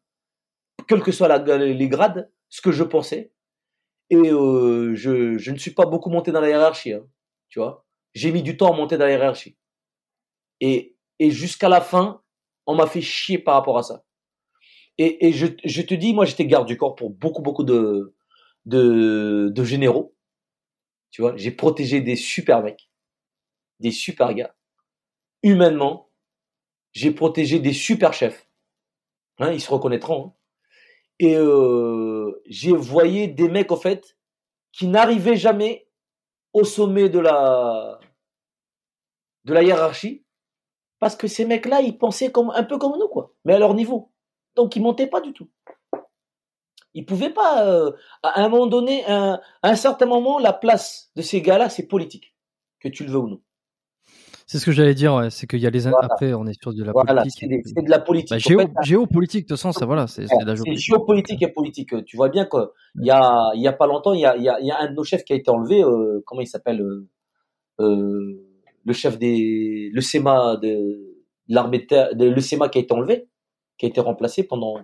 quels que soient la, les grades, ce que je pensais. Et euh, je, je, ne suis pas beaucoup monté dans la hiérarchie, hein, tu vois. J'ai mis du temps à monter dans la hiérarchie. Et, et jusqu'à la fin, on m'a fait chier par rapport à ça. Et, et je, je, te dis, moi, j'étais garde du corps pour beaucoup, beaucoup de, de, de généraux. Tu vois, j'ai protégé des super mecs, des super gars. Humainement, j'ai protégé des super chefs. Hein, ils se reconnaîtront. Hein. Et euh, j'ai voyé des mecs, en fait, qui n'arrivaient jamais au sommet de la, de la hiérarchie, parce que ces mecs-là, ils pensaient comme, un peu comme nous, quoi, mais à leur niveau. Donc il montait pas du tout. Il pouvait pas. Euh, à un moment donné, à un certain moment, la place de ces gars-là, c'est politique, que tu le veux ou non. C'est ce que j'allais dire, ouais. c'est qu'il y a les voilà. après, on est sur de la voilà, politique. C'est de la politique. Bah, géo, géopolitique, de toute façon, ça voilà, c'est ouais, la géopolitique et politique. Tu vois bien qu'il y a, il y a pas longtemps, il y a, il y a, il y a un de nos chefs qui a été enlevé. Euh, comment il s'appelle euh, euh, Le chef des, le SEMA de l'armée de, le SEMA qui a été enlevé qui a été remplacé pendant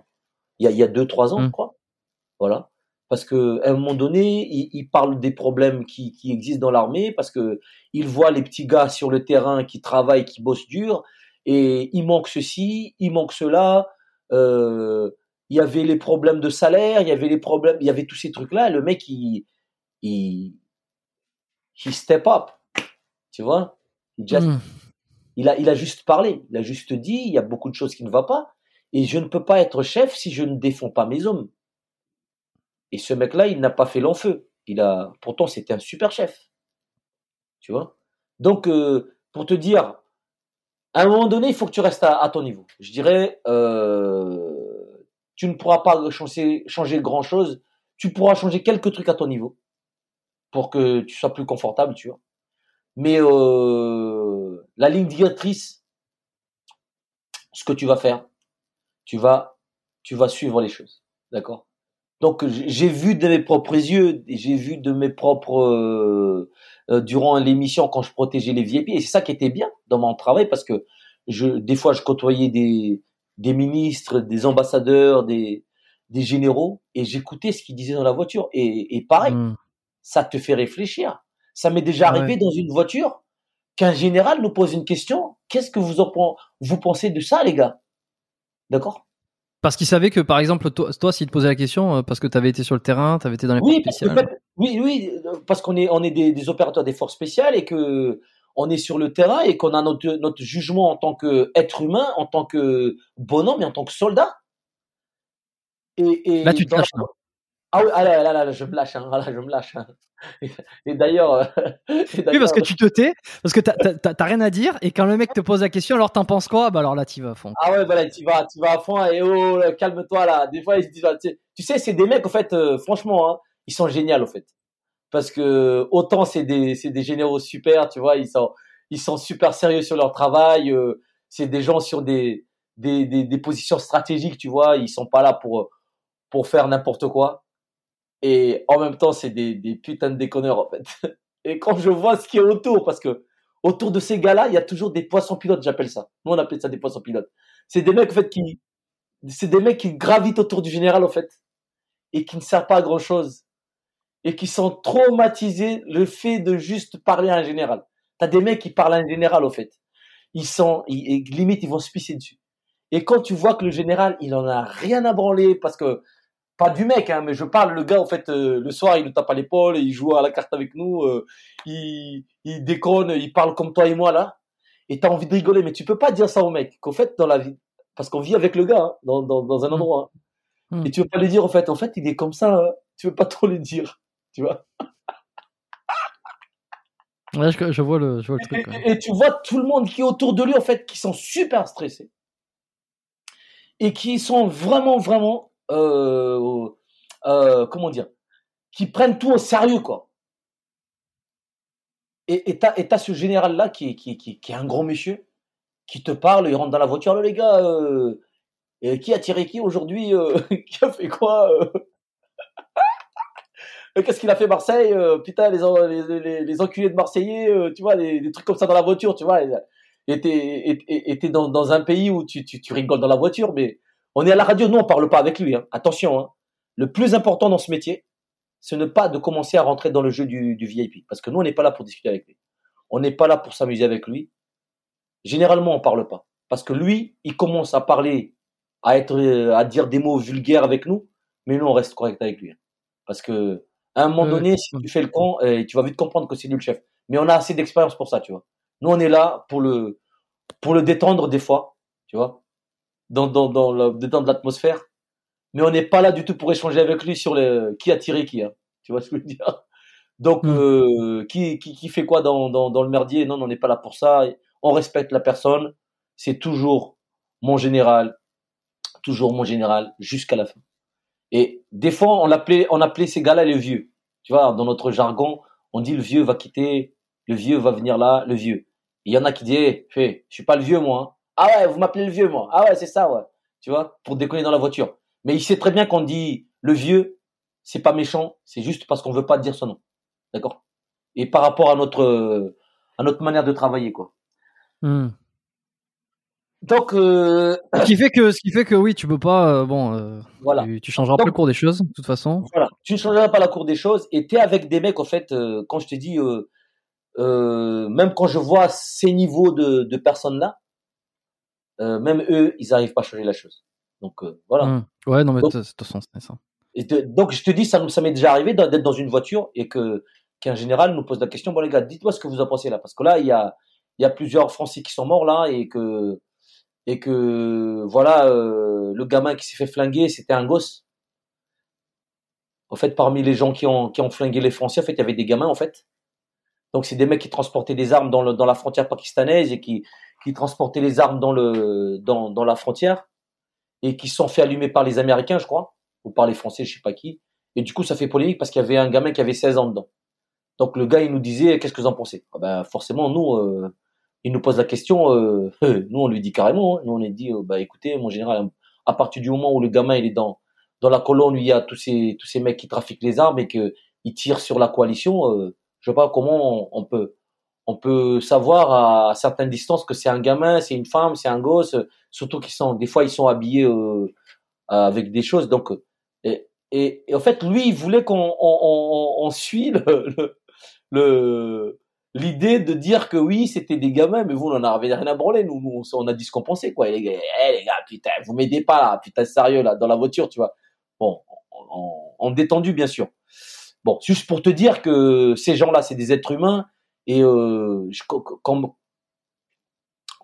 il y a, il y a deux trois ans, mmh. je crois. Voilà. Parce que à un moment donné, il, il parle des problèmes qui, qui existent dans l'armée, parce que il voit les petits gars sur le terrain qui travaillent, qui bossent dur, et il manque ceci, il manque cela. Euh, il y avait les problèmes de salaire, il y avait les problèmes, il y avait tous ces trucs-là. Le mec, il, il, il step up, tu vois? Il, just, mmh. il a, il a juste parlé, il a juste dit, il y a beaucoup de choses qui ne vont pas. Et je ne peux pas être chef si je ne défends pas mes hommes. Et ce mec-là, il n'a pas fait long feu. Il a, pourtant, c'était un super chef. Tu vois? Donc, euh, pour te dire, à un moment donné, il faut que tu restes à, ton niveau. Je dirais, euh, tu ne pourras pas changer, grand-chose. Tu pourras changer quelques trucs à ton niveau pour que tu sois plus confortable, tu vois. Mais euh, la ligne directrice, ce que tu vas faire, tu vas suivre les choses. D'accord? Donc, j'ai vu de mes propres yeux, j'ai vu de mes propres, euh, euh, durant l'émission, quand je protégeais les VIP, et c'est ça qui était bien dans mon travail, parce que je, des fois, je côtoyais des, des ministres, des ambassadeurs, des, des généraux, et j'écoutais ce qu'ils disaient dans la voiture. Et, et pareil, mmh. ça te fait réfléchir. Ça m'est déjà arrivé dans une voiture qu'un général nous pose une question. Qu'est-ce que vous en vous pensez de ça, les gars? D'accord? Parce qu'il savait que, par exemple, toi, toi s'il te posait la question, euh, parce que tu avais été sur le terrain, tu avais été dans les oui, forces spéciales. Fait, oui, oui, parce qu'on est, on est des, des, opérateurs des forces spéciales et que on est sur le terrain et qu'on a notre, notre jugement en tant qu'être humain, en tant que bonhomme et en tant que soldat. Et, et là, tu te lâches. La... Ah oui, ah là, là, là, je me lâche, hein, <laughs> là, je me lâche. Hein. Et d'ailleurs, euh, <laughs> oui, parce que tu te tais, parce que t'as rien à dire, et quand le mec te pose la question, alors t'en penses quoi? Bah alors là, tu vas à fond. Ah ouais, voilà, tu vas, tu vas à fond, et oh, calme-toi là. Des fois, ils se disent, tu sais, c'est des mecs, en fait, euh, franchement, hein, ils sont géniaux en fait. Parce que autant c'est des, des généraux super, tu vois, ils sont, ils sont super sérieux sur leur travail. euh, c'est des gens sur des, des, des, des positions stratégiques, tu vois. Ils sont pas là pour, pour faire n'importe quoi. Et en même temps, c'est des, des putains de déconneurs, en fait. <laughs> Et quand je vois ce qui est autour, parce que autour de ces gars-là, il y a toujours des poissons pilotes, j'appelle ça. Nous, on appelle ça des poissons pilotes. C'est des mecs, en fait, qui, c'est des mecs qui gravitent autour du général, en fait. Et qui ne servent pas à grand chose. Et qui sont traumatisés le fait de juste parler à un général. T'as des mecs qui parlent à un général, au fait. Ils sont, ils, limite, ils vont se pisser dessus. Et quand tu vois que le général, il en a rien à branler parce que, pas du mec, hein, mais je parle, le gars, en fait, euh, le soir, il nous tape à l'épaule, il joue à la carte avec nous, euh, il, il déconne, il parle comme toi et moi, là. Et t'as envie de rigoler, mais tu peux pas dire ça au mec. Qu'en fait, dans la vie, parce qu'on vit avec le gars, hein, dans, dans, dans un endroit. hein. Mm. Et tu veux pas lui dire, en fait, en fait, il est comme ça, hein. tu veux pas trop lui dire. Tu vois? <laughs> Ouais, je, je vois le, je vois le Et, truc. et- et tu vois tout le monde qui est autour de lui, en fait, qui sont super stressés. Et qui sont vraiment, vraiment, euh, euh, comment dire, qui prennent tout au sérieux, quoi. Et t'as, ce général-là qui qui, qui, est- un gros monsieur, qui te parle, il rentre dans la voiture, Allô, les gars, euh, qui a tiré qui aujourd'hui, <laughs> qui a fait quoi, <laughs> Qu'est-ce qu'il a fait Marseille Putain, les, en- les, les, les enculés de Marseillais, tu vois, des, trucs comme ça dans la voiture, tu vois. Et t'es dans, un pays où tu, tu rigoles dans la voiture, mais on est à la radio, nous on parle pas avec lui. Hein. Attention, hein. le plus important dans ce métier, ce n'est pas de commencer à rentrer dans le jeu du, du VIP, parce que nous on n'est pas là pour discuter avec lui. On n'est pas là pour s'amuser avec lui. Généralement, on parle pas, parce que lui, il commence à parler, à être, euh, à dire des mots vulgaires avec nous, mais nous on reste correct avec lui, hein. parce que à un moment Ouais, donné, si tu fais le con, euh, tu vas vite comprendre que c'est lui le chef. Mais on a assez d'expérience pour ça, tu vois. Nous, on est là pour le, pour le détendre des fois, tu vois, dans, dans, dans le détendre l'atmosphère. Mais on n'est pas là du tout pour échanger avec lui sur le, qui a tiré qui, hein. Tu vois ce que je veux dire? Donc, Mm. euh, qui, qui, qui fait quoi dans, dans, dans le merdier? Non, on n'est pas là pour ça. On respecte la personne. C'est toujours mon général, toujours mon général, jusqu'à la fin. Et des fois, on appelait, on appelait ces gars-là les vieux. Tu vois, dans notre jargon, on dit le vieux va quitter, le vieux va venir là, le vieux. Il y en a qui disent, hey, fais, je suis pas le vieux, moi. Ah ouais, vous m'appelez le vieux, moi. Ah ouais, c'est ça, ouais. Tu vois, pour déconner dans la voiture. Mais il sait très bien qu'on dit le vieux, c'est pas méchant, c'est juste parce qu'on veut pas dire son nom. D'accord? Et par rapport à notre, euh, à notre manière de travailler, quoi. Hmm. Donc, euh, Ce qui fait que, ce qui fait que oui, tu peux pas, euh, bon, euh, voilà. tu, tu changeras pas le cours des choses, de toute façon. Voilà, tu ne changeras pas la cour des choses et tu es avec des mecs, en fait, quand je te dis, même quand je vois ces niveaux de, de personnes-là, euh, même eux, ils n'arrivent pas à changer la chose. Donc, euh, voilà. Hmm. Ouais, non, mais de toute façon, c'est ça. Et te- donc, je te dis, ça, ça m'est déjà arrivé d'être d'être dans une voiture et que qu'un général nous pose la question, bon les gars, dites-moi ce que vous en pensez là, parce que là, il y a, il y a plusieurs Français qui sont morts là et que, et que voilà, euh, le gamin qui s'est fait flinguer, c'était un gosse. En fait, parmi les gens qui ont, qui ont flingué les Français, en fait, il y avait des gamins, en fait. Donc, c'est des mecs qui transportaient des armes dans, le, dans la frontière pakistanaise et qui, qui transportaient les armes dans, le, dans, dans la frontière et qui sont fait allumer par les Américains, je crois, ou par les Français, je sais pas qui. Et du coup, ça fait polémique parce qu'il y avait un gamin qui avait 16 ans dedans. Donc, le gars, il nous disait, qu'est-ce que vous en pensez? Ah ben, Forcément, nous, euh, il nous pose la question, euh, <laughs> nous, on lui dit carrément, hein. nous, on lui dit, euh, bah, écoutez, mon général, à partir du moment où le gamin, il est dans, dans la colonne, il y a tous ces, tous ces mecs qui trafiquent les armes et que ils tirent sur la coalition, je sais pas comment on peut, on peut savoir à, certaines distances que c'est un gamin, c'est une femme, c'est un gosse, surtout qu'ils sont, des fois, ils sont habillés euh, avec des choses. Donc, et, et, et en fait, lui, il voulait qu'on on, on, on suit le, le, l'idée de dire que oui, c'était des gamins, mais vous, on en avait rien à branler. Nous, nous, on a dit ce qu'on pensait, quoi. Et les gars, eh, les gars, putain, vous m'aidez pas là, putain, sérieux là, dans la voiture, tu vois. Bon, en détendu, bien sûr. Bon, juste pour te dire que ces gens-là, c'est des êtres humains et euh, je- comme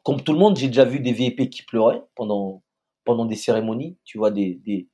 comme tout le monde, j'ai déjà vu des VIP qui pleuraient pendant pendant des cérémonies, tu vois, des des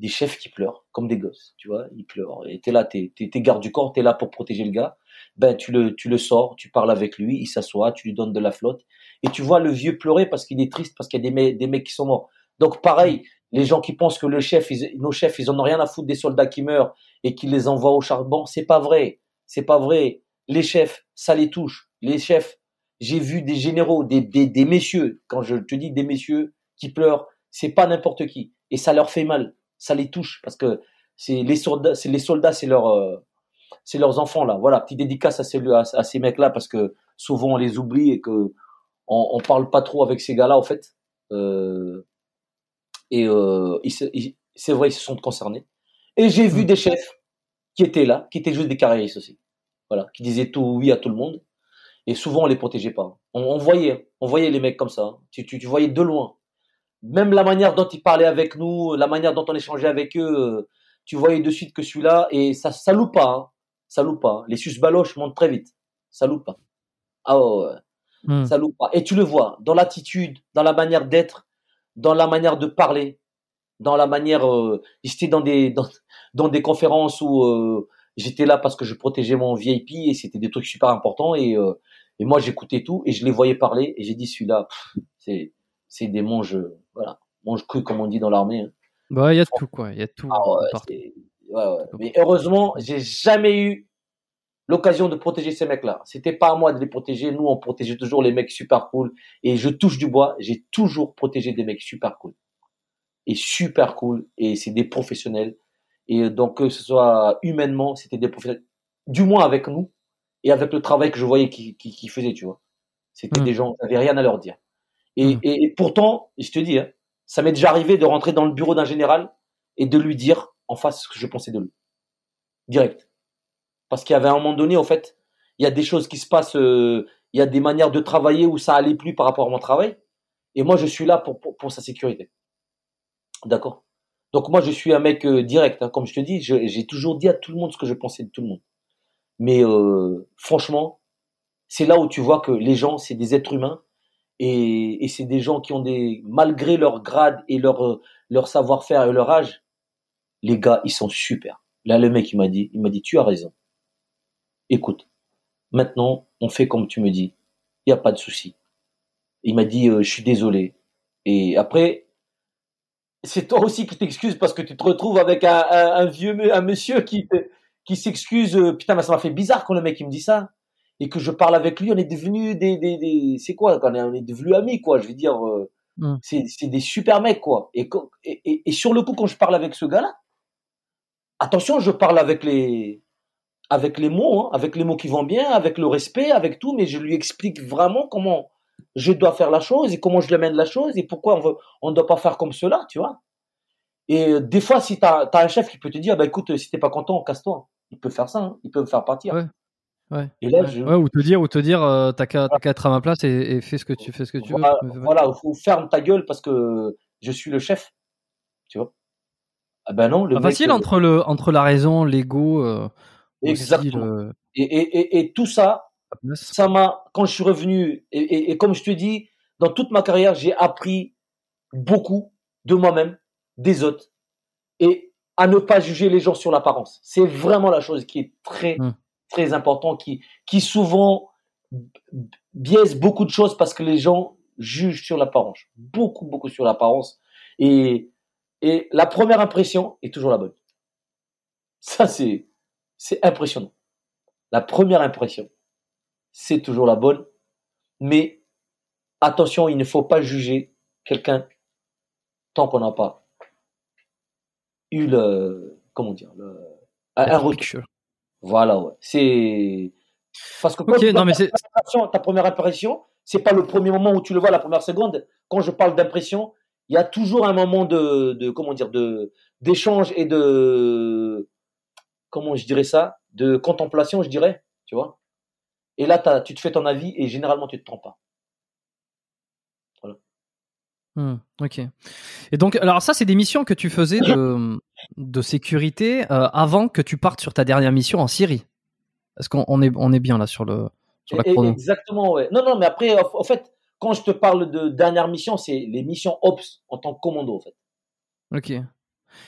des chefs qui pleurent comme des gosses, tu vois, ils pleurent. Et t'es là, t'es t'es garde du corps, t'es là pour protéger le gars. Ben tu le tu le sors, tu parles avec lui, il s'assoit, tu lui donnes de la flotte et tu vois le vieux pleurer parce qu'il est triste parce qu'il y a des des mecs qui sont morts. Donc pareil, Les gens qui pensent que le chef, nos chefs, ils en ont rien à foutre des soldats qui meurent et qui les envoient au charbon, c'est pas vrai. C'est pas vrai. Les chefs, ça les touche. Les chefs, j'ai vu des généraux, des, des, des messieurs, quand je te dis des messieurs qui pleurent, c'est pas n'importe qui. Et ça leur fait mal. Ça les touche parce que c'est les soldats, c'est les soldats, c'est leur, euh, c'est leurs enfants là. Voilà, petite dédicace à ces, à, à ces mecs-là parce que souvent on les oublie et que on, on parle pas trop avec ces gars-là en fait. Euh, et euh, c'est vrai, ils se sont concernés. Et j'ai vu Mm. des chefs qui étaient là, qui étaient juste des carriéristes aussi. Voilà, qui disaient tout oui à tout le monde. Et souvent, on les protégeait pas. On, on voyait, on voyait les mecs comme ça. hein. Tu, tu, tu voyais de loin. Même la manière dont ils parlaient avec nous, la manière dont on échangeait avec eux, euh, tu voyais de suite que celui-là, et ça, ça loupe pas, hein. ça loupe pas. Les sus-baloches montent très vite. Ça loupe pas. Ah ouais, ouais. Hmm. Ça loupe pas. Et tu le vois dans l'attitude, dans la manière d'être, dans la manière de parler, dans la manière. Euh, j'étais dans des dans, dans des conférences où euh, j'étais là parce que je protégeais mon VIP et c'était des trucs super importants et euh, et moi j'écoutais tout et je les voyais parler et j'ai dit celui-là, c'est c'est des manges voilà manges crus comme on dit dans l'armée. hein. Bah, il y a de tout, quoi. Il y a de tout. Ah ouais, ouais, ouais. Mais heureusement, j'ai jamais eu l'occasion de protéger ces mecs-là. C'était pas à moi de les protéger. Nous, on protégeait toujours les mecs super cool. Et je touche du bois. J'ai toujours protégé des mecs super cool. Et super cool. Et c'est des professionnels. Et donc, que ce soit humainement, c'était des professionnels. Du moins avec nous. Et avec le travail que je voyais qu'ils qu'ils faisaient, tu vois. C'était Mm. des gens, j'avais rien à leur dire. Et, Mm. et, et pourtant, je te dis, hein, ça m'est déjà arrivé de rentrer dans le bureau d'un général et de lui dire en face ce que je pensais de lui. Direct. Parce qu'il y avait un moment donné, en fait, il y a des choses qui se passent, euh, il y a des manières de travailler où ça allait plus par rapport à mon travail. Et moi, je suis là pour, pour, pour sa sécurité. D'accord? Donc moi, je suis un mec euh, direct. hein. Comme je te dis, j'ai toujours dit à tout le monde ce que je pensais de tout le monde. Mais euh, franchement, c'est là où tu vois que les gens, c'est des êtres humains et, et c'est des gens qui ont des, malgré leur grade et leur euh, leur savoir-faire et leur âge, les gars, ils sont super. Là, le mec, il m'a dit, il m'a dit, tu as raison. Écoute, maintenant, on fait comme tu me dis. Il n'y a pas de souci. Il m'a dit, euh, je suis désolé. Et après, c'est toi aussi qui t'excuses parce que tu te retrouves avec un, un, un vieux, un monsieur qui, qui s'excuse. euh, Putain, mais ça m'a fait bizarre quand le mec il me dit ça. Et que je parle avec lui, on est devenus des, des, des c'est quoi, quand on est, on est devenus amis, quoi. Je veux dire, euh, Mm. c'est, c'est des super mecs, quoi. Et, et, et, sur le coup, quand je parle avec ce gars-là, attention, je parle avec les, avec les mots, hein, avec les mots qui vont bien, avec le respect, avec tout, mais je lui explique vraiment comment je dois faire la chose et comment je l'amène la chose et pourquoi on veut, on ne doit pas faire comme cela, tu vois. Et euh, des fois, si tu as, un chef qui peut te dire, bah écoute, si t'es pas content, casse-toi. Il peut faire ça, hein, il peut me faire partir. Ouais. Ouais. Et là, je, Ouais, ou te dire, ou te dire, euh, t'as qu'à qu'à être à ma place et, et fais ce que tu fais ce que tu voilà, veux. voilà, ou ferme ta gueule parce que je suis le chef, tu vois. Ah ben non, le mec, facile euh, entre le entre la raison, l'ego. Euh, aussi, exactement. le- Et, et, et, tout ça. Ça m'a, quand je suis revenu, et, et, et comme je te dis, dans toute ma carrière, j'ai appris beaucoup de moi-même, des autres, et à ne pas juger les gens sur l'apparence. C'est vraiment la chose qui est très, Mm. très important, qui, qui souvent biaise beaucoup de choses parce que les gens jugent sur l'apparence. Beaucoup, beaucoup sur l'apparence. Et, et la première impression est toujours la bonne. Ça, c'est, c'est impressionnant. La première impression, c'est toujours la bonne. Mais attention, il ne faut pas juger quelqu'un tant qu'on n'a pas eu le, comment dire, le, un, un. Voilà, ouais. C'est parce que quand Ok, tu non mais ta, c'est impression- ta première impression, c'est pas le premier moment où tu le vois, la première seconde. Quand je parle d'impression, il y a toujours un moment de, de comment dire, de d'échange et de comment je dirais ça, de contemplation, je dirais, tu vois. Et là, tu te fais ton avis et généralement tu te trompes pas. Hmm, ok. Et donc, alors ça, c'est des missions que tu faisais de, de sécurité euh, avant que tu partes sur ta dernière mission en Syrie. Est-ce qu'on on est, on est bien là sur le sur la chrono? exactement, ouais. Non, non, mais après, en, fait, quand je te parle de dernière mission, c'est les missions Ops en tant que commando, en fait. Ok. Alors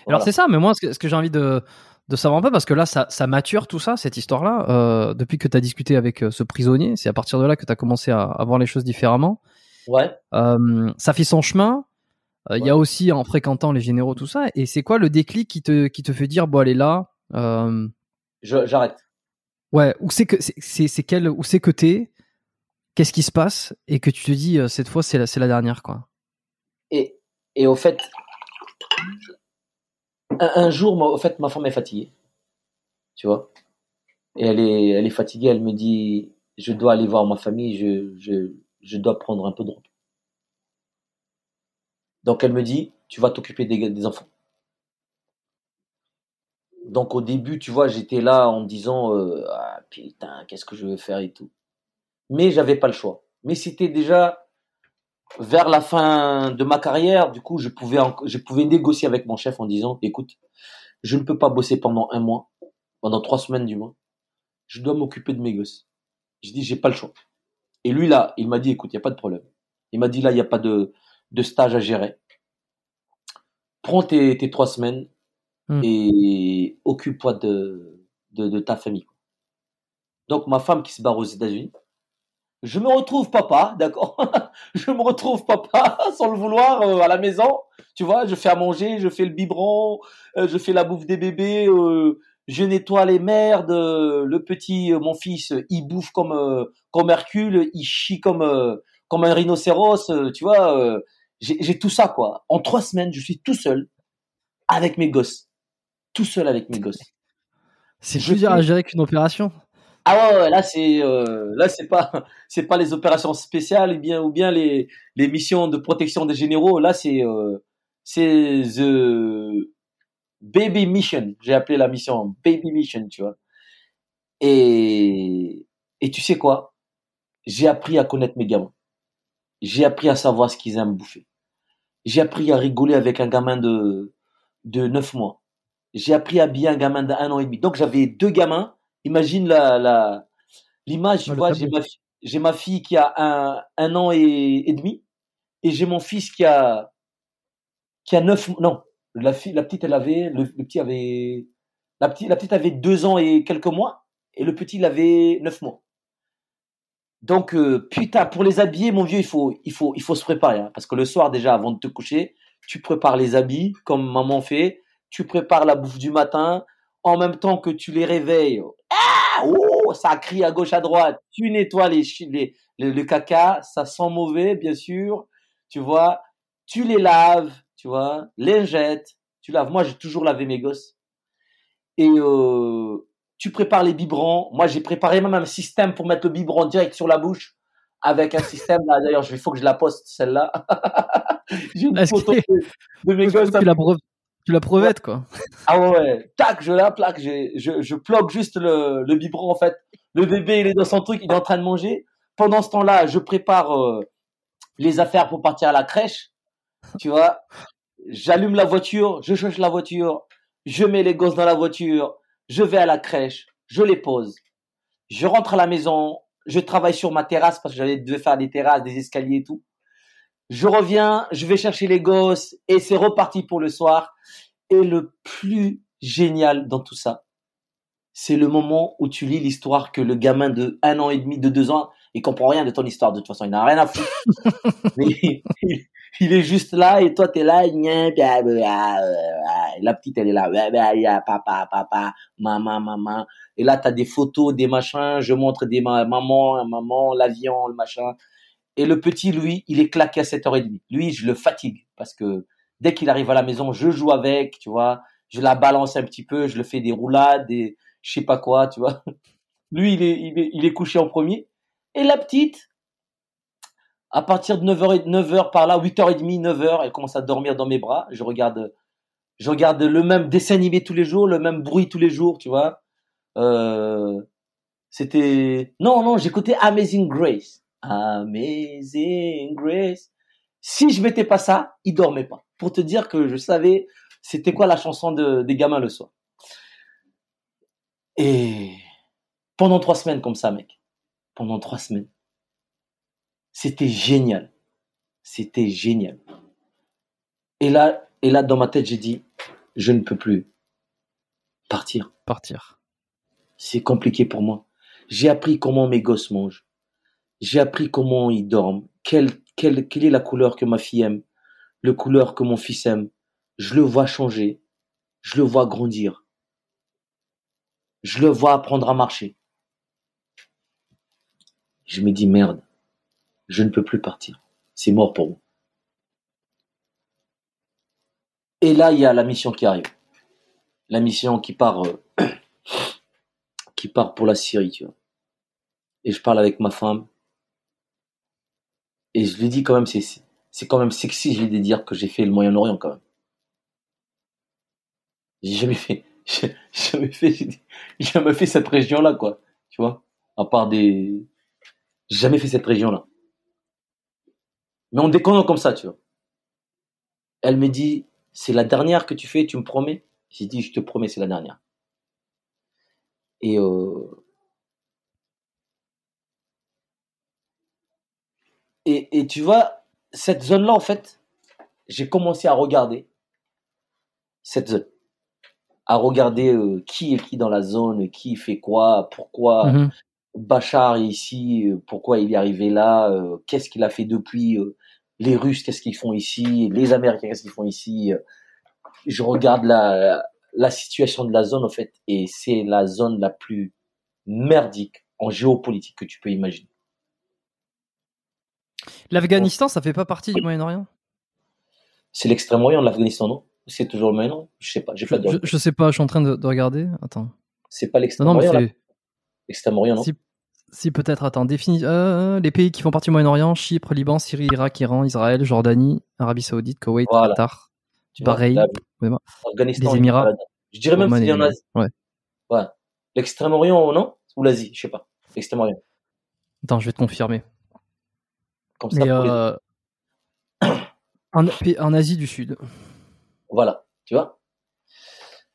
Voilà. c'est ça, mais moi, ce que, ce que j'ai envie de, de savoir un peu, parce que là, ça, ça mature tout ça, cette histoire-là, euh, depuis que tu as discuté avec euh, ce prisonnier, c'est à partir de là que tu as commencé à, à voir les choses différemment. Ouais. Euh, ça fait son chemin. Euh, il y a aussi en fréquentant les généraux tout ça. Et c'est quoi le déclic qui te qui te fait dire bon allez là. J'arrête. Ouais. Où c'est que c'est c'est quel où c'est que t'es Qu'est-ce qui se passe et que tu te dis cette fois c'est la c'est la dernière quoi. Et et au fait un, jour au fait ma femme est fatiguée. Tu vois? Et elle est elle est fatiguée. Elle me dit je dois aller voir ma famille. Je dois prendre un peu de repos. Donc elle me dit, tu vas t'occuper des, enfants. Donc au début, tu vois, j'étais là en me disant, euh, ah putain, qu'est-ce que je vais faire et tout. Mais j'avais pas le choix. Mais c'était déjà vers la fin de ma carrière, du coup, je pouvais, je pouvais négocier avec mon chef en disant, écoute, je ne peux pas bosser pendant un mois, pendant trois semaines du mois. Je dois m'occuper de mes gosses. Je dis, j'ai pas le choix. Et lui, là, il m'a dit, écoute, il n'y a pas de problème. Il m'a dit, là, il n'y a pas de, de stage à gérer. Prends tes, tes trois semaines Hmm. et occupe-toi de, de, de ta famille. Donc, ma femme qui se barre aux États-Unis, je me retrouve papa, d'accord? <laughs> Je me retrouve papa <laughs> sans le vouloir euh, à la maison. Tu vois, je fais à manger, je fais le biberon, euh, je fais la bouffe des bébés, euh, je nettoie les merdes. le petit, euh, mon fils, il bouffe comme euh, comme Hercule, il chie comme euh, comme un rhinocéros. euh, tu vois, euh, j'ai tout ça quoi. En trois semaines, je suis tout seul avec mes gosses, tout seul avec mes gosses. C'est plus dur à gérer qu'une opération. Ah ouais, là c'est euh, là c'est pas <laughs> c'est pas les opérations spéciales ou bien ou bien les les missions de protection des généraux. Là c'est euh, c'est the baby mission. J'ai appelé la mission baby mission, tu vois. Et et tu sais quoi? J'ai appris à connaître mes gamins. J'ai appris à savoir ce qu'ils aiment bouffer. J'ai appris à rigoler avec un gamin de de neuf mois. J'ai appris à habiller un gamin d'un an et demi. Donc j'avais deux gamins. Imagine la la l'image. Tu le vois, j'ai ma j'ai ma fille qui a un un an et, et demi et j'ai mon fils qui a qui a neuf non la fille la petite elle avait le, le petit avait la petite la petite avait deux ans et quelques mois et le petit il avait neuf mois. Donc euh, putain pour les habiller mon vieux il faut il faut il faut se préparer hein, parce que le soir déjà avant de te coucher tu prépares les habits comme maman fait tu prépares la bouffe du matin en même temps que tu les réveilles ah oh, ça crie à gauche à droite tu nettoies les, chi- les le, caca ça sent mauvais bien sûr tu vois tu les laves tu vois lingettes tu laves moi j'ai toujours lavé mes gosses et euh, tu prépares les biberons. Moi, j'ai préparé même un système pour mettre le biberon direct sur la bouche avec un système. Là, d'ailleurs, il faut que je la poste celle-là. <laughs> j'ai une photo que- de, de mes gosses. tu la brev- tu la brevettes quoi. Ah ouais, tac, je la plaque, je, je plug juste le, le biberon en fait. Le bébé, il est dans son truc, il est en train de manger. Pendant ce temps-là, je prépare euh, les affaires pour partir à la crèche. Tu vois, j'allume la voiture, je cherche la voiture, je mets les gosses dans la voiture, je vais à la crèche, je les pose. Je rentre à la maison, je travaille sur ma terrasse parce que j'avais devais faire des terrasses, des escaliers et tout. Je reviens, je vais chercher les gosses et c'est reparti pour le soir. Et le plus génial dans tout ça, c'est le moment où tu lis l'histoire que le gamin de un an et demi, de deux ans, il comprend rien de ton histoire de toute façon, il n'a rien à foutre. <laughs> Mais il, il est juste là et toi t'es là, la petite elle est là, papa, papa, maman, maman. Et là t'as des photos, des machins, je montre des ma- maman, maman, l'avion, le machin. Et le petit, lui, il est claqué à 7h30. Lui, je le fatigue parce que dès qu'il arrive à la maison, je joue avec, tu vois. Je la balance un petit peu, je le fais des roulades, des je sais pas quoi, tu vois. <laughs> Lui, il est, il est, couché en premier. Et la petite, à partir de 9h, 9h par là, 8h30, 9h, elle commence à dormir dans mes bras. Je regarde, je regarde le même dessin animé tous les jours, le même bruit tous les jours, tu vois. Euh, c'était, non, non, j'écoutais Amazing Grace. Amazing Grace. Si je mettais pas ça, il dormait pas. Pour te dire que je savais c'était quoi la chanson de, des gamins le soir. Et pendant trois semaines comme ça, mec. Pendant trois semaines. C'était génial. C'était génial. Et là, et là, dans ma tête, j'ai dit, je ne peux plus partir. Partir. C'est compliqué pour moi. J'ai appris comment mes gosses mangent. J'ai appris comment ils dorment. Quelle, quelle, quelle est la couleur que ma fille aime? le couleur que mon fils aime. Je le vois changer. Je le vois grandir. Je le vois apprendre à marcher. Je me dis merde, je ne peux plus partir. C'est mort pour moi. Et là, il y a la mission qui arrive. La mission qui part, euh, <clears throat> qui part pour la Syrie, tu vois. Et je parle avec ma femme. Et je lui dis quand même, c'est, quand même sexy, je lui dis dire que j'ai fait le Moyen-Orient quand même. J'ai jamais fait, <laughs> j'ai jamais fait, jamais fait cette région-là, quoi. Tu vois? À part des, jamais fait cette région-là. Mais on déconne comme ça, tu vois. Elle me dit, c'est la dernière que tu fais, tu me promets? J'ai dit, je te promets, c'est la dernière. Et euh, et, et tu vois, cette zone-là, en fait, j'ai commencé à regarder cette zone. À regarder euh, qui est qui dans la zone, qui fait quoi, pourquoi Mhm. Bachar est ici, euh, pourquoi il est arrivé là, euh, qu'est-ce qu'il a fait depuis, les Russes, qu'est-ce qu'ils font ici, les Américains, qu'est-ce qu'ils font ici. Je regarde la, la situation de la zone, en fait, et c'est la zone la plus merdique en géopolitique que tu peux imaginer. L'Afghanistan, ça fait pas partie du Moyen-Orient C'est l'extrême-orient l'Afghanistan, non? C'est toujours le Moyen-Orient Je sais pas, j'ai je, pas de je, je sais pas, je suis en train de, de regarder. Attends. C'est pas Non, non, mais l'extrême-orient. L'extrême-orient, non? Si, si peut-être, attends, définis euh, les pays qui font partie du Moyen-Orient Chypre, Liban, Syrie, Irak, Iran, Israël, Jordanie, Arabie Saoudite, Koweït, Voilà. Qatar, Bahreïn, les Émirats. Je dirais même c'est et en. Asie. Ouais. Ouais. L'extrême-orient, non? Ou l'Asie, je sais pas. L'extrême-orient. Attends, je vais te confirmer. Comme ça, les- euh, <coughs> en, en Asie du Sud. Voilà, tu vois?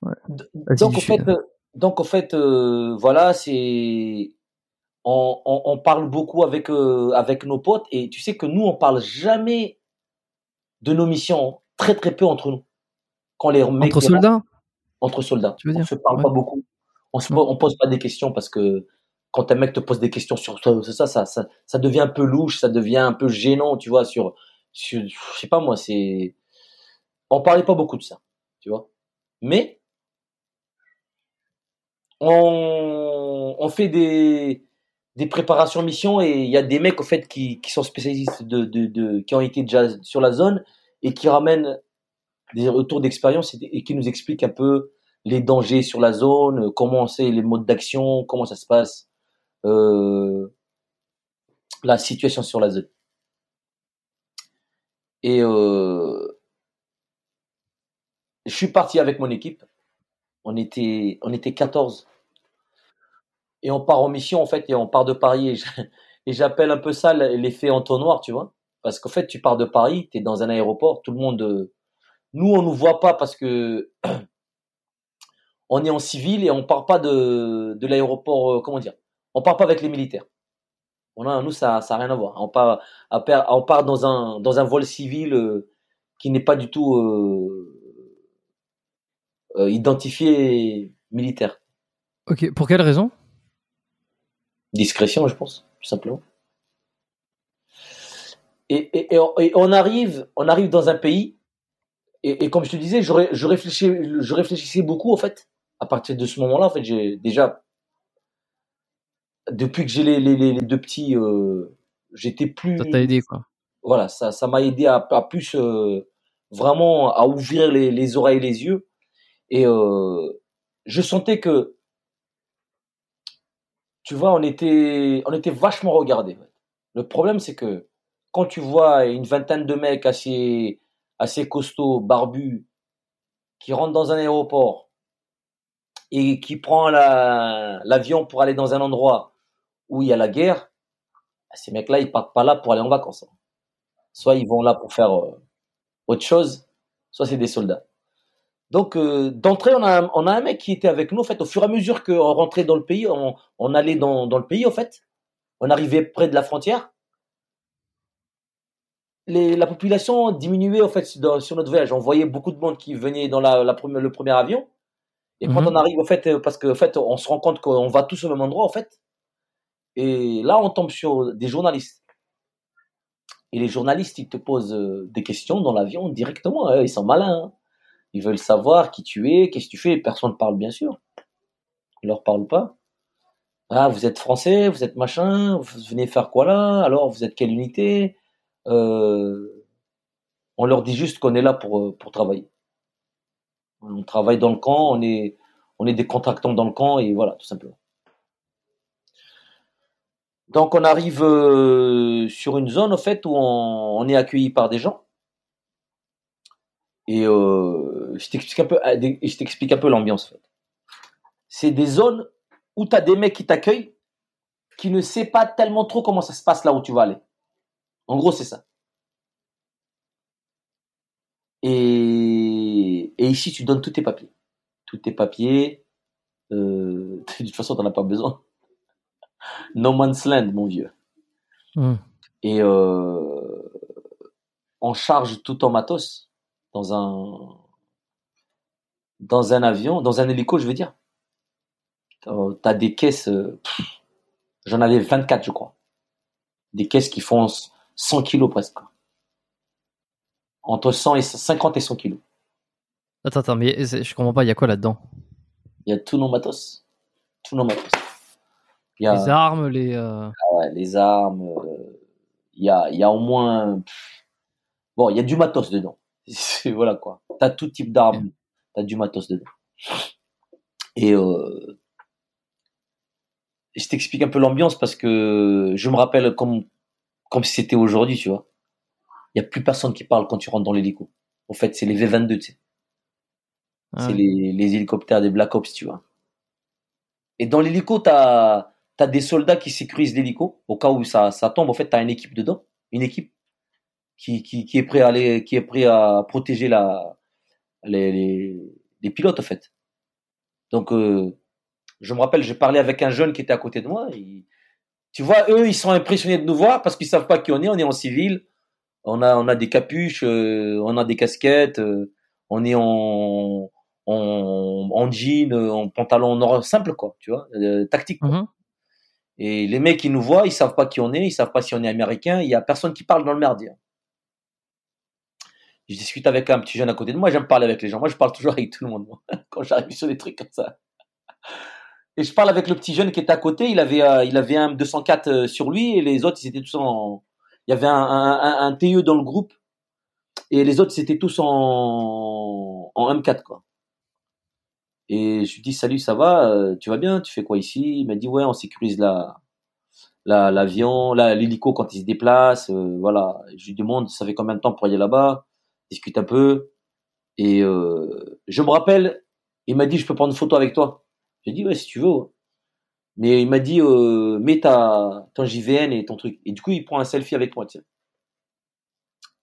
Ouais. Donc en fait, euh, donc en fait, euh, voilà, c'est on, on, on parle beaucoup avec euh, avec nos potes et tu sais que nous on parle jamais de nos missions, très très peu entre nous. Quand les mecs Entre soldats? entre soldats, Tu veux on dire? se parle Ouais. pas beaucoup. On se on pose pas des questions parce que quand un mec te pose des questions sur ça, ça, ça, ça devient un peu louche, ça devient un peu gênant, tu vois, sur, sur je sais pas moi, c'est, on parlait pas beaucoup de ça, tu vois. Mais, on, fait des, préparations mission et il y a des mecs, au fait, qui, sont spécialistes de, qui ont été déjà sur la zone et qui ramènent des retours d'expérience et, et qui nous expliquent un peu les dangers sur la zone, comment c'est les modes d'action, comment ça se passe, la situation sur la zone. Et euh, je suis parti avec mon équipe. On était, on était 14. Et on part en mission, en fait, et on part de Paris. Et j'appelle un peu ça l'effet entonnoir, tu vois. Parce qu'en fait, tu pars de Paris, tu es dans un aéroport, tout le monde. euh, Nous, on nous voit pas parce que <clears throat> on est en civil et on part pas de, de l'aéroport, euh, comment dire, on part pas avec les militaires. On a, nous, ça, ça a rien à voir. On part, on part dans un, dans un vol civil euh, qui n'est pas du tout euh, euh, identifié militaire. Ok, pour quelle raison? Discrétion, je pense, tout simplement. Et, et, et on- et on arrive, on arrive dans un pays, et, comme je te disais, je, je, réfléchissais, je réfléchissais beaucoup, en fait, à partir de ce moment-là, en fait, j'ai déjà, depuis que j'ai les, les, les, les deux petits, euh, j'étais plus, Ça t'a aidé, quoi. voilà, ça, ça m'a aidé à, à plus, euh, vraiment, à ouvrir les, les oreilles et les yeux, et euh, je sentais que, tu vois, on était, on était vachement regardés. Le problème, c'est que quand tu vois une vingtaine de mecs assez, assez costauds, barbus, qui rentrent dans un aéroport et qui prend la, l'avion pour aller dans un endroit où il y a la guerre, ces mecs-là, ils partent pas là pour aller en vacances. hein. Soit ils vont là pour faire euh, autre chose, soit c'est des soldats. Donc, euh, d'entrée, on a, un- on a un mec qui était avec nous. En fait, au fur et à mesure qu'on rentrait dans le pays, on, on allait dans, dans le pays, en fait. On arrivait près de la frontière. Les, la population diminuait, en fait, sur notre voyage. On voyait beaucoup de monde qui venait dans la, la première, le premier avion. Et quand Mhm. on arrive, en fait, euh, parce qu'en fait, on se rend compte qu'on va tous au même endroit, en fait. Et là, on tombe sur des journalistes. Et les journalistes, ils te posent euh, des questions dans l'avion directement. hein. Ils sont malins. hein. Ils veulent savoir qui tu es, qu'est-ce que tu fais. Personne ne parle, bien sûr. Ils leur parlent pas. Ah, vous êtes français, vous êtes machin, vous venez faire quoi là? Alors, vous êtes quelle unité? Euh, On leur dit juste qu'on est là pour, euh, pour travailler. On travaille dans le camp, on est, on est des contractants dans le camp et voilà, tout simplement. Donc on arrive euh, sur une zone au fait où on, est accueilli par des gens et euh, je t'explique un peu, euh, je t'explique un peu l'ambiance. C'est des zones où tu as des mecs qui t'accueillent qui ne savent pas tellement trop comment ça se passe là où tu vas aller. En gros, c'est ça. Et, ici, tu donnes tous tes papiers. Tous tes papiers. <laughs> de toute façon, tu n'en as pas besoin. No man's land, mon vieux. Hmm. Et euh, on charge tout ton matos dans un dans un avion, dans un hélico, je veux dire. Euh, T'as des caisses, euh, j'en avais 24, je crois. Des caisses qui font 100 kilos presque. Entre 100 et 50 et 100 kilos. Attends, attends, mais je comprends pas, il y a quoi là-dedans? Il y a tous nos matos. Tous nos matos. Il y a Les armes, les. euh, ouais, les armes. euh, Il y, a, il y a au moins. pff, Bon, il y a du matos dedans. <laughs> Voilà quoi. T'as tout type d'armes. T'as du matos dedans. Et euh, je t'explique un peu l'ambiance parce que je me rappelle comme, comme si c'était aujourd'hui, tu vois. Il n'y a plus personne qui parle quand tu rentres dans l'hélico. En fait, c'est les V-22, tu sais. ah C'est les, les hélicoptères des Black Ops, tu vois. Et dans l'hélico, t'as as des soldats qui sécurisent l'hélico au cas où ça, ça tombe. En fait, t'as une équipe dedans, une équipe qui, qui, est prêt à prêt à protéger la, les, les, pilotes, en fait. Donc, euh, je me rappelle, j'ai parlé avec un jeune qui était à côté de moi. tu vois, eux, ils sont impressionnés de nous voir parce qu'ils savent pas qui on est. On est en civil. On a, on a des capuches, euh, on a des casquettes, euh, on est en, en, en jean, en pantalon nord simple, quoi, tu vois, tactique. Mhm. Et les mecs, ils nous voient, ils savent pas qui on est, ils savent pas si on est américain. Il y a personne qui parle dans le merdier. Je discute avec un petit jeune à côté de moi. J'aime parler avec les gens. Moi, je parle toujours avec tout le monde <laughs> quand j'arrive sur des trucs comme ça. Et je parle avec le petit jeune qui était à côté. Il avait, euh, il avait un 204 euh, sur lui et les autres, ils étaient tous en. Il y avait un TE dans le groupe et les autres, c'était tous en, en M4 quoi. Et je lui dis salut, ça va, euh, tu vas bien, tu fais quoi ici? Il m'a dit ouais, on sécurise la la- l'avion, la, l'hélico quand il se déplace, euh, voilà. Je lui demande ça fait combien de temps pour aller là-bas, discute un peu. Et euh, je me rappelle, il m'a dit je peux prendre une photo avec toi. J'ai dit ouais si tu veux. Mais il m'a dit mets ta ton JVN et ton truc. Et du coup il prend un selfie avec moi. sais.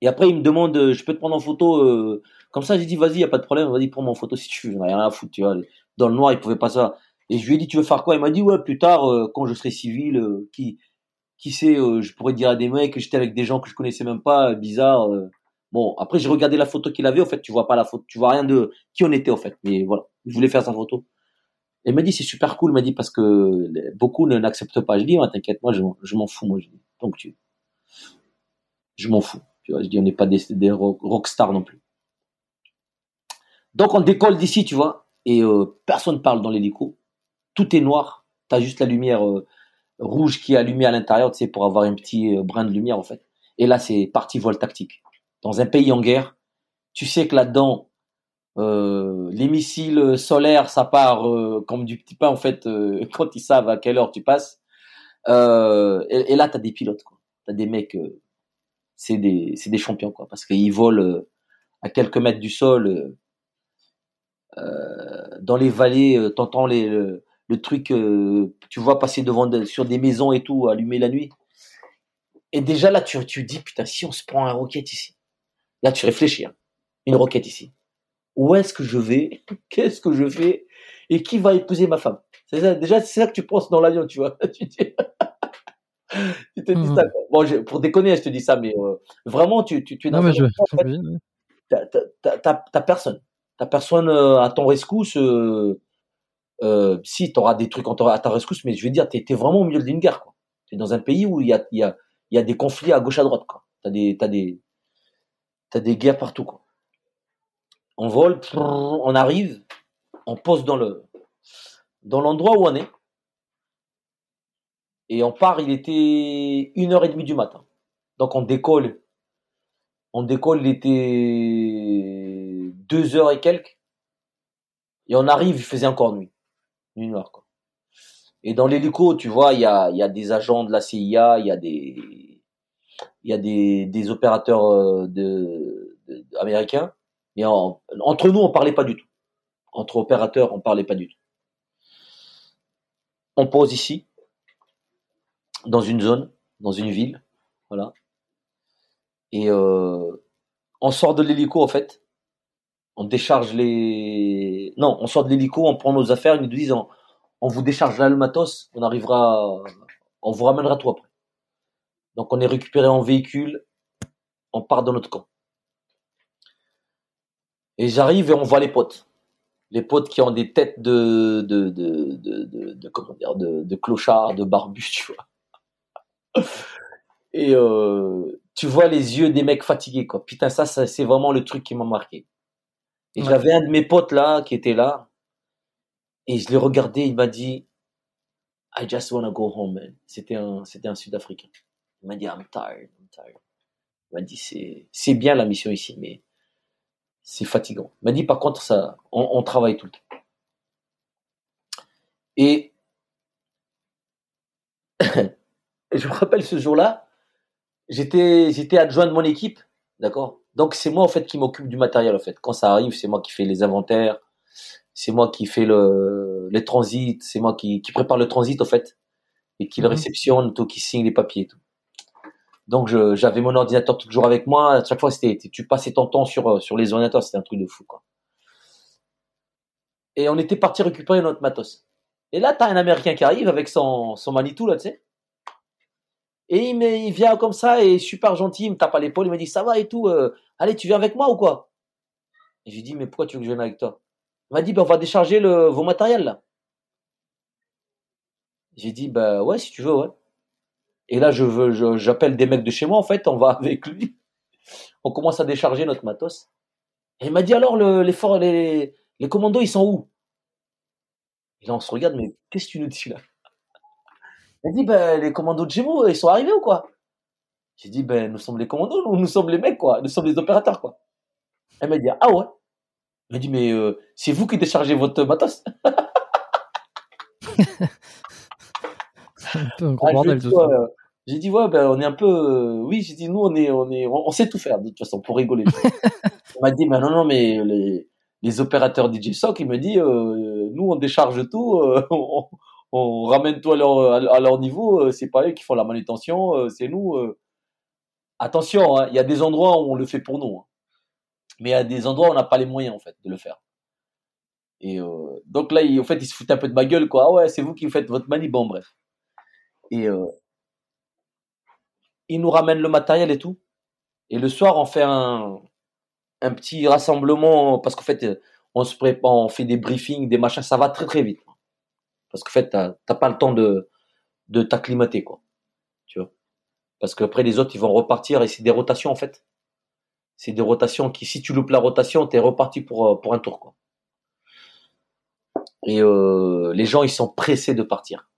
Et après il me demande je peux te prendre en photo comme ça j'ai dit vas-y y a pas de problème vas-y prends en photo si tu veux. J'en ai rien à foutre tu vois. Dans le noir il pouvait pas ça. Et je lui ai dit tu veux faire quoi? Il m'a dit ouais plus tard euh, quand je serai civil euh, qui qui sait euh, je pourrais dire à des mecs que j'étais avec des gens que je connaissais même pas euh, bizarre. euh. Bon après j'ai regardé la photo qu'il avait en fait tu vois pas la photo tu vois rien de qui on était en fait. Mais voilà je voulais faire sa photo. Et il m'a dit c'est super cool, il m'a dit parce que beaucoup ne n'acceptent pas. Je dis t'inquiète, moi je, m'en- fous, moi je dis. Donc tu, je m'en fous. Tu vois, je dis on n'est pas des, des rock, rockstars non plus. Donc on décolle d'ici, tu vois, et euh, personne parle dans l'hélico. Tout est noir. T'as juste la lumière euh, rouge qui est allumée à l'intérieur, tu sais, pour avoir un petit euh, brin de lumière en fait. Et là c'est parti vol tactique. Dans un pays en guerre, tu sais que là-dedans les missiles solaires, ça part comme du petit pain en fait <laughs> quand ils savent à quelle heure tu passes. Et, là, t'as des pilotes, quoi. T'as des mecs, c'est des, des champions, quoi, parce qu'ils volent à quelques mètres du sol, dans les vallées, euh, t'entends les, le, le truc, euh, tu vois passer devant de- sur des maisons et tout, allumer la nuit. Et déjà là, tu, tu dis putain, si on se prend un roquette ici, là tu réfléchis, hein. une roquette ici où est-ce que je vais, <laughs> qu'est-ce que je fais, et qui va épouser ma femme? C'est ça, déjà, c'est ça que tu penses dans l'avion, tu vois. <laughs> tu, dis- <laughs> tu te dis ça. quoi. Bon, je- pour déconner, je te dis ça, mais euh, vraiment, tu, tu, tu es dans Non, mais je. t'as personne. T'as personne euh, à ton rescousse. Euh, euh, si, t'auras des trucs à ta rescousse, mais je veux dire, t'es es vraiment au milieu d'une guerre. Tu dans un pays où il y a, des conflits à gauche à droite. Quoi. T'as des, des, des guerres partout, quoi. On vole, on arrive, on pose dans le, dans l'endroit où on est. Et on part, il était une heure et demie du matin. Donc on décolle. On décolle, il était deux heures et quelques. Et on arrive, il faisait encore nuit. Nuit noire, quoi. Et dans l'hélico, tu vois, il y a, des agents de la CIA, il y a des, il y a des, des opérateurs euh, de, américains. En- entre nous, on parlait pas du tout. Entre opérateurs, on parlait pas du tout. On pose ici, dans une zone, dans une ville, voilà. Et euh, on sort de l'hélico en fait. On décharge les. Non, on sort de l'hélico, on prend nos affaires, ils nous disent on, vous décharge là le matos, on arrivera, on vous ramènera tout après. Donc on est récupéré en véhicule, on part dans notre camp. Et j'arrive et on voit les potes. Les potes qui ont des têtes de, de, de, de, comment dire, de, clochards, de barbus, tu vois. Et euh, tu vois les yeux des mecs fatigués, quoi. Putain, ça c'est vraiment le truc qui m'a marqué. Et Ouais. j'avais un de mes potes là, qui était là, et je l'ai regardé, il m'a dit, I just wanna go home, man. C'était un, c'était un Sud-Africain. Il m'a dit, I'm tired, I'm tired. Il m'a dit, c'est, c'est bien la mission ici, mais c'est fatigant. Il m'a dit, par contre, ça, on, on travaille tout le temps. Et <laughs> je me rappelle ce jour-là, j'étais, j'étais adjoint de mon équipe, d'accord? Donc c'est moi en fait qui m'occupe du matériel en fait. Quand ça arrive, c'est moi qui fais les inventaires, c'est moi qui fais le, les transits, c'est moi qui, qui prépare le transit en fait, et qui le Mhm. réceptionne, tout, qui signe les papiers et tout. Donc j'avais mon ordinateur toujours avec moi. À chaque fois, c'était, tu passais ton temps sur, sur les ordinateurs, c'était un truc de fou quoi. Et on était parti récupérer notre matos. Et là, t'as un Américain qui arrive avec son, son Manitou là, tu sais. Et il, vient comme ça et super gentil, il me tape à l'épaule, il me dit ça va et tout, euh, allez tu viens avec moi ou quoi? Et j'ai dit mais pourquoi tu veux que je vienne avec toi? Il m'a dit ben on va décharger le, vos matériels là. J'ai dit bah ouais si tu veux ouais. Et là je veux, je- j'appelle des mecs de chez moi en fait, on va <laughs> avec lui, on commence à décharger notre matos. Et il m'a dit alors le, les, les, les commandos ils sont où? Et là on se regarde mais qu'est-ce que tu nous dis là? M'a dit ben les commandos de vous ils sont arrivés ou quoi? J'ai dit, ben, nous sommes les commandos, nous, nous sommes les mecs, quoi. Nous sommes les opérateurs, quoi. Elle m'a dit, ah ouais? Elle m'a dit, mais euh, c'est vous qui déchargez votre matos? <laughs> Un peu un gros Ah, bordel J'ai dit, ouais, ben, on est un peu... euh, oui, j'ai dit, nous, on est, on est, on, on sait tout faire, de toute façon, pour rigoler. <laughs> Elle m'a dit, ben non, non, mais les, les opérateurs DJ Sock, il me dit, euh, nous, on décharge tout, euh, <laughs> on, on ramène tout à leur, à leur niveau, euh, c'est pas eux qui font la manutention, euh, c'est nous. euh. Attention, hein, il y a des endroits où on le fait pour nous. hein. Mais il y a des endroits où on n'a pas les moyens, en fait, de le faire. Et donc là, en fait, il se fout un peu de ma gueule, quoi. Ah ouais, c'est vous qui faites votre manie. Bon, bref. Et euh, il nous ramène le matériel et tout. Et le soir, on fait un, un petit rassemblement parce qu'en fait, on se prépare, on fait des briefings, des machins. Ça va très très vite. Parce qu'en fait, t'as pas le temps de de t'acclimater, quoi. Tu vois? Parce qu'après les autres, ils vont repartir et c'est des rotations en fait. C'est des rotations qui, si tu loupes la rotation, t'es reparti pour euh, pour un tour, quoi. Et euh, les gens, ils sont pressés de partir.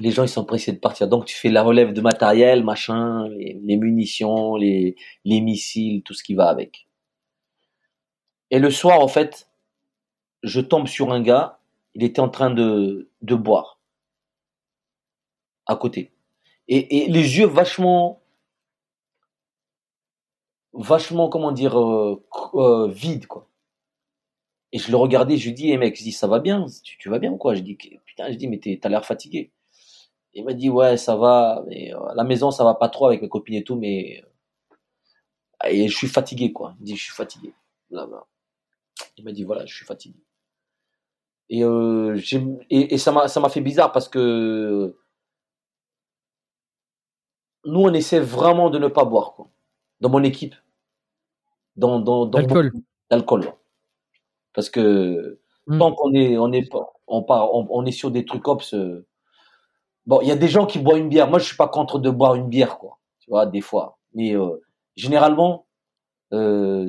Les gens, ils sont pressés de partir. Donc, tu fais la relève de matériel, machin, les, les munitions, les, les missiles, tout ce qui va avec. Et le soir, en fait, je tombe sur un gars. Il était en train de, boire. À côté. Et, les yeux vachement, vachement, comment dire, euh, euh, vides, quoi. Et je le regardais, je lui dis, mec, je dis, ça va bien, tu, vas bien ou quoi? Je dis, putain, je dis, mais t'as l'air fatigué. Il m'a dit, ouais, ça va, mais euh, à la maison, ça va pas trop avec mes copines et tout, mais. Et je suis fatigué, quoi. Il dit, je suis fatigué. Là. Il m'a dit, voilà, je suis fatigué. Et, euh, et, et ça m'a fait bizarre parce que. Nous, on essaie vraiment de ne pas boire, quoi. Dans mon équipe. Dans, dans, dans. Parce que Mm. tant qu'on est, on est, on part, on, on est sur des trucs ops. euh, Bon, il y a des gens qui boivent une bière. Moi, je suis pas contre de boire une bière, quoi. Tu vois, des fois. Mais euh, généralement,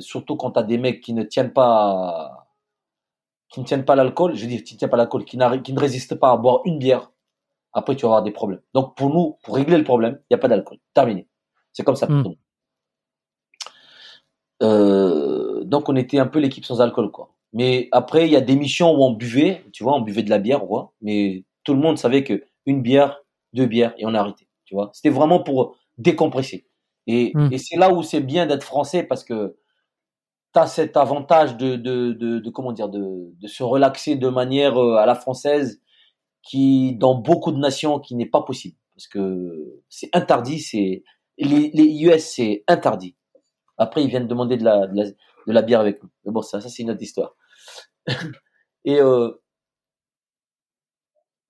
surtout quand tu as des mecs qui ne tiennent pas qui ne tiennent pas l'alcool, je veux dire, qui ne tiennent pas l'alcool, qui, qui ne résistent pas à boire une bière, après tu vas avoir des problèmes. Donc pour nous, pour régler le problème, il n'y a pas d'alcool. Terminé. C'est comme ça Mm. nous. Euh, donc on était un peu l'équipe sans alcool, quoi. Mais après, il y a des missions où on buvait, tu vois, on buvait de la bière, quoi. Mais tout le monde savait que une bière, deux bières, et on a arrêté, tu vois. C'était vraiment pour décompresser. Et, Mm. et c'est là où c'est bien d'être français parce que as cet avantage de, de, de, comment dire, de, de se relaxer de manière euh, à la française qui, dans beaucoup de nations, qui n'est pas possible. Parce que c'est interdit, c'est, les, US, c'est interdit. Après, ils viennent demander de la, de la, bière avec nous. Mais bon, ça, ça c'est une autre histoire. <laughs> et, euh,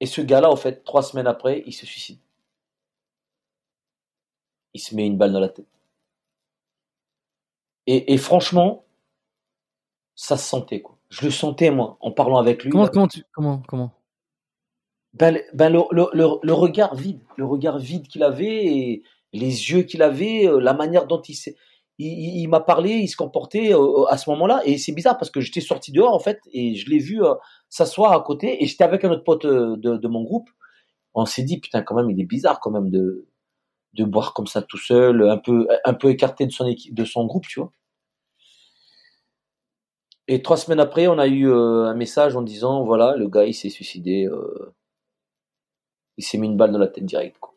et ce gars-là, en fait, trois semaines après, il se suicide. Il se met une balle dans la tête. Et franchement, ça se sentait, quoi. Je le sentais, moi, en parlant avec lui. Comment, là. comment tu, comment, comment? Ben, le- ben, le, le, le, le regard vide, le regard vide qu'il avait, et les yeux qu'il avait, euh, la manière dont il s'est, il, il- il m'a parlé, il se comportait euh, à ce moment-là, et c'est bizarre parce que j'étais sorti dehors en fait, et je l'ai vu euh, s'asseoir à côté, et j'étais avec un autre pote euh, de, de mon groupe. On s'est dit putain quand même, il est bizarre quand même de de boire comme ça tout seul, un peu un peu écarté de son équipe, de son groupe, tu vois. Et trois semaines après, on a eu euh, un message en disant voilà, le gars il s'est suicidé. euh, il s'est mis une balle dans la tête direct. Quoi.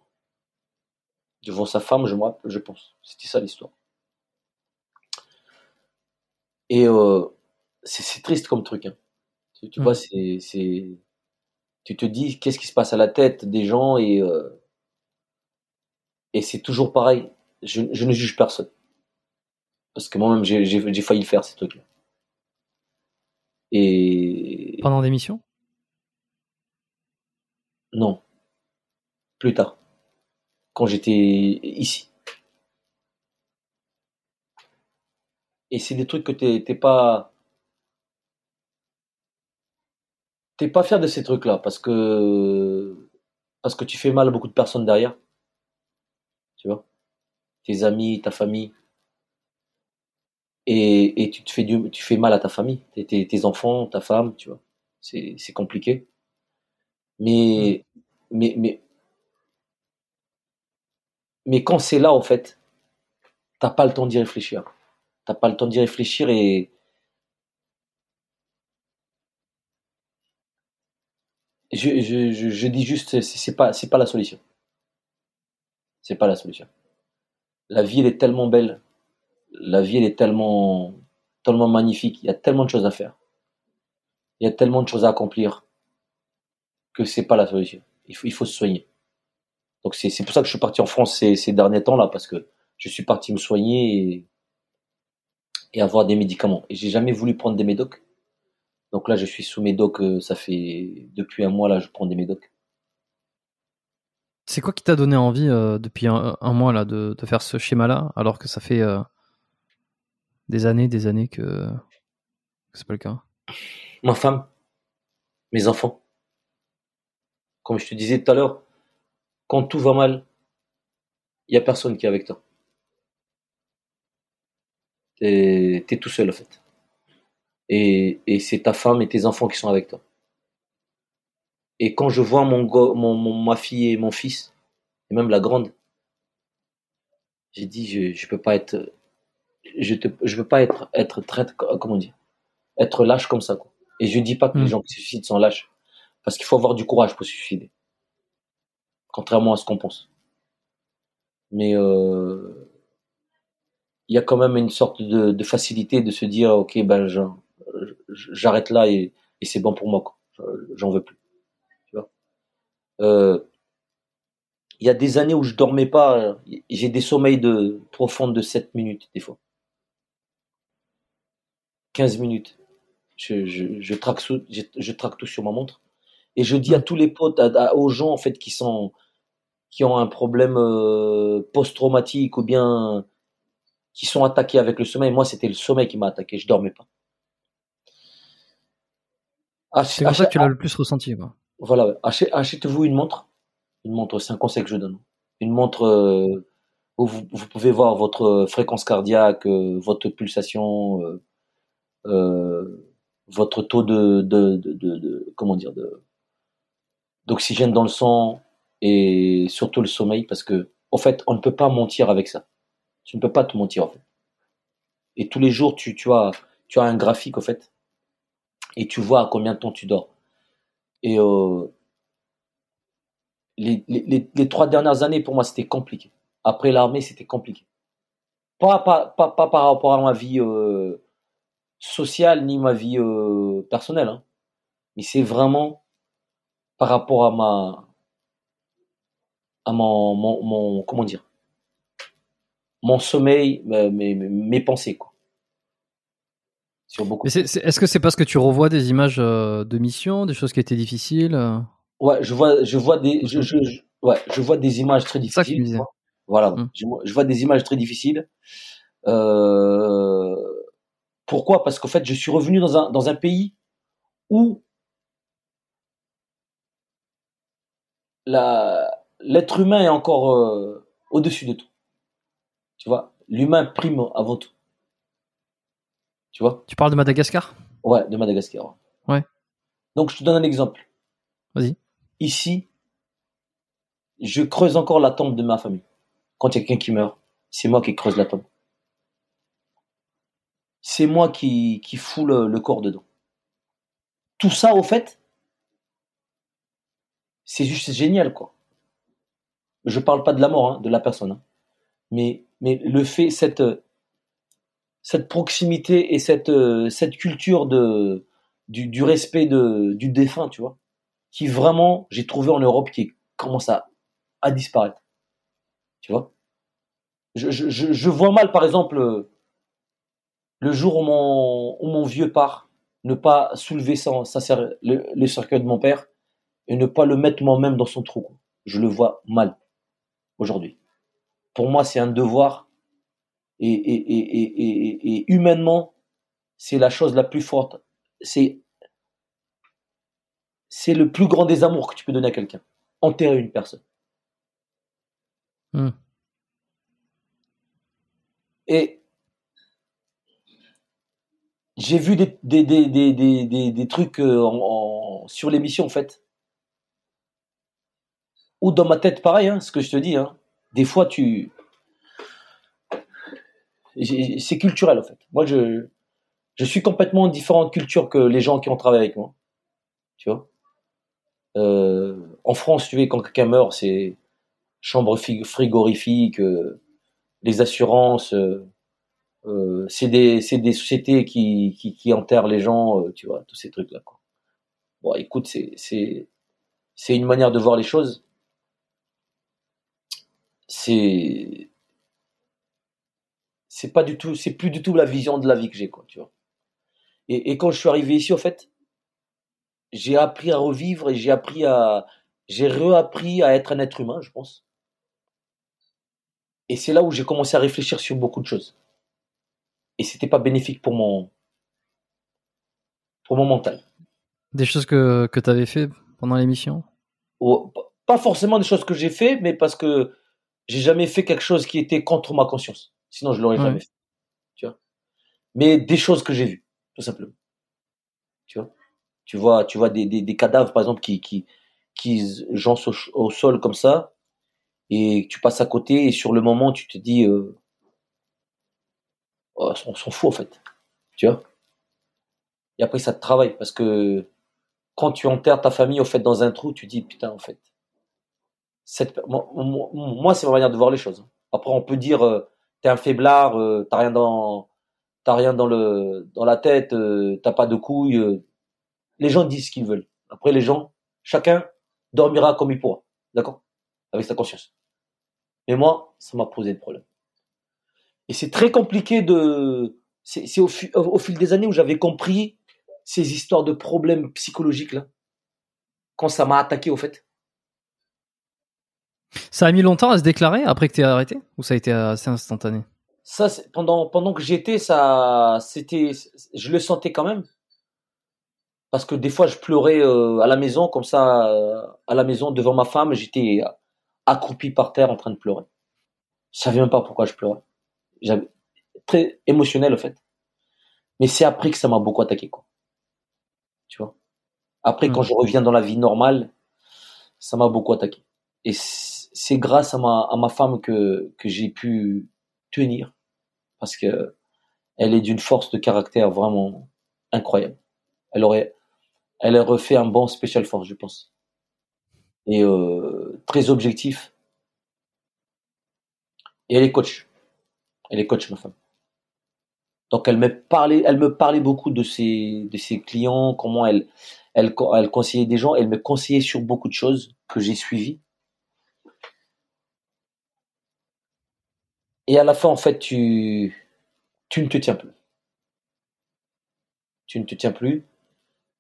Devant sa femme, je me rappelle, je pense. C'était ça l'histoire. Et euh, c'est triste comme truc. Hein. Tu, tu Mm. vois, c'est, c'est, tu te dis qu'est-ce qui se passe à la tête des gens et euh, et c'est toujours pareil. Je, je ne juge personne parce que moi-même j'ai failli le faire ces trucs-là. Et Pendant des missions? Non, plus tard, quand j'étais ici. Et c'est des trucs que t'es t'es pas. T'es pas fier de ces trucs-là parce que. Parce que tu fais mal à beaucoup de personnes derrière. Tu vois? Tes amis, ta famille. Et, et tu te fais du, tu fais mal à ta famille, tes, tes, tes enfants, ta femme, tu vois. C'est c'est compliqué. Mais, mais, mais, mais quand c'est là, en fait, t'as pas le temps d'y réfléchir. T'as pas le temps d'y réfléchir et je, je, je, je dis juste, c'est c'est pas, c'est pas la solution. C'est pas la solution. La vie, elle est tellement belle. La vie, elle est tellement, tellement magnifique. Il y a tellement de choses à faire. Il y a tellement de choses à accomplir que c'est pas la solution. Il faut, se soigner. Donc c'est pour ça que je suis parti en France ces, derniers temps là parce que je suis parti me soigner et, avoir des médicaments. Et j'ai jamais voulu prendre des médocs. Donc là je suis sous médoc, euh, ça fait depuis un mois là je prends des médocs. C'est quoi qui t'a donné envie euh, depuis un, mois là de, faire ce schéma-là alors que ça fait euh, des années, des années que, c'est pas le cas Ma femme, mes enfants. Comme je te disais tout à l'heure, quand tout va mal, il y a personne qui est avec toi. T'es es tout seul en fait. Et, c'est ta femme et tes enfants qui sont avec toi. Et quand je vois mon, go- ma fille et mon fils, et même la grande, j'ai dit je je peux pas être je te je peux pas être être très comment dire être lâche comme ça quoi. Et je dis pas que les gens qui se suicident sont lâches parce qu'il faut avoir du courage pour se suicider. Contrairement à ce qu'on pense. Mais euh, il y a quand même une sorte de, de facilité de se dire ok ben j'arrête là et, et c'est bon pour moi. J'en veux plus. Tu vois? Euh, il y a des années où je dormais pas, euh, j'ai des sommeils de profonds de 7 minutes des fois. 15 minutes. Je, je, je, traque, sous- je, je traque tout sur ma montre. Et je dis à tous les potes, à- à- aux gens en fait qui sont qui ont un problème euh, post-traumatique ou bien qui sont attaqués avec le sommeil. Moi, c'était le sommeil qui m'a attaqué. Je dormais pas. Ach- C'est comme ça que tu l'as le plus ressenti. Quoi. voilà, achetez-vous une montre. Une montre, c'est un conseil que je donne. Une montre euh, où vous, vous pouvez voir votre fréquence cardiaque, euh, votre pulsation, euh, euh, votre taux de, comment dire d'oxygène dans le sang et surtout le sommeil parce que en fait on ne peut pas mentir avec ça. Tu ne peux pas te mentir en fait. Et tous les jours tu, as tu as un graphique en fait et tu vois combien de temps tu dors. Et euh, les, trois dernières années pour moi c'était compliqué. Après l'armée c'était compliqué. Pas par rapport à ma vie euh, sociale ni ma vie euh, personnelle, hein. mais c'est vraiment par rapport à ma à mon, mon, mon- comment dire? Mon sommeil mes, mes, mes pensées quoi sur beaucoup Est-ce que c'est parce que tu revois des images euh, de mission, des choses qui étaient difficiles euh? Ouais je vois je vois des je, je, je- ouais je vois des images très C'est ça que tu difficiles quoi. voilà Mm. je, vois- je vois des images très difficiles euh, pourquoi? Parce qu'en fait je suis revenu dans un dans un pays où l'être humain est encore euh, au-dessus de tout. Tu vois, l'humain prime avant tout. Tu vois? Tu parles de Madagascar? Ouais, de Madagascar. Ouais. Donc je te donne un exemple. Vas-y. Ici, je creuse encore la tombe de ma famille. Quand il y a quelqu'un qui meurt, c'est moi qui creuse la tombe. C'est moi qui, qui fous le, corps dedans. Tout ça, au fait, c'est juste génial, quoi. Je parle pas de la mort, hein, de la personne. hein. Mais, mais le fait, cette, cette proximité et cette, cette culture de, du, du respect de, du défunt, tu vois, qui vraiment, j'ai trouvé en Europe, qui commence à, à disparaître. Tu vois? Je, je, vois mal, par exemple, le jour où mon, où mon vieux part, ne pas soulever son, sa, cer- le, le cercueil de mon père et ne pas le mettre moi-même dans son trou. Je le vois mal aujourd'hui. Pour moi, c'est un devoir et, et, et, et, et, et humainement, c'est la chose la plus forte. C'est c'est le plus grand des amours que tu peux donner à quelqu'un. Enterrer une personne. Hmm. Et j'ai vu des, des, des, des, des, trucs euh, sur l'émission, en fait. Ou dans ma tête, pareil, hein, ce que je te dis. Hein. Des fois, tu. C'est culturel, en fait. Moi, je, je suis complètement différente culture que les gens qui ont travaillé avec moi. Tu vois? Euh, En France, tu vois, quand quelqu'un meurt, c'est chambre fi- frigorifique, euh, les assurances. Euh, c'est des, c'est des sociétés qui, qui, qui enterrent les gens, euh, tu vois, tous ces trucs-là. quoi. Bon, écoute, c'est, c'est, c'est une manière de voir les choses. C'est, c'est pas du tout, c'est plus du tout la vision de la vie que j'ai, quoi, tu vois. Et, quand je suis arrivé ici, en fait, j'ai appris à revivre et j'ai appris à, j'ai réappris à être un être humain, je pense. Et c'est là où j'ai commencé à réfléchir sur beaucoup de choses. Et c'était pas bénéfique pour mon, pour mon mental. Des choses que, que tu avais fait pendant l'émission? Pas forcément des choses que j'ai fait, mais parce que j'ai jamais fait quelque chose qui était contre ma conscience. Sinon, je l'aurais Ouais. jamais fait. Tu vois. Mais des choses que j'ai vues, tout simplement. Tu vois? Tu vois, tu vois des, des, des cadavres, par exemple, qui, qui, qui jancent au, sol comme ça, et tu passes à côté, et sur le moment, tu te dis, euh, on s'en fout, en fait. Tu vois? Et après, ça te travaille, parce que quand tu enterres ta famille, au fait, dans un trou, tu dis, putain, en fait, cette, moi, c'est ma manière de voir les choses. Après, on peut dire, euh, t'es un faiblard, euh, t'as rien dans, t'as rien dans le, dans la tête, euh, t'as pas de couilles. Les gens disent ce qu'ils veulent. Après, les gens, chacun dormira comme il pourra, d'accord, avec sa conscience. Mais moi, ça m'a posé de problème. Et c'est très compliqué de, c'est au, fi- au, au fil des années où j'avais compris ces histoires de problèmes psychologiques là, quand ça m'a attaqué au fait. Ça a mis longtemps à se déclarer après que tu arrêté Ou ça a été assez instantané? Ça, pendant, pendant que j'étais, ça, c'était, je le sentais quand même. Parce que des fois, je pleurais euh, à la maison, comme ça, euh, à la maison, devant ma femme, j'étais accroupi par terre en train de pleurer. Je savais même pas pourquoi je pleurais. Très émotionnel, en fait. Mais c'est après que ça m'a beaucoup attaqué, quoi. Tu vois? Après, Mm. quand je reviens dans la vie normale, ça m'a beaucoup attaqué. Et c'est grâce à ma, à ma femme que, que j'ai pu tenir. Parce que elle est d'une force de caractère vraiment incroyable. Elle aurait, elle a refait un bon Special Force, je pense. Et euh, très objectif. Et elle est coach. Elle est coach, ma femme. Donc elle me parlait, elle me parlait beaucoup de ses, de ses clients, comment elle, elle, co- elle conseillait des gens, elle me conseillait sur beaucoup de choses que j'ai suivies. Et à la fin, en fait, tu, tu ne te tiens plus. Tu ne te tiens plus.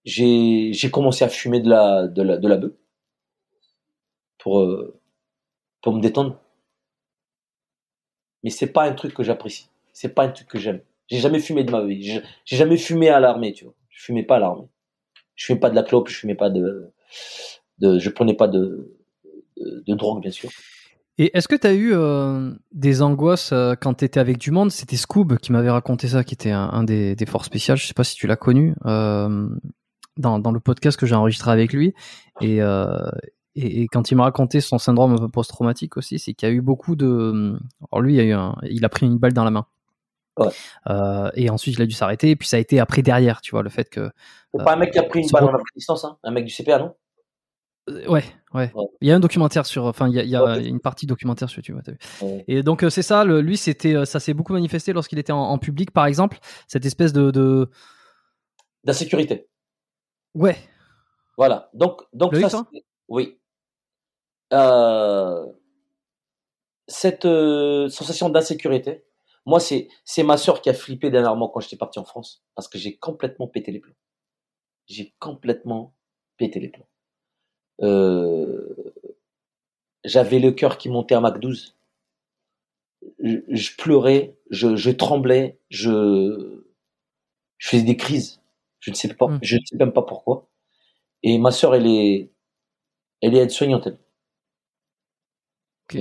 J'ai, commencé à fumer de la, de la, de la beuh pour, euh, pour me détendre. Mais c'est pas un truc que j'apprécie. C'est pas un truc que j'aime. J'ai jamais fumé de ma vie. J'ai jamais fumé à l'armée, tu vois. Je fumais pas à l'armée. Je fumais pas de la clope, je fumais pas de, de je prenais pas de, de, drogue, bien sûr. Et est-ce que tu as eu euh, des angoisses euh, quand tu étais avec du monde? C'était Scoob qui m'avait raconté ça, qui était un, des, des forces spéciales. Je sais pas si tu l'as connu euh, dans, dans le podcast que j'ai enregistré avec lui. Et, et, et quand il m'a raconté son syndrome un peu post-traumatique aussi, c'est qu'il y a eu beaucoup de. Alors lui, il a, eu un- il a pris une balle dans la main. Ouais. Euh, et ensuite, il a dû s'arrêter. Et puis ça a été après derrière, tu vois, le fait que. C'est pas un mec qui a pris une se balle re- en Afghanistan, ça Un mec du CPA, non? Euh, Ouais, ouais. Ouais. Il y a un documentaire sur. Enfin, il y a, il y a Ouais. une partie documentaire sur YouTube. vu. Ouais. Et donc euh, c'est ça, le- lui c'était, euh, ça s'est beaucoup manifesté lorsqu'il était en, en public, par exemple, cette espèce de, de... D'insécurité. ouais, Voilà. Donc, donc ça, oui. Euh, cette euh, sensation d'insécurité, moi, c'est c'est ma sœur qui a flippé dernièrement quand j'étais parti en France, parce que j'ai complètement pété les plombs. J'ai complètement pété les plombs. Euh, J'avais le cœur qui montait à Mac 12. Je, je pleurais, je, je tremblais, je, je faisais des crises. Je ne sais pas, Mm. je ne sais même pas pourquoi. Et ma sœur, elle est, elle est aide-soignante. Elle.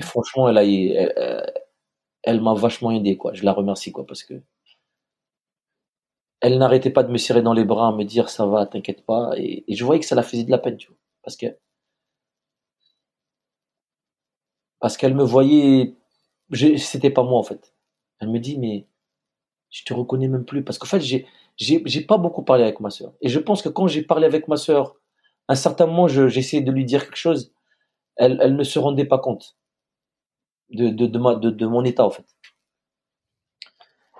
Franchement, elle m'a vachement aidé. Je la remercie, parce que elle n'arrêtait pas de me serrer dans les bras, me dire ça va, t'inquiète pas. Et, je voyais que ça la faisait de la peine, tu parce que parce qu'elle me voyait, c'était pas moi en fait. Elle me dit mais je te reconnais même plus, parce qu'en fait j'ai pas beaucoup parlé avec ma sœur. Et je pense que quand j'ai parlé avec ma sœur, à un certain moment, je- j'essayais de lui dire quelque chose, elle ne se rendait pas compte de, de, de, ma- de, de mon état, en fait.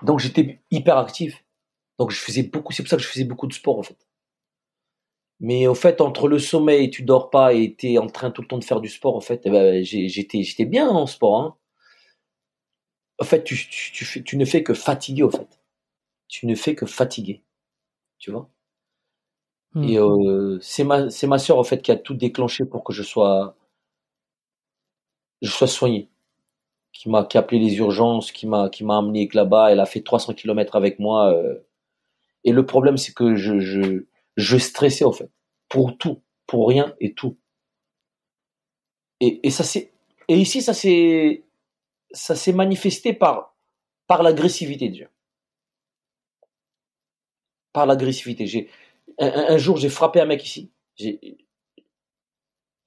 Donc j'étais hyper actif. Donc je faisais beaucoup, c'est pour ça que je faisais beaucoup de sport, en fait. Mais au fait, entre le sommeil, tu dors pas et tu es en train tout le temps de faire du sport, en fait, eh ben, j'étais j'étais bien en sport. Hein. En fait, tu, tu, tu, fais- tu ne fais que fatiguer, au fait. Tu ne fais que fatiguer. Tu vois? Hmm. Et euh, c'est ma, c'est ma sœur, en fait, qui a tout déclenché pour que je sois, je sois soigné. Qui m'a, qui a appelé les urgences, qui m'a, qui m'a amené là-bas. Elle a fait 300 km avec moi. euh. Et le problème, c'est que je, je, je stressais, en fait. Pour tout. Pour rien et tout. Et, et ça c'est, et ici, ça s'est, ça s'est manifesté par, par l'agressivité, déjà. Par l'agressivité. J'ai, un jour, j'ai frappé un mec ici. J'ai,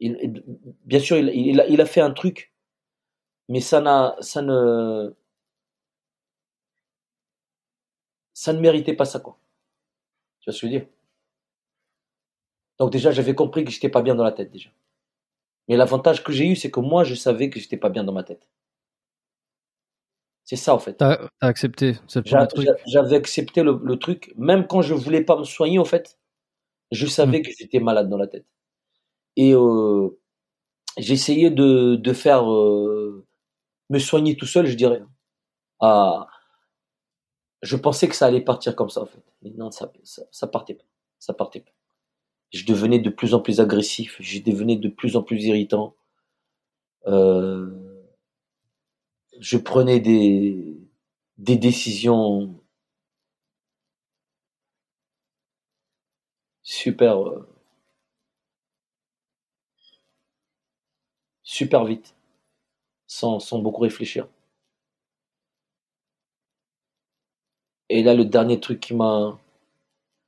il- bien sûr, il, il a, il a fait un truc, mais ça n'a, ça ne, ça ne méritait pas ça, quoi. Tu vois ce que je veux dire? Donc déjà, j'avais compris que j'étais pas bien dans la tête, déjà. Mais l'avantage que j'ai eu, c'est que moi, je savais que j'étais pas bien dans ma tête. C'est ça, en fait. T'as accepté, J'avais accepté le, le truc, même quand je voulais pas me soigner, en fait, je savais Mm. que j'étais malade dans la tête. Et euh, j'essayais de, de faire euh, me soigner tout seul, je dirais. Ah, je pensais que ça allait partir comme ça, en fait. Mais non, ça, ça, partait pas. Ça partait pas. Je devenais de plus en plus agressif, je devenais de plus en plus irritant. Euh, je prenais des, des décisions super euh, super vite sans, beaucoup réfléchir. Et là, le dernier truc qui m'a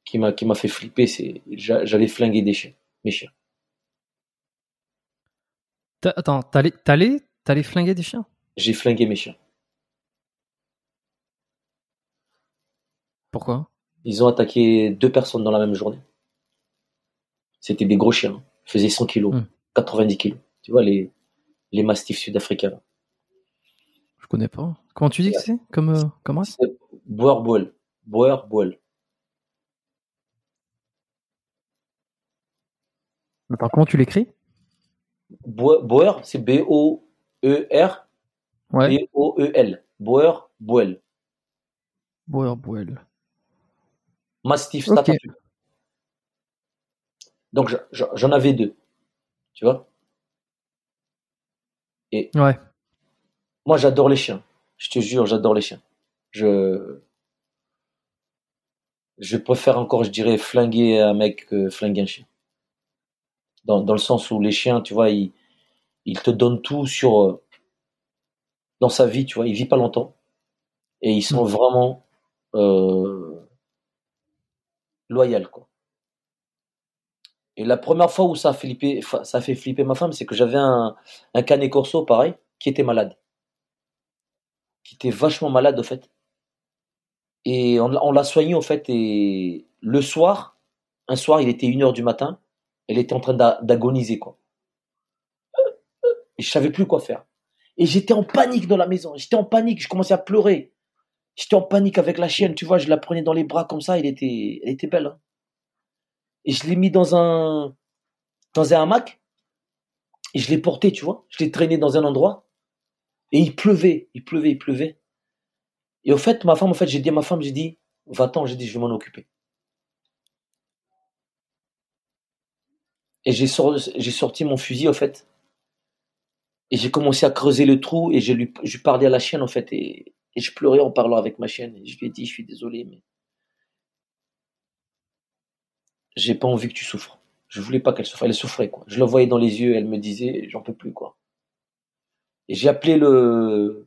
qui m'a fait flipper, c'est j'allais flinguer des chiens, mes chiens. Attends, t'allais flinguer des chiens? J'ai flingué mes chiens. Pourquoi? Ils ont attaqué deux personnes dans la même journée. C'était des gros chiens, hein. ils faisaient 100 kilos, hmm. 90 kilos. Tu vois les les mastifs sud-africains. Je connais pas. Comment tu dis que c'est? Comme, euh, comme race? C'est Boer. Attends, comment tu l'écris? Boer, Boer, c'est B-O-E-R, Ouais. B-O-E-L. Boer Boel. Boer Boel. Mastiff Ok. Staffapu. Donc, je- je- j'en avais deux. Tu vois? Ouais. Moi, j'adore les chiens. Je te jure, j'adore les chiens. Je. Je préfère encore, je dirais, flinguer un mec que flinguer un chien. Dans, dans le sens où les chiens, tu vois, ils, ils te donnent tout sur. euh, Dans sa vie, tu vois, ils vivent pas longtemps. Et ils sont Mm. vraiment. Euh, loyaux, quoi. Et la première fois où ça a, a fait flipper ma femme, c'est que j'avais un, un canet corso, pareil, qui était malade. Qui était vachement malade, au fait. Et on, l'a- soigné, au fait, et le soir, un soir, il était 1h du matin, elle était en train d'a- d'agoniser, quoi. Et je savais plus quoi faire. Et j'étais en panique dans la maison. J'étais en panique, je commençais à pleurer. J'étais en panique avec la chienne, tu vois, je la prenais dans les bras comme ça, elle était, elle était belle. hein. Et je l'ai mis dans un, dans un hamac, et je l'ai porté, tu vois. Je l'ai traîné dans un endroit, et il pleuvait, il pleuvait, il pleuvait. Et au fait, ma femme, en fait, j'ai dit à ma femme, j'ai dit, va-t'en, j'ai dit, je vais m'en occuper. Et j'ai sorti, mon fusil, en fait, et j'ai commencé à creuser le trou, et je lui, je parlais à la chienne, en fait, et, et je pleurais en parlant avec ma chienne. Et je lui ai dit, je suis désolé, mais j'ai pas envie que tu souffres. Je voulais pas qu'elle souffre. Elle souffrait, quoi. Je la voyais dans les yeux, elle me disait, j'en peux plus, quoi. Et j'ai appelé le,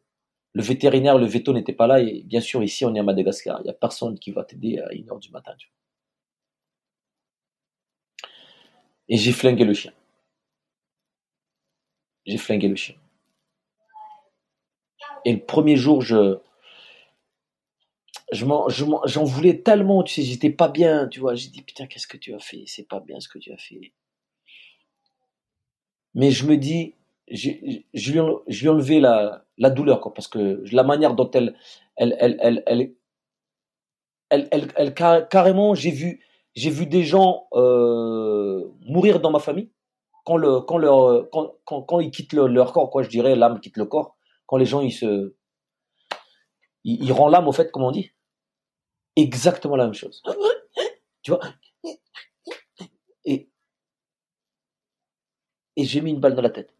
vétérinaire, le veto n'était pas là, et bien sûr, ici, on est à Madagascar. Il y a personne qui va t'aider à 1h du matin. Et j'ai flingué le chien. J'ai flingué le chien. Et le premier jour, je, je m'en, je m'en- j'en voulais tellement, tu sais, j'étais pas bien, tu vois. J'ai dit, putain, qu'est-ce que tu as fait? C'est pas bien ce que tu as fait. Mais je me dis, je lui, je lui ai enlevé la, la douleur, quoi, parce que la manière dont elle, elle, elle, elle, elle, elle, elle- elle- car- carrément, j'ai vu, j'ai vu des gens euh, mourir dans ma famille quand le, quand leur, quand, quand ils quittent le- leur corps, quoi, je dirais, l'âme quitte le corps. Quand les gens, ils se, ils, ils rendent l'âme, au fait, comme on dit. Exactement la même chose. Tu vois? Et, j'ai mis une balle dans la tête.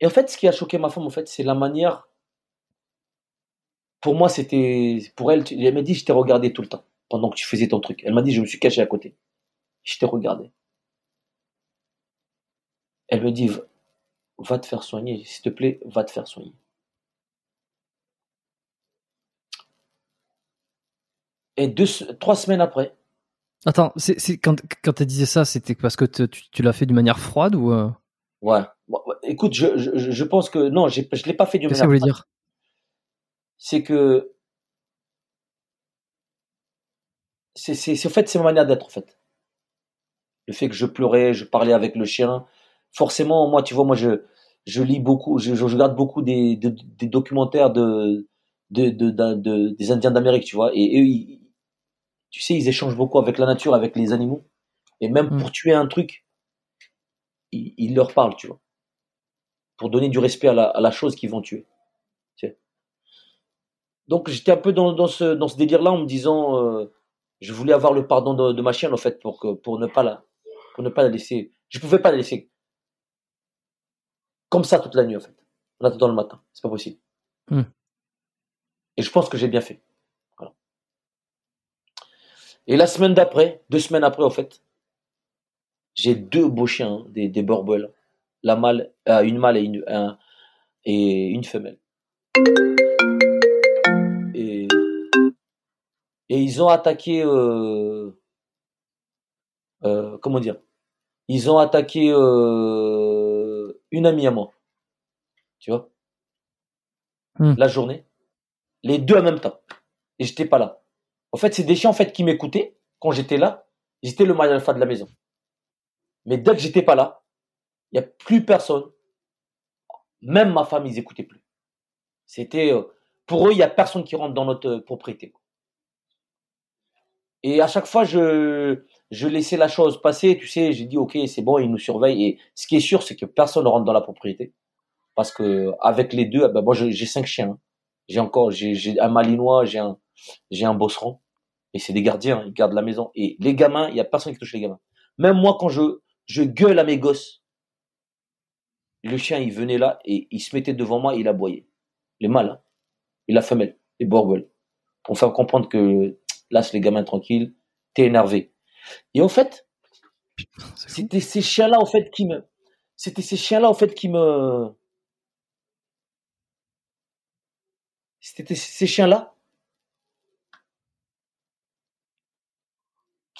Et en fait, ce qui a choqué ma femme, en fait, c'est la manière. Pour moi, c'était. Pour elle, elle m'a dit, je t'ai regardé tout le temps, pendant que tu faisais ton truc. Elle m'a dit, je me suis caché à côté. Je t'ai regardé. Elle me dit, va te faire soigner, s'il te plaît, va te faire soigner. Et deux, trois semaines après, Attends, c'est, c'est, quand, quand tu disais ça, c'était parce que tu, tu l'as fait d'une manière froide ou. euh, ouais. Bon, écoute, je, je, je pense que non, j'ai- je l'ai pas fait du Qu'est-ce que ça voulait dire? c'est que c'est c'est c'est- en fait c'est ma manière d'être en fait. Le fait que je pleurais je parlais avec le chien. Forcément moi tu vois moi je je lis beaucoup je, je regarde beaucoup des, documentaires de, de, de, de- de- des Indiens d'Amérique tu vois. Et eux ils- tu sais ils échangent beaucoup avec la nature avec les animaux et même Mm. pour tuer un truc ils, ils leur parlent tu vois pour donner du respect à la, à la chose qu'ils vont tuer tu sais. donc j'étais un peu dans, dans ce dans ce délire là en me disant euh, je voulais avoir le pardon de, de ma chienne en fait pour que pour ne pas la pour ne pas la laisser je pouvais pas la laisser comme ça toute la nuit en fait en attendant le matin c'est pas possible Hmm. et je pense que j'ai bien fait. Et la semaine d'après deux semaines après en fait j'ai deux beaux chiens hein, des des la mâle euh, une mâle et une un- et une femelle et Et ils ont attaqué, euh, euh, comment dire? Ils ont attaqué une amie à moi. Tu vois? Hmm. La journée. Les deux en même temps. Et j'étais pas là. En fait, c'est des chiens qui m'écoutaient quand j'étais là. J'étais le mâle alpha de la maison. Mais dès que j'étais pas là, il y a plus personne. Même ma femme, ils écoutaient plus. C'était euh, pour eux, il y a personne qui rentre dans notre euh, propriété. Et à chaque fois, je je laissais la chose passer. Tu sais, j'ai dit ok, c'est bon, ils nous surveillent. Et ce qui est sûr, c'est que personne ne rentre dans la propriété parce que avec les deux, ben moi j'ai cinq chiens. hein. J'ai encore, j'ai un malinois, j'ai un j'ai un bosseron. Et c'est des gardiens, ils gardent la maison. Et les gamins, il y a personne qui touche les gamins. Même moi, quand je je gueule à mes gosses, le chien il venait là et il se mettait devant moi, et il aboyait. Les mâles, hein. et la femelle, les borgueules, pour faire comprendre que laisse les gamins tranquilles, t'es énervé. Et en fait, C'est c'était ces chiens-là en fait qui me, c'était ces chiens-là en fait qui me, c'était ces chiens-là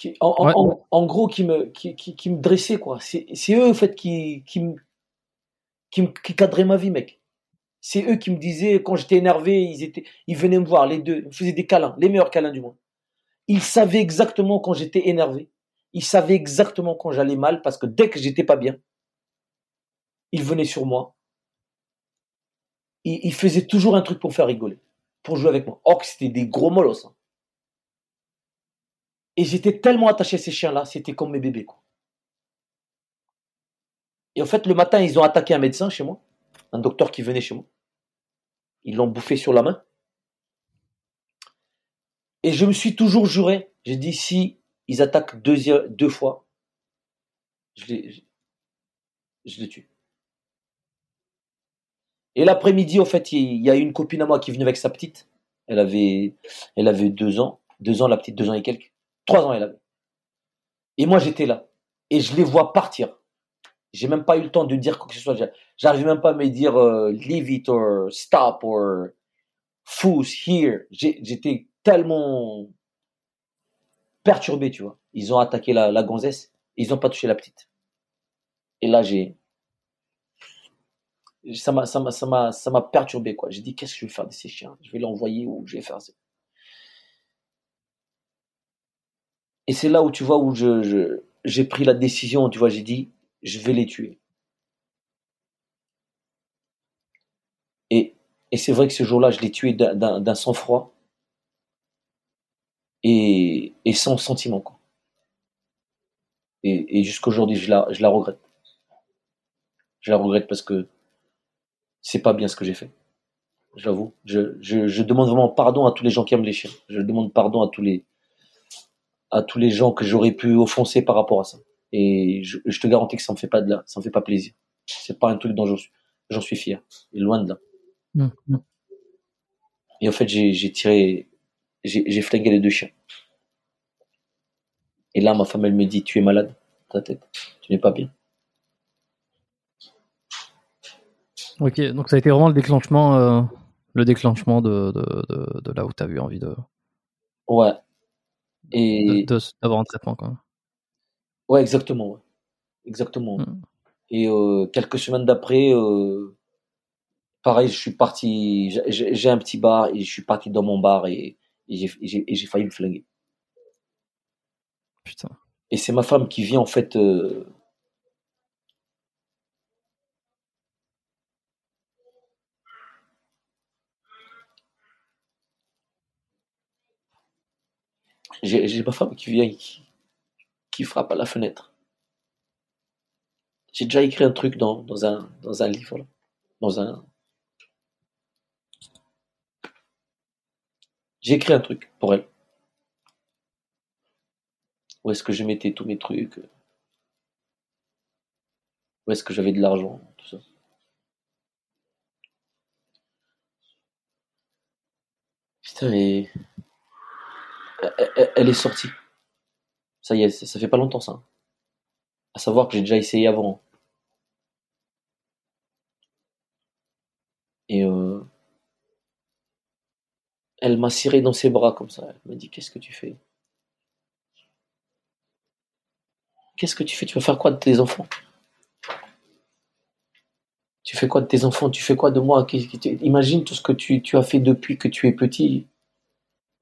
qui, en, en- Ouais. en- en gros, qui me, qui, qui, qui me dressaient quoi. C'est, eux en fait qui, qui me, qui me, qui cadraient ma vie, mec. C'est eux qui me disaient quand j'étais énervé, ils étaient, ils venaient me voir, les deux, ils me faisaient des câlins, les meilleurs câlins du monde. Ils savaient exactement quand j'étais énervé. Ils savaient exactement quand j'allais mal parce que dès que j'étais pas bien, ils venaient sur moi. Ils, ils faisaient toujours un truc pour me faire rigoler, pour jouer avec moi. Or que c'était des gros molosses. hein. Et j'étais tellement attaché à ces chiens-là, c'était comme mes bébés. Quoi. Et en fait, le matin, ils ont attaqué un médecin chez moi, un docteur qui venait chez moi. Ils l'ont bouffé sur la main. Et je me suis toujours juré, j'ai dit si ils attaquent deux, fois, je les, je, les tue. Et l'après-midi, en fait, il y a une copine à moi qui venue avec sa petite. Elle avait, elle avait deux ans, deux ans la petite, deux ans et quelques, trois ans elle avait. Et moi j'étais là et je les vois partir. J'ai même pas eu le temps de dire quoi que ce soit. J'arrive même pas à me dire euh, leave it or stop or fools here. J'étais tellement perturbé, tu vois. Ils ont attaqué la, la gonzesse, ils ont pas touché la petite. Et là j'ai ça m'a ça m'a ça m'a perturbé quoi. J'ai dit qu'est-ce que je vais faire de ces chiens? Je vais l'envoyer où je vais faire ça. Et c'est là où tu vois où j'ai pris la décision, tu vois, j'ai dit je vais les tuer. Et c'est vrai que ce jour-là, je l'ai tué d'un- d'un sang-froid et sans sentiment. Et, et jusqu'aujourd'hui, je la regrette. Je la regrette parce que c'est pas bien ce que j'ai fait. J'avoue. Je, je demande vraiment pardon à tous les gens qui aiment les chiens. Je demande pardon à tous les, à tous les gens que j'aurais pu offenser par rapport à ça. Et je, je te garantis que ça me fait pas de là, ça me fait pas plaisir. C'est pas un truc dont j'en suis, j'en suis fier. Et loin de là. Hum, hum. Et en fait, j'ai, tiré, j'ai, j'ai flingué les deux chiens. Et là, ma femme, elle me dit, tu es malade, ta tête. Tu n'es pas bien. Ok, donc ça a été vraiment le déclenchement, euh, le déclenchement de, de, de, de là où tu as eu envie de Ouais. Et, d'avoir un traitement. Quoi. ouais, exactement, ouais. Exactement. Mm. Et euh, quelques semaines d'après, euh, pareil, je suis parti. j'ai- un petit bar et je suis parti dans mon bar et j'ai failli me flinguer. Putain. Et c'est ma femme qui vient en fait. euh, J'ai ma femme qui vient qui, frappe à la fenêtre. J'ai déjà écrit un truc dans, dans, un, dans un livre, là. dans un. J'ai écrit un truc pour elle. Où est-ce que je mettais tous mes trucs? Où est-ce que j'avais de l'argent. Putain, mais. Elle- est sortie. Ça y est, ça, fait pas longtemps ça. À savoir que j'ai déjà essayé avant. Et euh, Elle m'a serré dans ses bras comme ça. Elle m'a dit Qu'est-ce que tu fais? Qu'est-ce que tu fais? Tu vas faire quoi de tes enfants? Tu fais quoi de tes enfants? Tu fais quoi de moi? Imagine tout ce que tu as fait depuis que tu es petit.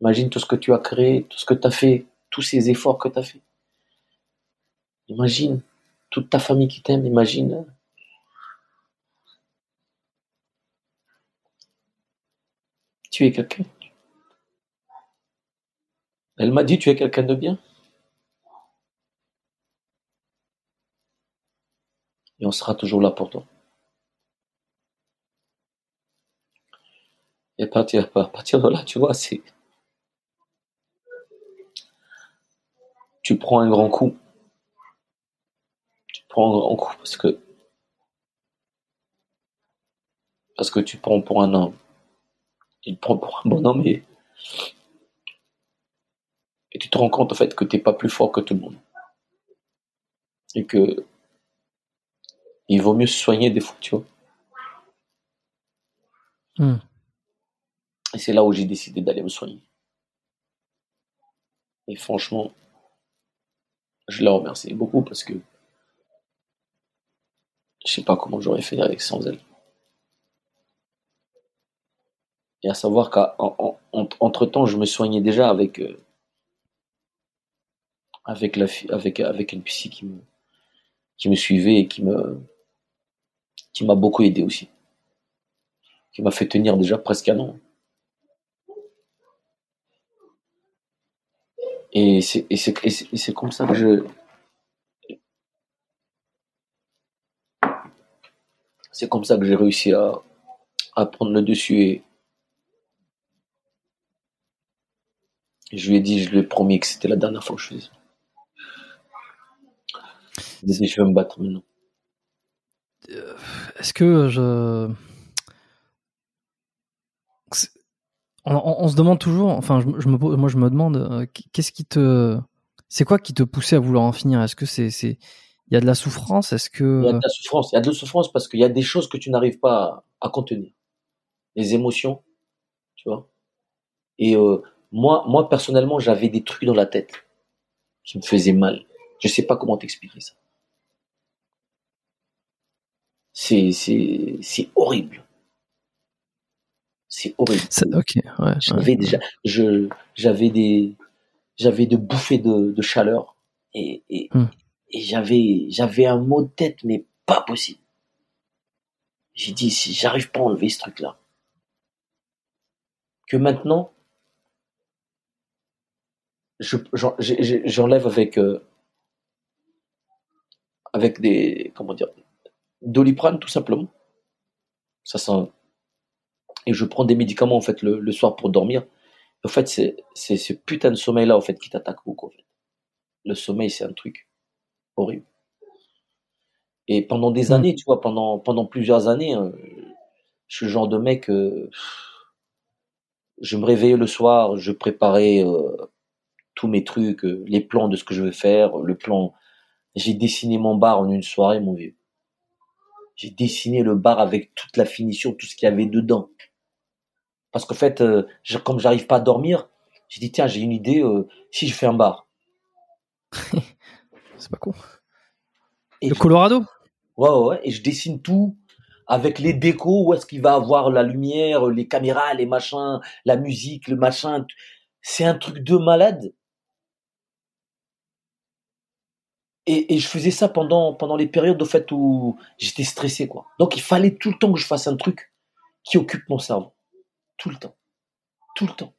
Imagine tout ce que tu as créé, tout ce que tu as fait, tous ces efforts que tu as fait. Imagine toute ta famille qui t'aime, imagine. Tu es quelqu'un. Elle m'a dit, tu es quelqu'un de bien. Et on sera toujours là pour toi. Et partir, à partir de là, tu vois, c'est. Tu prends un grand coup. Tu prends un grand coup parce que. Parce que tu prends pour un homme. Il prend pour un bonhomme et. Et tu te rends compte en fait que tu n'es pas plus fort que tout le monde. Et que il vaut mieux se soigner des fois, tu vois. Hmm. Et c'est là où j'ai décidé d'aller me soigner. Et franchement, je la remercie beaucoup parce que je sais pas comment j'aurais fait avec sans elle. Et à savoir qu'entre temps, je me soignais déjà avec euh, avec avec une psy qui me qui me suivait et qui me qui m'a beaucoup aidé aussi, qui m'a fait tenir déjà presque un an. Et c'est comme ça que je. C'est comme ça que j'ai réussi à, à prendre le dessus et, je lui ai dit, je lui ai promis que c'était la dernière fois que je faisais ça. Je vais me battre maintenant. Euh, est-ce que je. On, se demande toujours, enfin, je, me, moi je me demande, euh, qu'est-ce qui te. C'est quoi qui te poussait à vouloir en finir? Est-ce que c'est. c'est... Il y a de la souffrance? Est-ce que. Il y a de la souffrance. Il y a de la souffrance parce qu'il y a des choses que tu n'arrives pas à, contenir. Les émotions, tu vois. Et euh, moi, moi, personnellement, j'avais des trucs dans la tête qui me faisaient mal. Je sais pas comment t'expliquer ça. C'est, c'est horrible. C'est horrible. ok, ouais, j'avais déjà, je, j'avais des, j'avais de bouffées de, de chaleur et, et, hmm. et j'avais, j'avais un mot de tête, mais pas possible. J'ai dit, si j'arrive pas à enlever ce truc-là, que maintenant, je, j'enlève avec, euh, avec des, comment dire, Doliprane tout simplement. Ça sent. Et je prends des médicaments en fait le, soir pour dormir. En fait, c'est c'est ce putain de sommeil là en fait qui t'attaque beaucoup. En fait. Le sommeil, c'est un truc horrible. Et pendant des hmm. années, tu vois, pendant pendant plusieurs années, euh, je suis le genre de mec. Euh, je me réveillais le soir, je préparais euh, tous mes trucs, les plans de ce que je vais faire, le plan. J'ai dessiné mon bar en une soirée, mon vieux j'ai dessiné le bar avec toute la finition, tout ce qu'il y avait dedans. Parce qu'en fait, euh, comme j'arrive pas à dormir, j'ai dit tiens, j'ai une idée, euh, si je fais un bar. <laughs> C'est pas con. le Colorado? Ouais, ouais, ouais, et je dessine tout avec les décos, où est-ce qu'il va avoir la lumière, les caméras, les machins, la musique, le machin. C'est un truc de malade. Et, je faisais ça pendant, pendant les périodes au fait où j'étais stressé. quoi. Donc il fallait tout le temps que je fasse un truc qui occupe mon cerveau. Tout le temps. Tout le temps.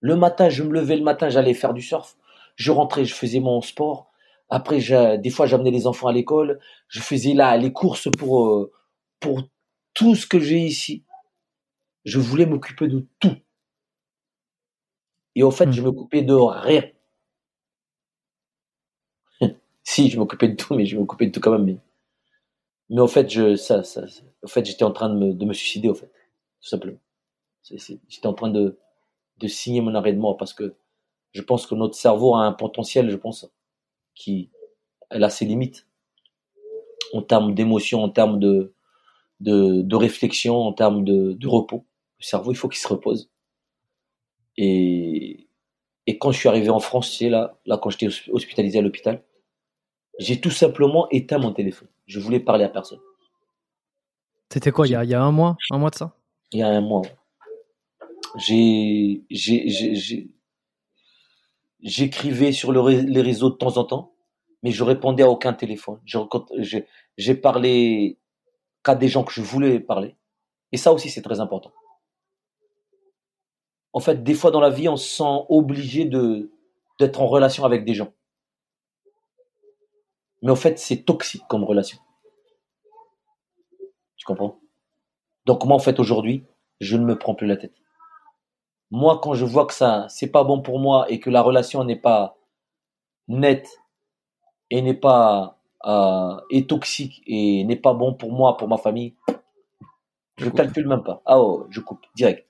Le matin, je me levais le matin, j'allais faire du surf. Je rentrais, je faisais mon sport. Après, des fois, j'amenais les enfants à l'école. Je faisais là les courses pour, euh, pour tout ce que j'ai ici. Je voulais m'occuper de tout. Et au fait, je hmm. je m'occupais de rien. <laughs> Si, je m'occupais de tout, mais je m'occupais de tout quand même. Mais, mais au fait, je, ça, ça, au fait, j'étais en train de me, de me suicider, au fait, tout simplement. J'étais en train de, de signer mon arrêt de mort parce que je pense que notre cerveau a un potentiel, je pense, qui, elle a ses limites en termes d'émotion, en termes de, de, de réflexion, en termes de, de repos. Le cerveau, il faut qu'il se repose. Et, et quand je suis arrivé en France, tu sais, là, là quand j'étais hospitalisé à l'hôpital, j'ai tout simplement éteint mon téléphone. Je voulais parler à personne. C'était quoi, il y, a, il y a un mois? Un mois de ça? Il y a un mois. J'écrivais sur le, les réseaux de temps en temps, mais je répondais à aucun téléphone. J'ai parlé qu'à des gens que je voulais parler. Et ça aussi, c'est très important. En fait, des fois dans la vie, on se sent obligé d'être en relation avec des gens. Mais en fait, c'est toxique comme relation. Tu comprends? Donc moi, en fait, aujourd'hui, je ne me prends plus la tête. Moi, quand je vois que ça, c'est pas bon pour moi et que la relation n'est pas nette et n'est pas euh, est toxique et n'est pas bon pour moi, pour ma famille, je calcule même pas. Ah oh, je coupe direct,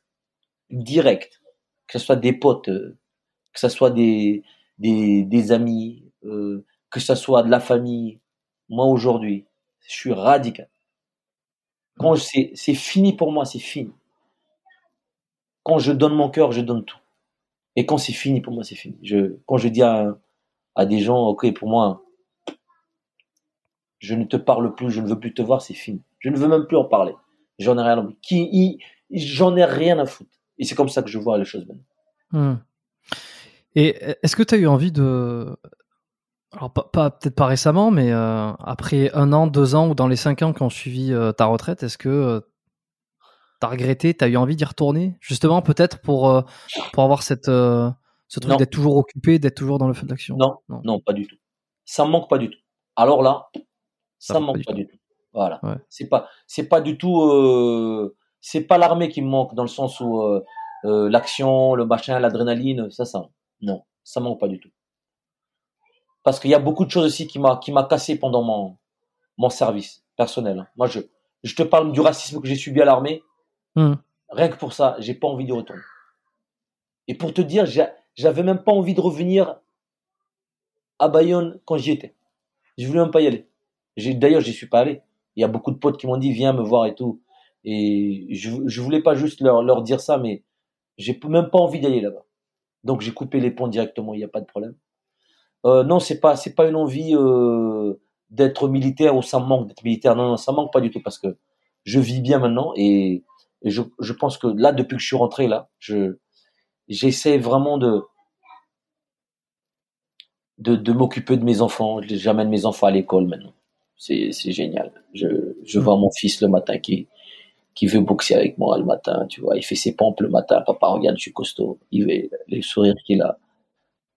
direct. Que ce soit des potes, euh, que ce soit des des, des amis, euh, que ce soit de la famille. Moi aujourd'hui, je suis radical. Quand c'est c'est fini pour moi, c'est fini. Quand je donne mon cœur, je donne tout. Et quand c'est fini pour moi, c'est fini. Quand je dis à, des gens, ok, pour moi, je ne te parle plus, je ne veux plus te voir, c'est fini. Je ne veux même plus en parler. J'en ai rien à j'en ai rien à foutre. Et c'est comme ça que je vois les choses. Hmm. Et est-ce que tu as eu envie de. Alors, pas, peut-être pas récemment, mais euh, après un an, deux ans ou dans les cinq ans qui ont suivi euh, ta retraite, est-ce que euh, tu as regretté, tu as eu envie d'y retourner Justement, peut-être pour, pour avoir cette, ce truc d'être toujours occupé, d'être toujours dans le feu d'action non, non, non, pas du tout. Ça me manque pas du tout. Alors là, ça, ça me manque pas du tout. Voilà. C'est pas, c'est pas du tout, euh, c'est pas l'armée qui me manque dans le sens où euh, euh, l'action, le machin, l'adrénaline, ça, ça, non, ça manque pas du tout. Parce qu'il y a beaucoup de choses aussi qui m'a, qui m'a cassé pendant mon, mon service personnel. Moi, je, je te parle du racisme que j'ai subi à l'armée. Hmm. Rien que pour ça, j'ai pas envie de retourner. Et pour te dire, j'avais même pas envie de revenir à Bayonne quand j'y étais. Je voulais même pas y aller. D'ailleurs, j'y suis pas allé. Il y a beaucoup de potes qui m'ont dit viens me voir et tout. Et je, je voulais pas juste leur, dire ça, mais j'ai même pas envie d'aller là-bas. Donc j'ai coupé les ponts directement, il n'y a pas de problème. Euh, non, c'est pas pas une envie euh, d'être militaire ou ça me manque d'être militaire. Non, non, ça manque pas du tout parce que je vis bien maintenant et, je, pense que là depuis que je suis rentré là, je j'essaie vraiment de m'occuper de mes enfants. J'amène mes enfants à l'école maintenant. C'est, génial. Je, vois mon fils le matin qui, veut boxer avec moi le matin, tu vois. Il fait ses pompes le matin. Papa, regarde, je suis costaud. Il les sourires qu'il a.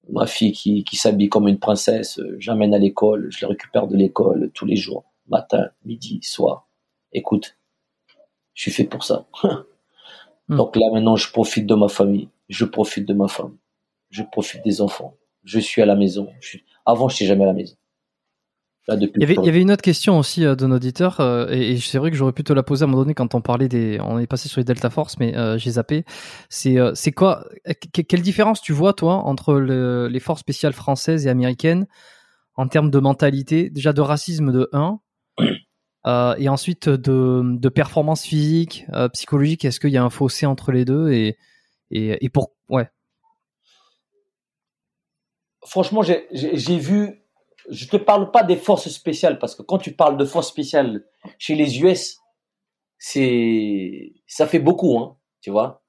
Ma fille qui, qui s'habille comme une princesse, j'amène à l'école, je les récupère de l'école tous les jours, matin, midi, soir. Écoute, je suis fait pour ça. Hmm. Donc là, maintenant, je profite de ma famille, je profite de ma femme, je profite des enfants. Je suis à la maison. Je Avant, je n'étais jamais à la maison il, y avait, une autre question aussi euh, d'un auditeur, euh, et, c'est vrai que j'aurais pu te la poser à un moment donné quand on parlait des. On est passé sur les Delta Force, mais euh, j'ai zappé. C'est c'est quoi Quelle différence tu vois, toi, entre les forces spéciales françaises et américaines en termes de mentalité? Déjà de racisme de 1, et ensuite de, de performance physique, psychologique. Est-ce qu'il y a un fossé entre les deux et, et, et pour. Ouais. Franchement, j'ai vu je te parle pas des forces spéciales parce que quand tu parles de forces spéciales chez les US, ça fait beaucoup, hein, tu vois.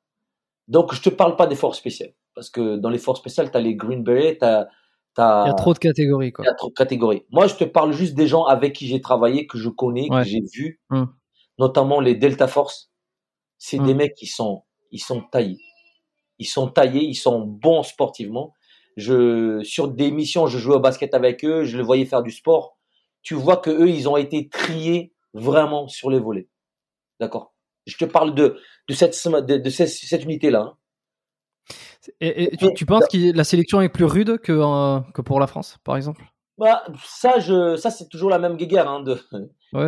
Donc je te parle pas des forces spéciales parce que dans les forces spéciales, tu as les Green Beret, tu as, il y a trop de catégories quoi. Il y a trop de catégories. Moi, je te parle juste des gens avec qui j'ai travaillé, que je connais, que j'ai vu, hum. notamment les Delta Force. C'est des hum. mecs qui sont ils sont taillés. Ils sont taillés, ils sont bons sportivement je, sur des missions, je jouais au basket avec eux, je les voyais faire du sport. Tu vois que eux, ils ont été triés vraiment sur les volets. D'accord? Je te parle de, de cette, de, cette, unité-là. Hein. Et, tu, penses que la sélection est plus rude que, euh, que pour la France, par exemple? Bah, ça, je, ça c'est toujours la même guéguerre. Hein, de,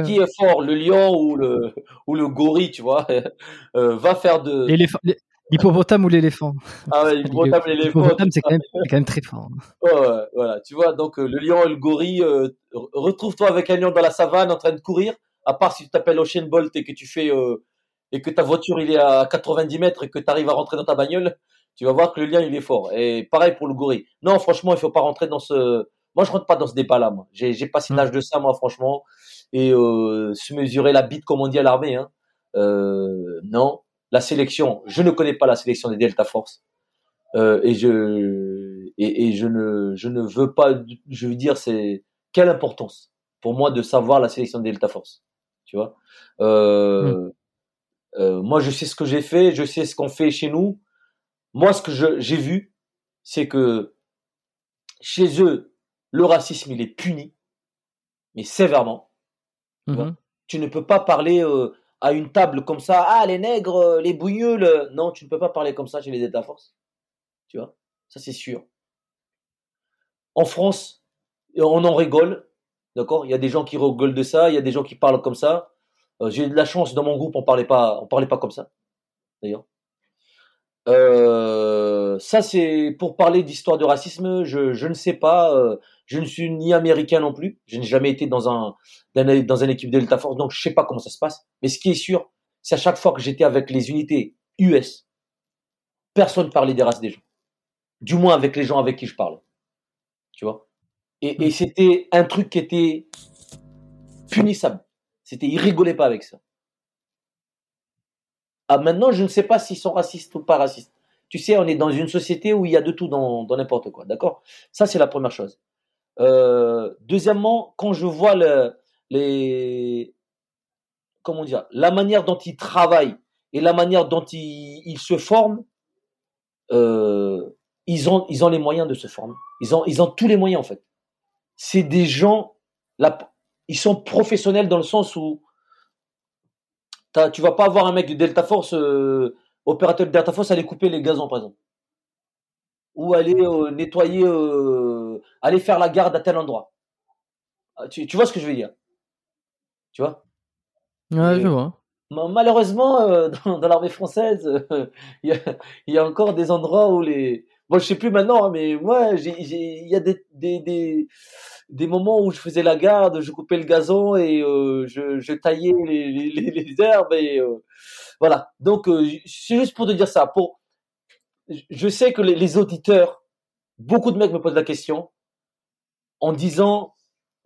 Qui est fort, le lion ou le, ou le gorille, tu vois <laughs> euh, Va faire de. L'hippopotame ou l'éléphant Ah ouais, <laughs> l'hippopotame et l'éléphant. L'hippopotame, c'est quand, même très fort. Ouais, ouais, voilà. Tu vois, donc euh, le lion et le gorille, euh, retrouve-toi avec un lion dans la savane en train de courir, à part si tu t'appelles Ocean Bolt et que tu fais. Euh, et que ta voiture il est à 90 mètres et que tu arrives à rentrer dans ta bagnole, tu vas voir que le lien il est fort. Et pareil pour le gorille. Non, franchement, il faut pas rentrer dans ce. Moi, je rentre pas dans ce débat-là. Moi, j'ai j'ai passé l'âge de ça, moi, franchement. Et euh, se mesurer la bite comme on dit à l'armée. Hein. Euh, non, la sélection. Je ne connais pas la sélection des Delta Force. Euh, et je et, et je ne je ne veux pas. Je veux dire, c'est quelle importance pour moi de savoir la sélection des Delta Force. Tu vois. Euh, euh, moi, je sais ce que j'ai fait, je sais ce qu'on fait chez nous. Moi, ce que j'ai vu, c'est que chez eux, le racisme, il est puni, mais sévèrement. Mhm. Tu ne peux pas parler euh, à une table comme ça, ah, les nègres, euh, les bougneux, le... non, tu ne peux pas parler comme ça chez les États force. Tu vois, ça c'est sûr. En France, on en rigole, d'accord? Il y a des gens qui rigolent de ça, il y a des gens qui parlent comme ça. Euh, j'ai eu de la chance dans mon groupe, on parlait pas, on parlait pas comme ça, d'ailleurs. Euh, ça c'est pour parler d'histoire de racisme. Je, je ne sais pas. euh, je ne suis ni américain non plus. Je n'ai jamais été dans un dans, dans une équipe de Delta Force, donc je sais pas comment ça se passe. Mais ce qui est sûr, c'est à chaque fois que j'étais avec les unités US, personne parlait des races des gens. Du moins avec les gens avec qui je parle. Tu vois? Et, et c'était un truc qui était punissable. C'était, ils rigolaient pas avec ça. Ah, maintenant, je ne sais pas s'ils sont racistes ou pas racistes. Tu sais, on est dans une société où il y a de tout dans, n'importe quoi, d'accord? Ça, c'est la première chose. Euh, deuxièmement, quand je vois le, les, comment dire, la manière dont ils travaillent et la manière dont ils, se forment, euh, ils ont, ils ont les moyens de se former. Ils ont, ils ont tous les moyens en fait. C'est des gens, ils sont professionnels dans le sens où t'as- tu vas pas avoir un mec de Delta Force, euh, opérateur de Delta Force, aller couper les gazons par exemple, ou aller euh, nettoyer, euh, aller faire la garde à tel endroit. Ah, Tu, tu vois ce que je veux dire? Tu vois? Ouais, Et- je vois. Ma- Malheureusement, <laughs> dans, dans l'armée française, il y, a, il y a encore des endroits où les. Bon, je sais plus maintenant, hein, mais moi, il y a des, des, des, des moments où je faisais la garde, je coupais le gazon et euh, je, taillais les, les, herbes et euh, voilà. Donc, euh, c'est juste pour te dire ça. Pour, je sais que les, auditeurs, beaucoup de mecs me posent la question en disant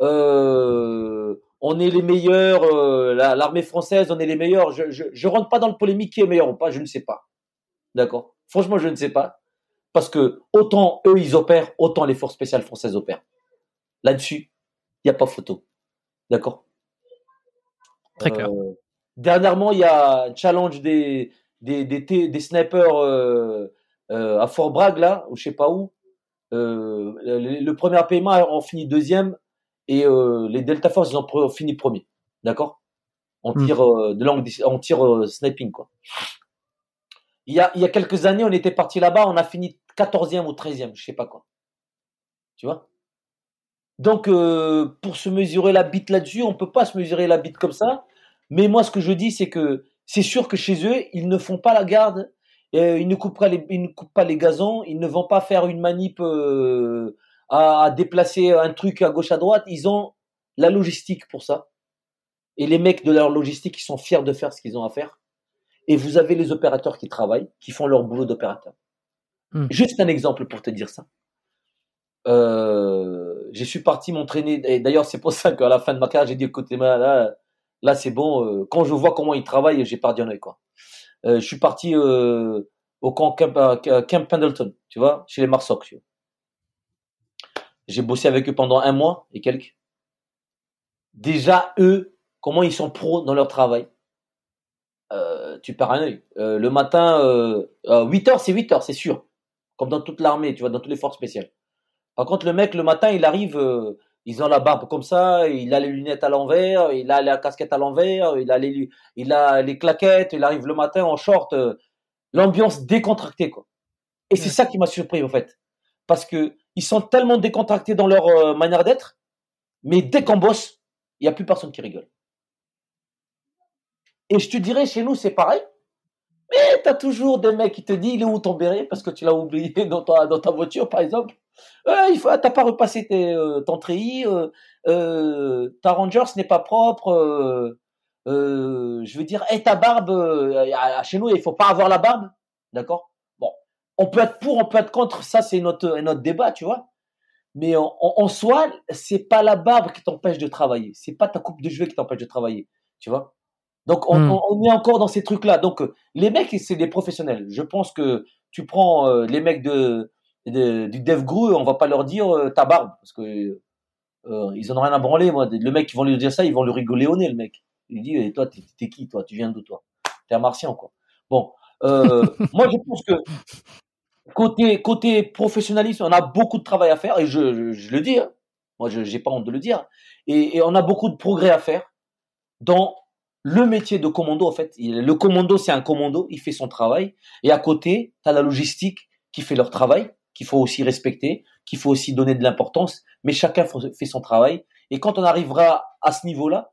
on est les meilleurs, la- l'armée française, on est les meilleurs. Je, je, je rentre pas dans le polémique qui est meilleur ou pas, je ne sais pas. D'accord? Franchement, je ne sais pas. Parce que autant eux, ils opèrent, autant les forces spéciales françaises opèrent. Là-dessus, il n'y a pas photo. D'accord? Très clair. Euh, dernièrement, il y a un challenge des, des, des, des snipers euh, euh, à Fort Bragg, là, ou je sais pas où. Le, le premier paiement on finit deuxième et les Delta Force ils ont fini premier. D'accord? On Hmm. tire euh, de longue dis- on tire euh, sniping quoi. Il y a il y a quelques années, on était parti là-bas, on a fini 14e ou 13e, je sais pas quoi. Tu vois? Donc euh, pour se mesurer la bite là-dessus, on peut pas se mesurer la bite comme ça. Mais moi ce que je dis c'est que c'est sûr que chez eux, ils ne font pas la garde euh, ils ne coupent pas les, ils ne coupent pas les gazons, ils ne vont pas faire une manip euh, à, à déplacer un truc à gauche à droite. Ils ont la logistique pour ça. Et les mecs de leur logistique, ils sont fiers de faire ce qu'ils ont à faire. Et vous avez les opérateurs qui travaillent, qui font leur boulot d'opérateur. Hmm. Juste un exemple pour te dire ça. Euh, je suis parti m'entraîner. Et d'ailleurs, c'est pour ça qu'à la fin de ma carrière, j'ai dit écoutez, là, là c'est bon. euh, quand je vois comment ils travaillent, j'ai perdu un œil. Quoi. Euh, je suis parti euh, au camp Camp, Camp Pendleton, tu vois, chez les Marsoc. tu vois. J'ai bossé avec eux pendant un mois et quelques. Déjà, eux, comment ils sont pros dans leur travail. Tu perds un œil. Le matin, euh, 8 heures, c'est 8 heures, c'est sûr. Comme dans toute l'armée, tu vois, dans toutes les forces spéciales. Par contre, le mec, le matin, il arrive, euh, ils ont la barbe comme ça, il a les lunettes à l'envers, il a la casquette à l'envers, il a les, il a les claquettes, il arrive le matin en short, euh, l'ambiance décontractée, quoi. Et c'est ça qui m'a surpris, en fait. Parce que ils sont tellement décontractés dans leur euh, manière d'être, mais dès qu'on bosse, il n'y a plus personne qui rigole. Et je te dirais, chez nous, c'est pareil. Mais t'as toujours des mecs qui te disent, il est où ton béret? Parce que tu l'as oublié <laughs> dans ta, dans ta voiture, par exemple. Euh, il faut, t'as pas repassé tes, euh, ton treillis, euh, euh, ta Rangers n'est pas propre. euh, je veux dire, et ta barbe, à- chez nous, il faut pas avoir la barbe. D'accord? Bon. on peut être pour, on peut être contre. Ça, c'est notre, notre débat, tu vois. Mais en, en, soi, c'est pas la barbe qui t'empêche de travailler. C'est pas ta coupe de cheveux qui t'empêche de travailler, tu vois. Donc, on, hmm. on, est encore dans ces trucs-là. Donc, les mecs, c'est des professionnels. Je pense que tu prends euh, les mecs de, de, du Dev Gru, on va pas leur dire euh, ta barbe, parce que euh, ils en ont rien à branler. Moi, le mec qui vont lui dire ça, ils vont lui rigoler au nez, le mec. Il dit, et toi, t'es qui, toi? Tu viens d'où, toi? T'es un martien, quoi. Bon, <laughs> moi, je pense que côté côté professionnalisme, on a beaucoup de travail à faire et je, je, le dis. Hein. Moi, je j'ai pas honte de le dire. Et, et, on a beaucoup de progrès à faire dans le métier de commando. En fait, le commando, c'est un commando, il fait son travail. Et à côté, tu as la logistique qui fait leur travail, qu'il faut aussi respecter, qu'il faut aussi donner de l'importance. Mais chacun fait son travail. Et quand on arrivera à ce niveau-là,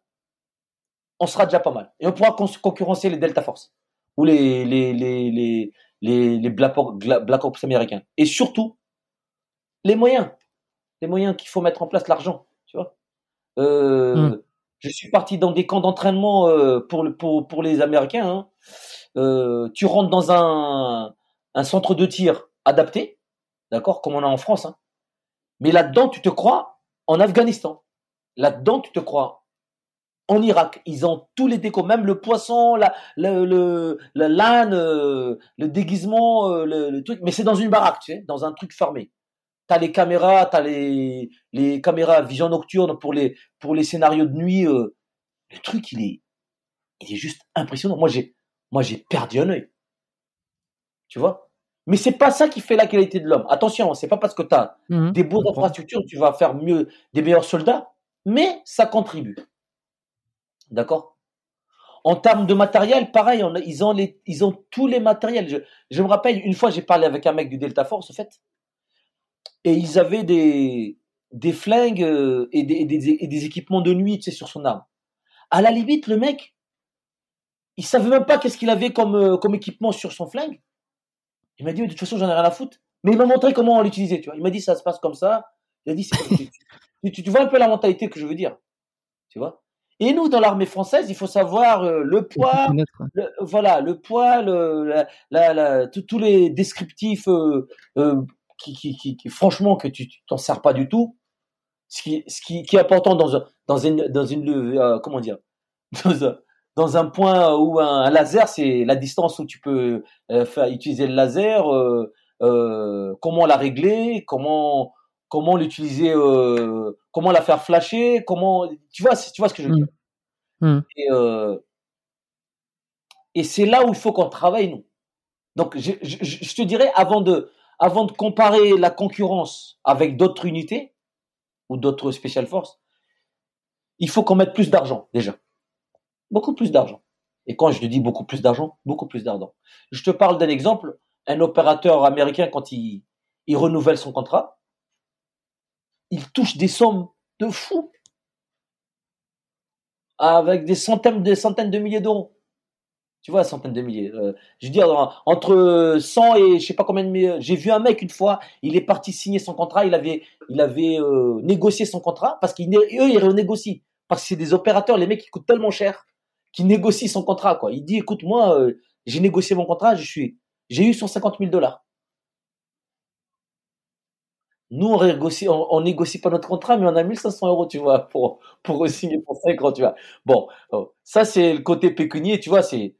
on sera déjà pas mal. Et on pourra concurrencer les Delta Force ou les les les les les, les Black, Ops américains. Et surtout, les moyens. Les moyens qu'il faut mettre en place, l'argent. Tu vois euh, hmm. Je suis parti dans des camps d'entraînement euh, pour, les Américains. Hein. Euh, tu rentres dans un, centre de tir adapté, d'accord, comme on a en France. Hein. Mais là-dedans, tu te crois en Afghanistan. Là-dedans, tu te crois en Irak. Ils ont tous les décos, même le poisson, la, le, le, euh, le déguisement, le, truc. Mais c'est dans une baraque, tu sais, dans un truc fermé. T'as les caméras, t'as les, les caméras vision nocturne pour les, pour les scénarios de nuit. Euh. Le truc, il est, il est juste impressionnant. Moi, j'ai, moi, j'ai perdu un œil. Tu vois? Mais c'est pas ça qui fait la qualité de l'homme. Attention, c'est pas parce que tu as mmh des beaux infrastructures que tu vas faire mieux, des meilleurs soldats, mais ça contribue. D'accord? En termes de matériel, pareil, ils, ont les, ils ont tous les matériels. Je, me rappelle, une fois, j'ai parlé avec un mec du Delta Force, en fait, et ils avaient des, des flingues euh, et des, des, équipements de nuit, tu sais, sur son arme. À la limite, le mec, il savait même pas qu'est-ce qu'il avait comme, euh, comme équipement sur son flingue. Il m'a dit, de toute façon, j'en ai rien à foutre. Mais il m'a montré comment on l'utilisait, tu vois. Il m'a dit, ça se passe comme ça. Il a dit, tu, tu, vois un peu la mentalité que je veux dire. Tu vois et nous, dans l'armée française, il faut savoir euh, le poids, voilà, le poids, le, la, la, tous les descriptifs euh, euh, qui, qui, qui, franchement, que tu t'en sers pas du tout. Ce qui, ce qui, qui est important dans, un, dans une, dans une, comment dire, <laughs> dans un, dans un point où un, laser, c'est la distance où tu peux faire utiliser le laser, comment la régler, comment comment l'utiliser, euh, comment la faire flasher, comment, tu vois, tu vois ce que je veux dire. Mm. Mm. Et, euh, et c'est là où il faut qu'on travaille nous. Donc je, je, je, te dirais avant de, avant de comparer la concurrence avec d'autres unités ou d'autres special forces, il faut qu'on mette plus d'argent déjà, beaucoup plus d'argent. Et quand je te dis beaucoup plus d'argent, beaucoup plus d'argent. Je te parle d'un exemple. Un opérateur américain quand il, il renouvelle son contrat, il touche des sommes de fou. Avec des centaines, des centaines de milliers d'euros. Tu vois, centaines de milliers. Euh, je veux dire, entre 100 et je sais pas combien de milliers. J'ai vu un mec une fois, il est parti signer son contrat, il avait, il avait euh, négocié son contrat parce qu'eux, ils renégocient. Parce que c'est des opérateurs, les mecs, qui coûtent tellement cher qu'ils négocient son contrat, quoi. Il dit, écoute, moi, euh, j'ai négocié mon contrat, je suis, j'ai eu 150 000 dollars. Nous, on négocie, on, négocie pas notre contrat, mais on a 1500 euros, tu vois, pour, pour signer pour 5 ans, tu vois. Bon, oh, ça, c'est le côté pécunier, tu vois, c'est,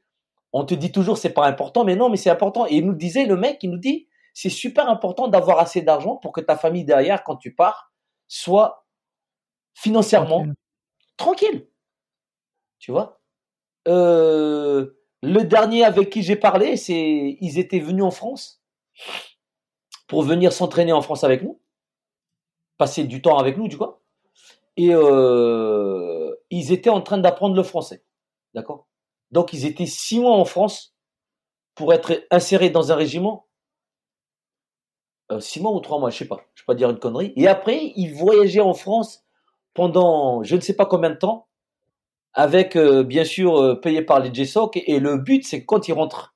on te dit toujours c'est pas important, mais non, mais c'est important. Et il nous disait, le mec, il nous dit, c'est super important d'avoir assez d'argent pour que ta famille derrière, quand tu pars, soit financièrement tranquille. Tu vois? Euh, le dernier avec qui j'ai parlé, c'est, ils étaient venus en France pour venir s'entraîner en France avec nous passer du temps avec nous, tu vois? Et euh, ils étaient en train d'apprendre le français. D'accord? Donc, ils étaient six mois en France pour être insérés dans un régiment. Euh, six mois ou trois mois, je sais pas. Je vais pas dire une connerie. Et après, ils voyageaient en France pendant je ne sais pas combien de temps, avec euh, bien sûr payé par les JSOC. Et, le but, c'est que quand ils rentrent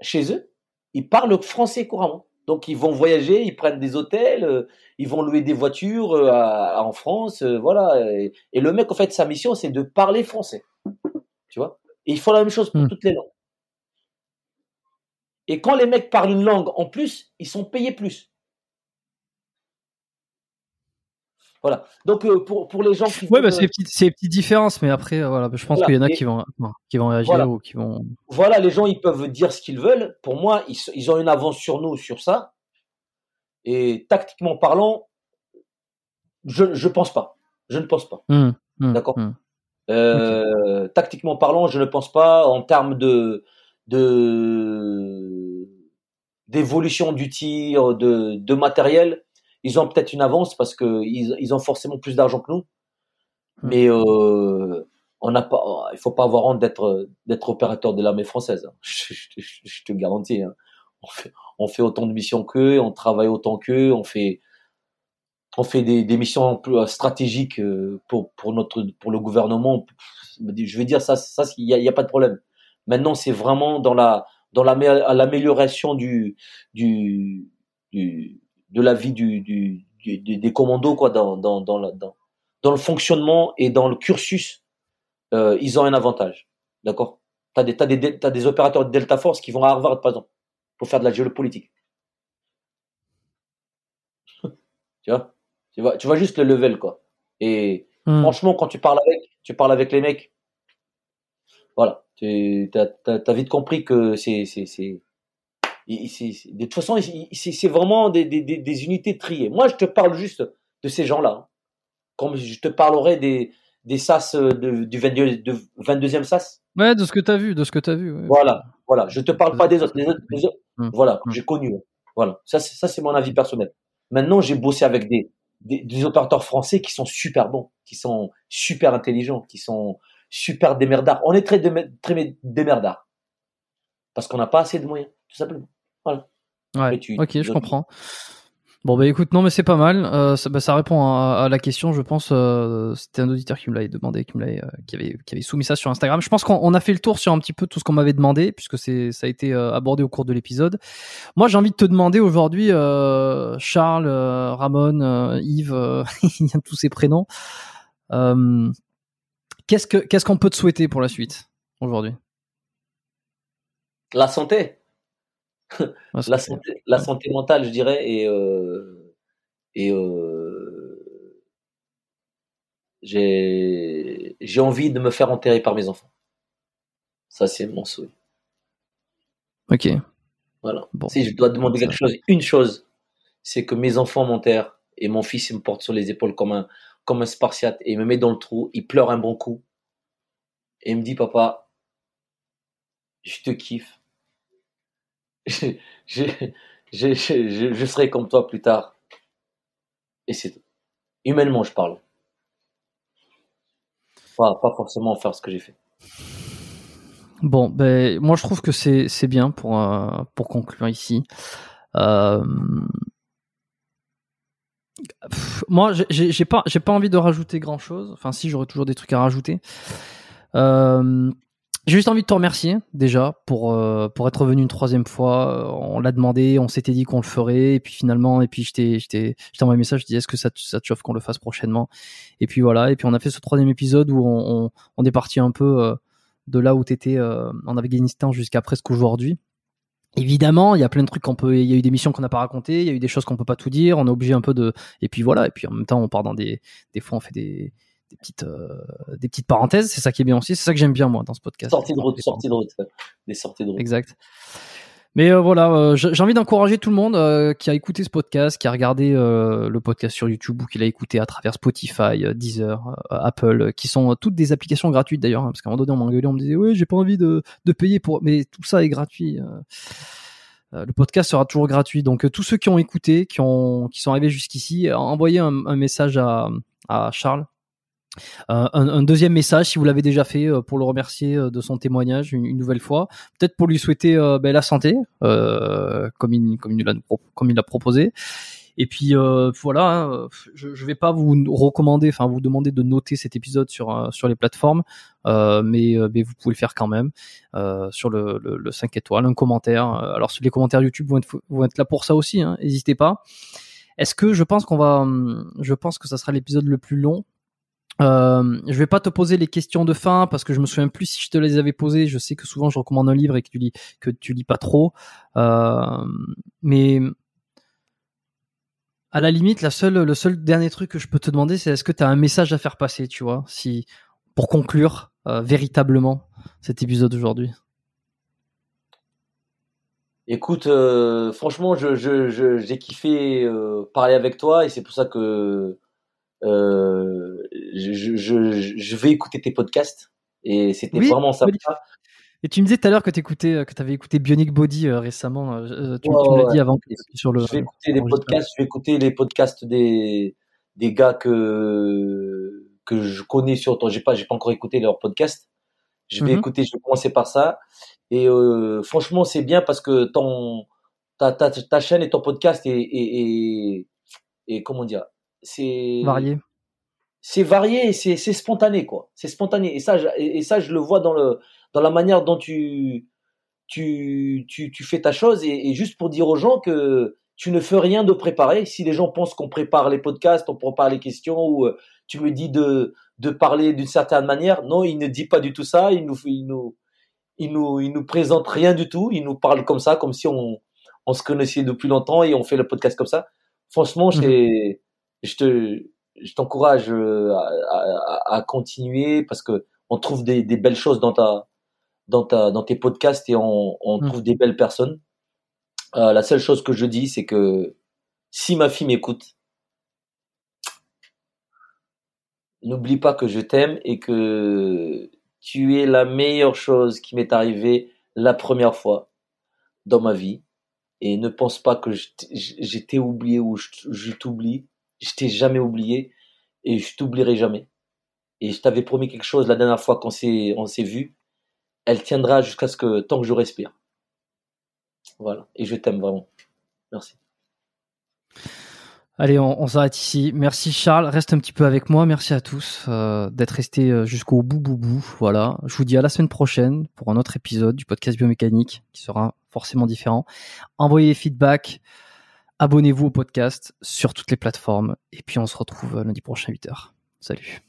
chez eux, ils parlent français couramment. Donc ils vont voyager, ils prennent des hôtels, euh, ils vont louer des voitures euh, en France, euh, voilà. Et, le mec, en fait, sa mission, c'est de parler français. Tu vois Et ils font la même chose pour hmm. toutes les langues. Et quand les mecs parlent une langue en plus, ils sont payés plus. Voilà. Donc euh, pour, pour les gens qui Ouais, bah, c'est des petites, différences, mais après, euh, voilà, je pense Voilà. qu'il y en a Et- qui vont, qui vont réagir Voilà. ou qui vont. voilà, les gens, ils peuvent dire ce qu'ils veulent. Pour moi, ils, ils ont une avance sur nous sur ça. Et tactiquement parlant, je je pense pas. Je ne pense pas. Hum, hum, D'accord? Euh, Tactiquement parlant, je ne pense pas en termes de de d'évolution du tir, de, de matériel. Ils ont peut-être une avance parce que ils, ils ont forcément plus d'argent que nous. Hmm. Mais euh, on n'a pas, il faut pas avoir honte d'être d'être opérateur de l'armée française. hein. <laughs> Je, je- je- je te garantis. hein. On fait on fait autant de missions qu'eux, on travaille autant qu'eux, on fait on fait des, des missions euh, stratégiques euh, pour pour notre pour le gouvernement. Je veux dire ça ça il y a, pas de problème. Maintenant c'est vraiment dans la dans l'amé- l'amélioration du du de la vie du, des- commandos quoi dans dans dans, le fonctionnement et dans le cursus. Euh, ils ont un avantage. D'accord? T'as des des des opérateurs de Delta Force qui vont à Harvard par exemple pour faire de la géopolitique. <laughs> Tu vois? Tu vois tu vois juste le level quoi et Hum. franchement quand tu parles avec tu parles avec les mecs voilà tu t'as vite compris que c'est c'est c'est de toute façon c'est vraiment des, des, des, unités triées moi je te parle juste de ces gens là comme je te parlerai des des sas de, du 22 de 22e sas Ouais, de ce que t'as vu, de ce que t'as vu. ouais. voilà voilà je te parle pas des autres les autres, les autres- Hum. voilà Hum. j'ai connu voilà ça ça c'est mon avis personnel maintenant j'ai bossé avec des, des des opérateurs français qui sont super bons qui sont super intelligents qui sont super démerdards. On est très démer- très démerdards. Parce qu'on n'a pas assez de moyens tout simplement. Ouais. Tu- ok, je comprends. Bon bah écoute, non mais c'est pas mal. Euh, ça, bah, ça répond à, à la question, je pense. euh, C'était un auditeur qui me l'avait demandé, qui me euh, qui avait, qui avait soumis ça sur Instagram. Je pense qu'on on a fait le tour sur un petit peu tout ce qu'on m'avait demandé, puisque ça a été euh, abordé au cours de l'épisode. Moi, j'ai envie de te demander aujourd'hui, euh, Charles, euh, Ramon, Yves, <laughs> il y a tous ces prénoms. Qu'est-ce que, qu'est-ce qu'on peut te souhaiter pour la suite aujourd'hui? La santé La santé, la santé mentale, je dirais, et euh, et euh, j'ai envie de me faire enterrer par mes enfants. Ça, c'est mon souhait. Ok. Voilà. Bon. Si je dois demander quelque chose, une chose, c'est que mes enfants m'enterrent et mon fils il me porte sur les épaules comme un comme un spartiate et il me met dans le trou, il pleure un bon coup et il me dit papa, je te kiffe. Je, serai comme toi plus tard. Et c'est tout. Humainement, je parle. Pas, forcément faire ce que j'ai fait. Bon, ben moi je trouve que c'est bien pour euh, pour conclure ici. Euh, moi, j'ai- pas pas envie de rajouter grand chose. Enfin, si j'aurais toujours des trucs à rajouter. Euh, j'ai juste envie de te remercier déjà pour euh, pour être venu une troisième fois. Euh, On l'a demandé, on s'était dit qu'on le ferait, et puis finalement, et puis je t'ai je t'ai envoyé un message, je dis est-ce que ça te, ça te chauffe qu'on le fasse prochainement? Et puis voilà, et puis on a fait ce troisième épisode où on on, on est parti un peu. euh, de là où tu étais en Afghanistan jusqu'à presque aujourd'hui. Évidemment, il y a plein de trucs qu'on peut, il y a eu des missions qu'on n'a pas racontées, il y a eu des choses qu'on peut pas tout dire, on est obligé un peu de, et puis voilà, et puis en même temps, on part dans des, des fois, on fait des, des petites, euh, des petites parenthèses, c'est ça qui est bien aussi, c'est ça que j'aime bien moi dans ce podcast. Sortie de route, sortie de route. Des sorties de route. Exact. Mais euh, voilà, euh, j'ai envie d'encourager tout le monde euh, qui a écouté ce podcast, qui a regardé le podcast sur YouTube ou qui l'a écouté à travers Spotify, Deezer, Apple, qui sont toutes des applications gratuites d'ailleurs, hein, parce qu'à un moment donné on m'engueulait, on me disait ouais j'ai pas envie de, de payer pour, mais tout ça est gratuit. le podcast sera toujours gratuit, donc tous ceux qui ont écouté, qui ont, qui sont arrivés jusqu'ici, envoyez un, un message à, à Charles. Euh, un, un deuxième message, si vous l'avez déjà fait, euh, pour le remercier euh, de son témoignage une, nouvelle fois. Peut-être pour lui souhaiter ben, la santé, comme il comme l'a comme il proposé. Et puis voilà, hein, je, je vais pas vous recommander, enfin vous demander de noter cet épisode sur sur les plateformes, mais vous pouvez le faire quand même sur le, le, le 5 étoiles, un commentaire. Alors les commentaires YouTube vont être vont être là pour ça aussi, hein, n'hésitez pas. Est-ce que je pense qu'on va, hum, je pense que ça sera l'épisode le plus long Euh, je vais pas te poser les questions de fin parce que je me souviens plus si je te les avais posées. Je sais que souvent je recommande un livre et que tu lis que tu lis pas trop. Euh, mais à la limite, la seule, le seul dernier truc que je peux te demander, c'est est-ce que tu as un message à faire passer, tu vois, si pour conclure euh, véritablement cet épisode d'aujourd'hui? Écoute, franchement, je, je, je, j'ai kiffé parler avec toi et c'est pour ça que euh, je, je, je, vais écouter tes podcasts et c'était vraiment ça. Et tu me disais tout à l'heure que tu écoutais, que avais écouté Bionic Body récemment. tu, me l'as dit avant sur le. Je vais écouter les podcasts. Je vais écouter les podcasts des des gars que que je connais sur ton. J'ai pas j'ai pas encore écouté leurs podcasts. Je vais mmh écouter. Je vais commencer par ça. Et euh, franchement, c'est bien parce que ton, ta, ta, ta chaîne et ton podcast est, est, est, comment dire, c'est varié. C'est varié, c'est c'est spontané quoi. C'est spontané et ça et, ça je le vois dans le dans la manière dont tu tu tu, tu fais ta chose et, et, juste pour dire aux gens que tu ne fais rien de préparé. Si les gens pensent qu'on prépare les podcasts, on prépare les questions ou euh, tu me dis de de parler d'une certaine manière, non, il ne dit pas du tout ça. Il nous il nous il nous, il nous présente rien du tout. Il nous parle comme ça, comme si on, on se connaissait depuis longtemps et on fait le podcast comme ça. Franchement, mhm. Je te, je t'encourage euh, à, à, continuer parce que on trouve des, des, belles choses dans ta, dans ta, dans tes podcasts et on, on mhm. trouve des belles personnes. Euh, la seule chose que je dis, c'est que si ma fille m'écoute, n'oublie pas que je t'aime et que tu es la meilleure chose qui m'est arrivée la première fois dans ma vie. Et ne pense pas que j'étais oublié ou je, t'oublie. Je t'ai jamais oublié et je t'oublierai jamais. Et je t'avais promis quelque chose la dernière fois qu'on s'est, on s'est vu. Elle tiendra jusqu'à ce que, tant que je respire. Voilà. Et je t'aime vraiment. Merci. Allez, on, s'arrête ici. Merci Charles, reste un petit peu avec moi. Merci à tous euh, d'être restés euh, jusqu'au bout, bout, bout. Voilà. Je vous dis à la semaine prochaine pour un autre épisode du podcast biomécanique qui sera forcément différent. Envoyez des feedbacks, abonnez-vous au podcast sur toutes les plateformes et puis on se retrouve lundi prochain à 8h. Salut.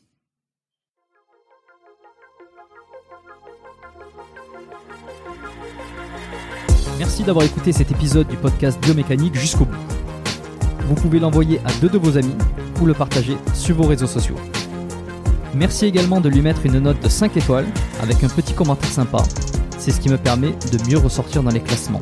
Merci d'avoir écouté cet épisode du podcast biomécanique jusqu'au bout vous pouvez l'envoyer à deux de vos amis ou le partager sur vos réseaux sociaux. Merci également de lui mettre une note de 5 étoiles avec un petit commentaire sympa. C'est ce qui me permet de mieux ressortir dans les classements.